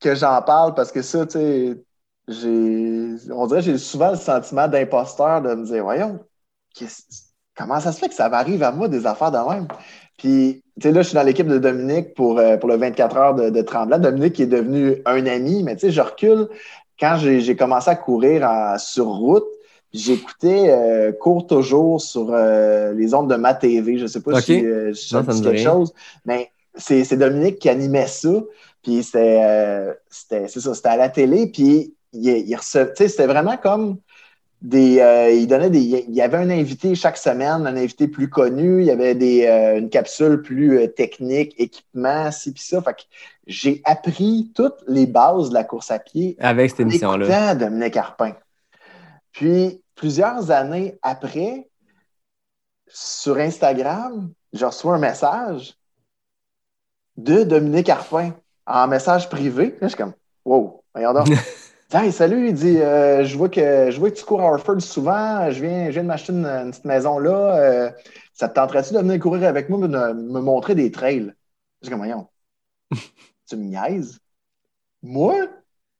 que j'en parle parce que ça, tu sais, j'ai, on dirait j'ai souvent le sentiment d'imposteur de me dire, voyons, comment ça se fait que ça m'arrive à moi des affaires de même? Puis, tu sais, là, je suis dans l'équipe de Dominique pour, euh, pour le 24 heures de, de Tremblant. Dominique est devenu un ami, mais tu sais, je recule. Quand j'ai commencé à courir sur route, j'écoutais euh, Cours toujours sur euh, les ondes de ma TV. Je sais pas si euh, ça Non, ça dit me dit quelque rien. chose, mais c'est c'est Dominique qui animait ça. Puis c'était euh, c'était- c'est ça, c'était à la télé. Puis il, il recevait, tu sais, c'était vraiment comme des. euh, il donnait des. Il y avait un invité chaque semaine, un invité plus connu. Il y avait des, euh, une capsule plus euh, technique, équipement, ci puis ça. Fait que j'ai appris toutes les bases de la course à pied Avec cette émission-là. Dominique Arpin. Puis, plusieurs années après, sur Instagram, je reçois un message de Dominique Arpin en message privé. Là, je suis comme, wow, voyons donc. <laughs> Hey, salut, il dit euh, je, vois que, je vois que tu cours à Harford souvent. Je viens, je viens de m'acheter une, une petite maison là. Euh, ça te tenterait-tu de venir courir avec moi, de me montrer des trails? Je suis comme, voyons, <laughs> tu me niaises? Moi,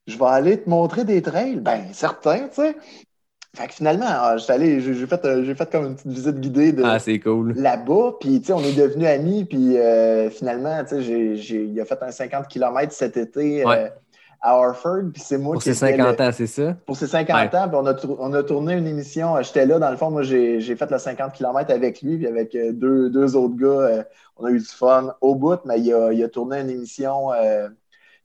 je vais aller te montrer des trails? Ben, certain, tu sais. Fait que finalement, ah, j'ai fait, euh, j'ai fait comme une petite visite guidée de Ah, c'est cool. là-bas. Puis, tu sais, on est devenus amis. Puis, euh, finalement, tu sais, j'ai- j'ai- il a fait un 50 km cet été euh, à Harford. Puis, c'est moi Pour qui ses étais 50 le- ans, c'est ça? pour ses 50 Ouais. ans, puis on a, on a tourné une émission. J'étais là, dans le fond, moi, j'ai j'ai fait le 50 km avec lui, puis avec deux, deux autres gars. euh, on a eu du fun au bout, mais il a, il a tourné une émission.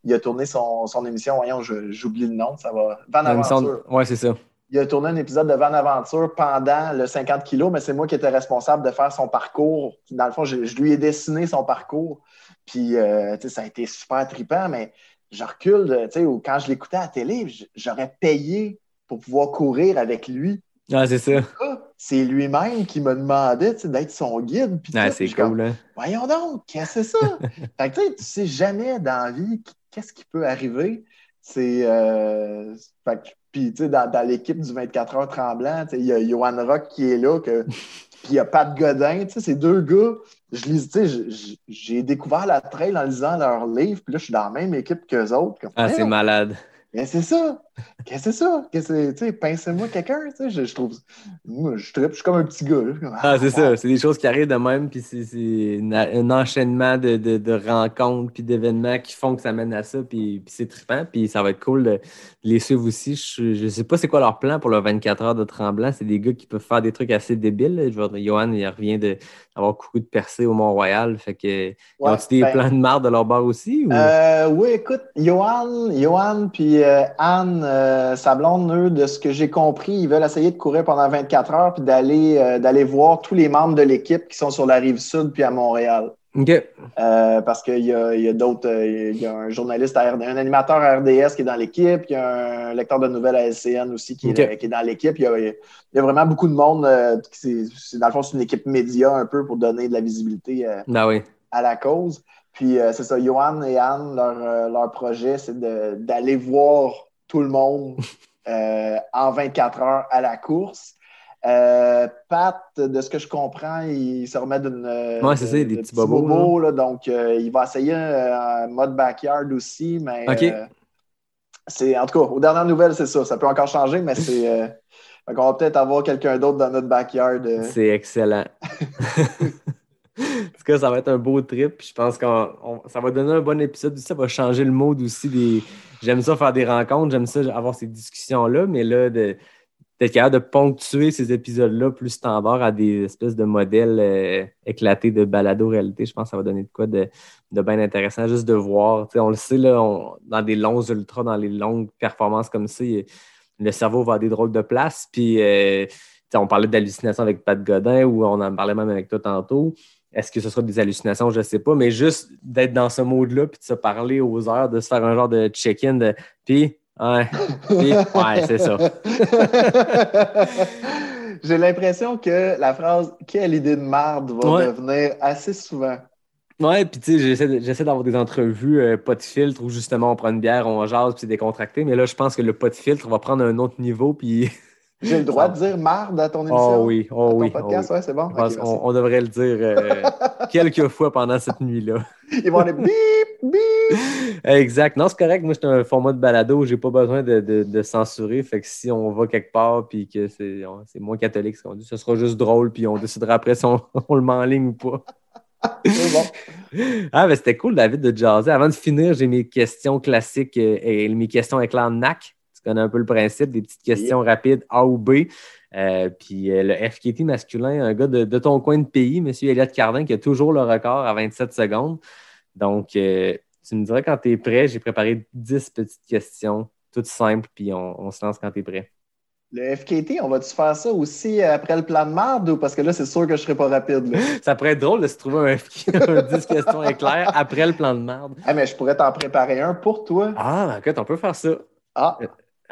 il a tourné son, son émission, voyons, je- j'oublie le nom, ça va. Van Aventure. Ouais, c'est ça. Il a tourné un épisode de Van Aventure pendant le 50 kilos, mais c'est moi qui étais responsable de faire son parcours. Dans le fond, je, je lui ai dessiné son parcours. Puis, euh, tu sais, ça a été super trippant, mais je recule, tu sais, ou quand je l'écoutais à la télé, j'aurais payé pour pouvoir courir avec lui. Ah, c'est ça. Ah, C'est lui-même qui me demandait tu sais, d'être son guide. Ah, c'est suis comme, cool, hein? Voyons donc, qu'est-ce que c'est ça? <laughs> fait que tu sais, tu sais jamais dans la vie qu'est-ce qui peut arriver. C'est. euh, fait que- puis, tu sais, dans, dans l'équipe du 24 heures tremblant, tu sais, il y a Johan Rock qui est là, que, <laughs> puis il y a Pat Godin, tu sais, ces deux gars. Je lis, tu sais, j'ai découvert la trail en lisant leurs livres, puis là, je suis dans la même équipe qu'eux autres. comme, Ah, c'est malade. Qu'est-ce que c'est ça? Qu'est-ce que c'est ça? Qu'est-ce que c'est? Tu sais, pincez-moi quelqu'un, tu sais, je, je trouve. Moi, je trippe, je suis comme un petit gars. là. Ah, c'est wow. ça. C'est des choses qui arrivent de même, puis c'est c'est un enchaînement de, de- de rencontres, puis d'événements qui font que ça mène à ça, puis, puis c'est trippant, puis ça va être cool de, de les suivre aussi. Je, je sais pas c'est quoi leur plan pour le 24 heures de Tremblant. C'est des gars qui peuvent faire des trucs assez débiles. là. Je vois, Johan, il revient de- d'avoir couru de percée au Mont-Royal, fait que Ouais, ont-tu des ben, plans de marde de leur bar aussi? Ou... Euh, oui, écoute, Johan, Johan puis euh, Anne, euh, sa blonde, eux, de ce que j'ai compris, ils veulent essayer de courir pendant 24 heures puis d'aller euh, d'aller voir tous les membres de l'équipe qui sont sur la rive sud puis à Montréal. OK. Euh, parce qu'il y a, y a d'autres, euh, il y a un journaliste, à RD un animateur à RDS qui est dans l'équipe, il y a un lecteur de nouvelles à LCN aussi qui est, Ok. qui est dans l'équipe. Il y, a, il y a vraiment beaucoup de monde. qui c'est, dans le fond, c'est une équipe média un peu pour donner de la visibilité Ah oui. à la cause. Puis euh, c'est ça, Johan et Anne, leur, euh, leur projet, c'est de- d'aller voir tout le monde <laughs> euh, en 24 heures à la course. Euh, Pat, de ce que je comprends, il se remet d'une. euh, Ouais, c'est ça, de- des de petits bobos, là, donc, il va essayer un, mode backyard aussi, mais. Ok. c'est, en tout cas, aux dernières nouvelles, c'est ça. Ça peut encore changer, mais c'est. <laughs> Qu'on va peut-être avoir quelqu'un d'autre dans notre backyard. C'est excellent. <laughs> tout cas, ça va être un beau trip. Je pense que ça va donner un bon épisode. Ça va changer le mode aussi. Des... J'aime ça faire des rencontres, j'aime ça avoir ces discussions-là, mais là, de, d'être capable de ponctuer ces épisodes-là plus standards à des espèces de modèles euh, éclatés de balado-réalité, je pense que ça va donner de quoi de, de bien intéressant juste de voir. On le sait, là, dans des longs ultras, dans les longues performances comme ça, le cerveau va à des drôles de places. Puis, euh, on parlait d'hallucinations avec Pat Godin ou on en parlait même avec toi tantôt. Est-ce que ce sera des hallucinations? Je ne sais pas, mais juste d'être dans ce mode-là, puis de se parler aux heures, de se faire un genre de check-in de puis, ouais, puis, ouais, c'est ça. <laughs> J'ai l'impression que la phrase Quelle idée de marde va Ouais. revenir assez souvent. Ouais, puis tu sais, j'essaie d'avoir des entrevues euh, pas de filtre où justement on prend une bière, on jase, puis c'est décontracté. Mais là, je pense que le pas de filtre va prendre un autre niveau, puis. J'ai le droit de dire marde à ton émission? Oh oui, oh oui. podcast, oh ouais, c'est bon. On, devrait le dire euh, <laughs> quelques fois pendant cette nuit-là. Ils vont aller bip, bip. Exact. Non, c'est correct. Moi, c'est un format de balado. J'ai pas besoin de, de- de censurer. Fait que si on va quelque part puis que c'est moins catholique ce qu'on dit, ce sera juste drôle puis on décidera après si on, <laughs> on le met en ligne ou pas. C'est bon. <laughs> Ah, ben c'était cool, David, de jaser. Avant de finir, j'ai mes questions classiques euh, et mes questions éclair NAC. Tu connais un peu le principe, des petites questions rapides A ou B. Euh, puis euh, le FKT masculin, un gars de, de ton coin de pays, M. Elliott Cardin, qui a toujours le record à 27 secondes. Donc, euh, tu me dirais quand tu es prêt, j'ai préparé 10 petites questions, toutes simples, puis on, on se lance quand tu es prêt. Le FKT, on va-tu faire ça aussi après le plan de marde ou? Parce que là, c'est sûr que je serai pas rapide. Là. <laughs> Ça pourrait être drôle de se trouver un, FKT, <laughs> un 10 questions éclairs après le plan de merde. Ah, mais je pourrais t'en préparer un pour toi. Ah, écoute, on peut faire ça. Ah,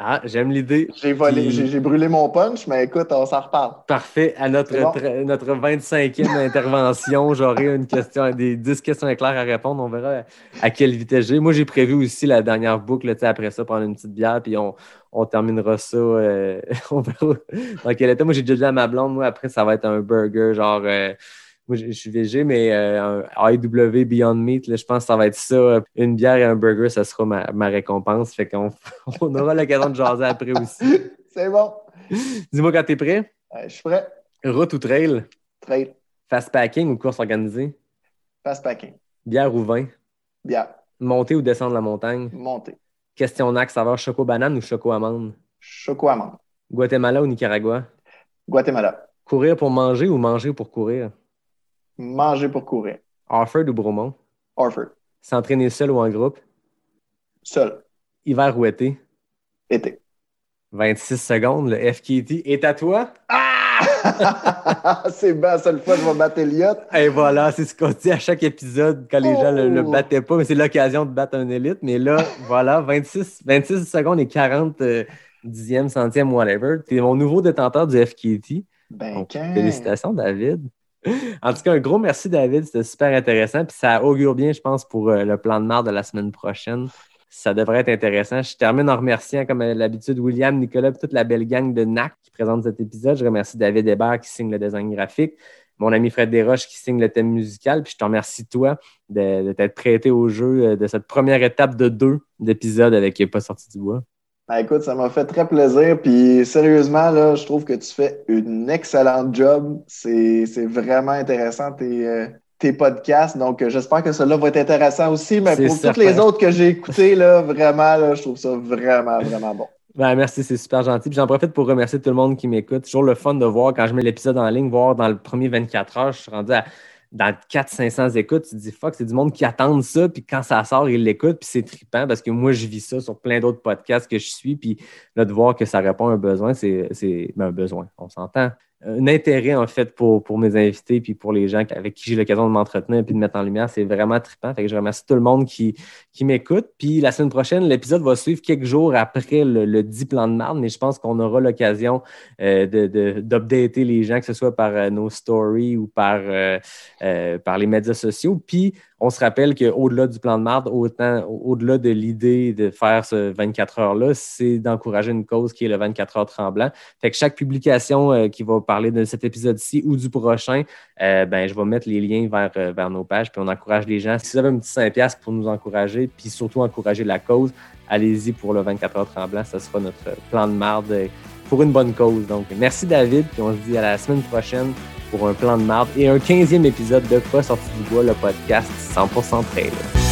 Ah, j'aime l'idée. j'ai volé, Puis- j'ai brûlé mon punch, mais écoute, on s'en reparle. Parfait. À notre, C'est bon. tra- notre 25e <laughs> intervention, j'aurai une question, des 10 questions éclairs à répondre. On verra à quelle vitesse j'ai. Moi, j'ai prévu aussi la dernière boucle, tu sais, après ça, prendre une petite bière, puis on, on terminera ça. euh, <laughs> on verra dans quel état. Moi, j'ai déjà dit à ma blonde, moi, après, ça va être un burger, genre. euh, moi, je je suis végé, mais euh, un IW Beyond Meat, là, je pense que ça va être ça. Une bière et un burger, ça sera ma, ma récompense. Fait qu'on <laughs> on aura l'occasion de jaser après aussi. <laughs> C'est bon. Dis-moi quand t'es prêt. Euh, je suis prêt. Route ou trail? Trail. Fast packing ou course organisée? Fast packing. Bière ou vin? Bière. Monter ou descendre la montagne? Monter. Questionnaire savoir choco-banane ou choco-amande? Choco amande. Guatemala ou Nicaragua? Guatemala. Courir pour manger ou manger pour courir? Manger pour courir. Harford ou Bromont? Orford. S'entraîner seul ou en groupe? Seul. Hiver ou été? Été. 26 secondes, le FKT est à toi. Ah! <laughs> c'est bien, la seule fois que je vais battre Elliott. Et voilà, c'est ce qu'on dit à chaque épisode quand les gens le, le Oh! battaient pas, mais c'est l'occasion de battre un élite. Mais là, <laughs> voilà, 26, 26 secondes et 40 euh, dixièmes, centièmes, whatever. Tu es mon nouveau détenteur du FKT. Ben, Donc, félicitations, David. En tout cas, un gros merci, David. C'était super intéressant. Puis ça augure bien, je pense, pour euh, le plan de marde de la semaine prochaine. Ça devrait être intéressant. Je termine en remerciant, comme à l'habitude, William, Nicolas et toute la belle gang de NAC qui présente cet épisode. Je remercie David Hébert qui signe le design graphique, mon ami Fred Desroches qui signe le thème musical. Puis je te remercie, toi, de, de t'être prêté au jeu euh, de cette première étape de deux d'épisodes avec Pas sorti du bois. Ben, écoute, ça m'a fait très plaisir. Puis sérieusement, là, je trouve que tu fais une excellente job. C'est c'est vraiment intéressant tes, euh, tes podcasts. Donc, euh, j'espère que cela va être intéressant aussi. Mais C'est pour certain. tous les autres que j'ai écoutés, là, vraiment, là, je trouve ça vraiment, vraiment bon. <laughs> Ben, merci, c'est super gentil. Puis j'en profite pour remercier tout le monde qui m'écoute. Toujours le fun de voir quand je mets l'épisode en ligne, voir dans le premier 24 heures, je suis rendu à dans 400-500 écoutes. Tu te dis, fuck, c'est du monde qui attend ça. Puis quand ça sort, ils l'écoutent. Puis c'est trippant parce que moi, je vis ça sur plein d'autres podcasts que je suis. Puis là, de voir que ça répond à un besoin, c'est ben, un besoin. On s'entend. Un intérêt, en fait, pour, pour mes invités puis pour les gens avec qui j'ai l'occasion de m'entretenir puis de mettre en lumière. C'est vraiment trippant. Je remercie tout le monde qui, qui m'écoute. Puis la semaine prochaine, l'épisode va suivre quelques jours après le, le 10 plan de marde, mais je pense qu'on aura l'occasion euh, de- de- d'updater les gens, que ce soit par euh, nos stories ou par, euh, par les médias sociaux. Puis on se rappelle qu'au-delà du plan de marde, autant au-delà de l'idée de faire ce 24 heures-là, c'est d'encourager une cause qui est le 24 heures tremblant. Fait que chaque publication euh, qui va parler de cet épisode-ci ou du prochain, euh, ben, je vais mettre les liens vers, euh, vers nos pages, puis on encourage les gens. Si vous avez un petit 5$ pour nous encourager, puis surtout encourager la cause, allez-y pour le 24 heures tremblant. Ce sera notre plan de marde pour une bonne cause. Donc, merci David, puis on se dit à la semaine prochaine pour un plan de marde et un 15e épisode de Pas sorti du bois, le podcast 100% trail.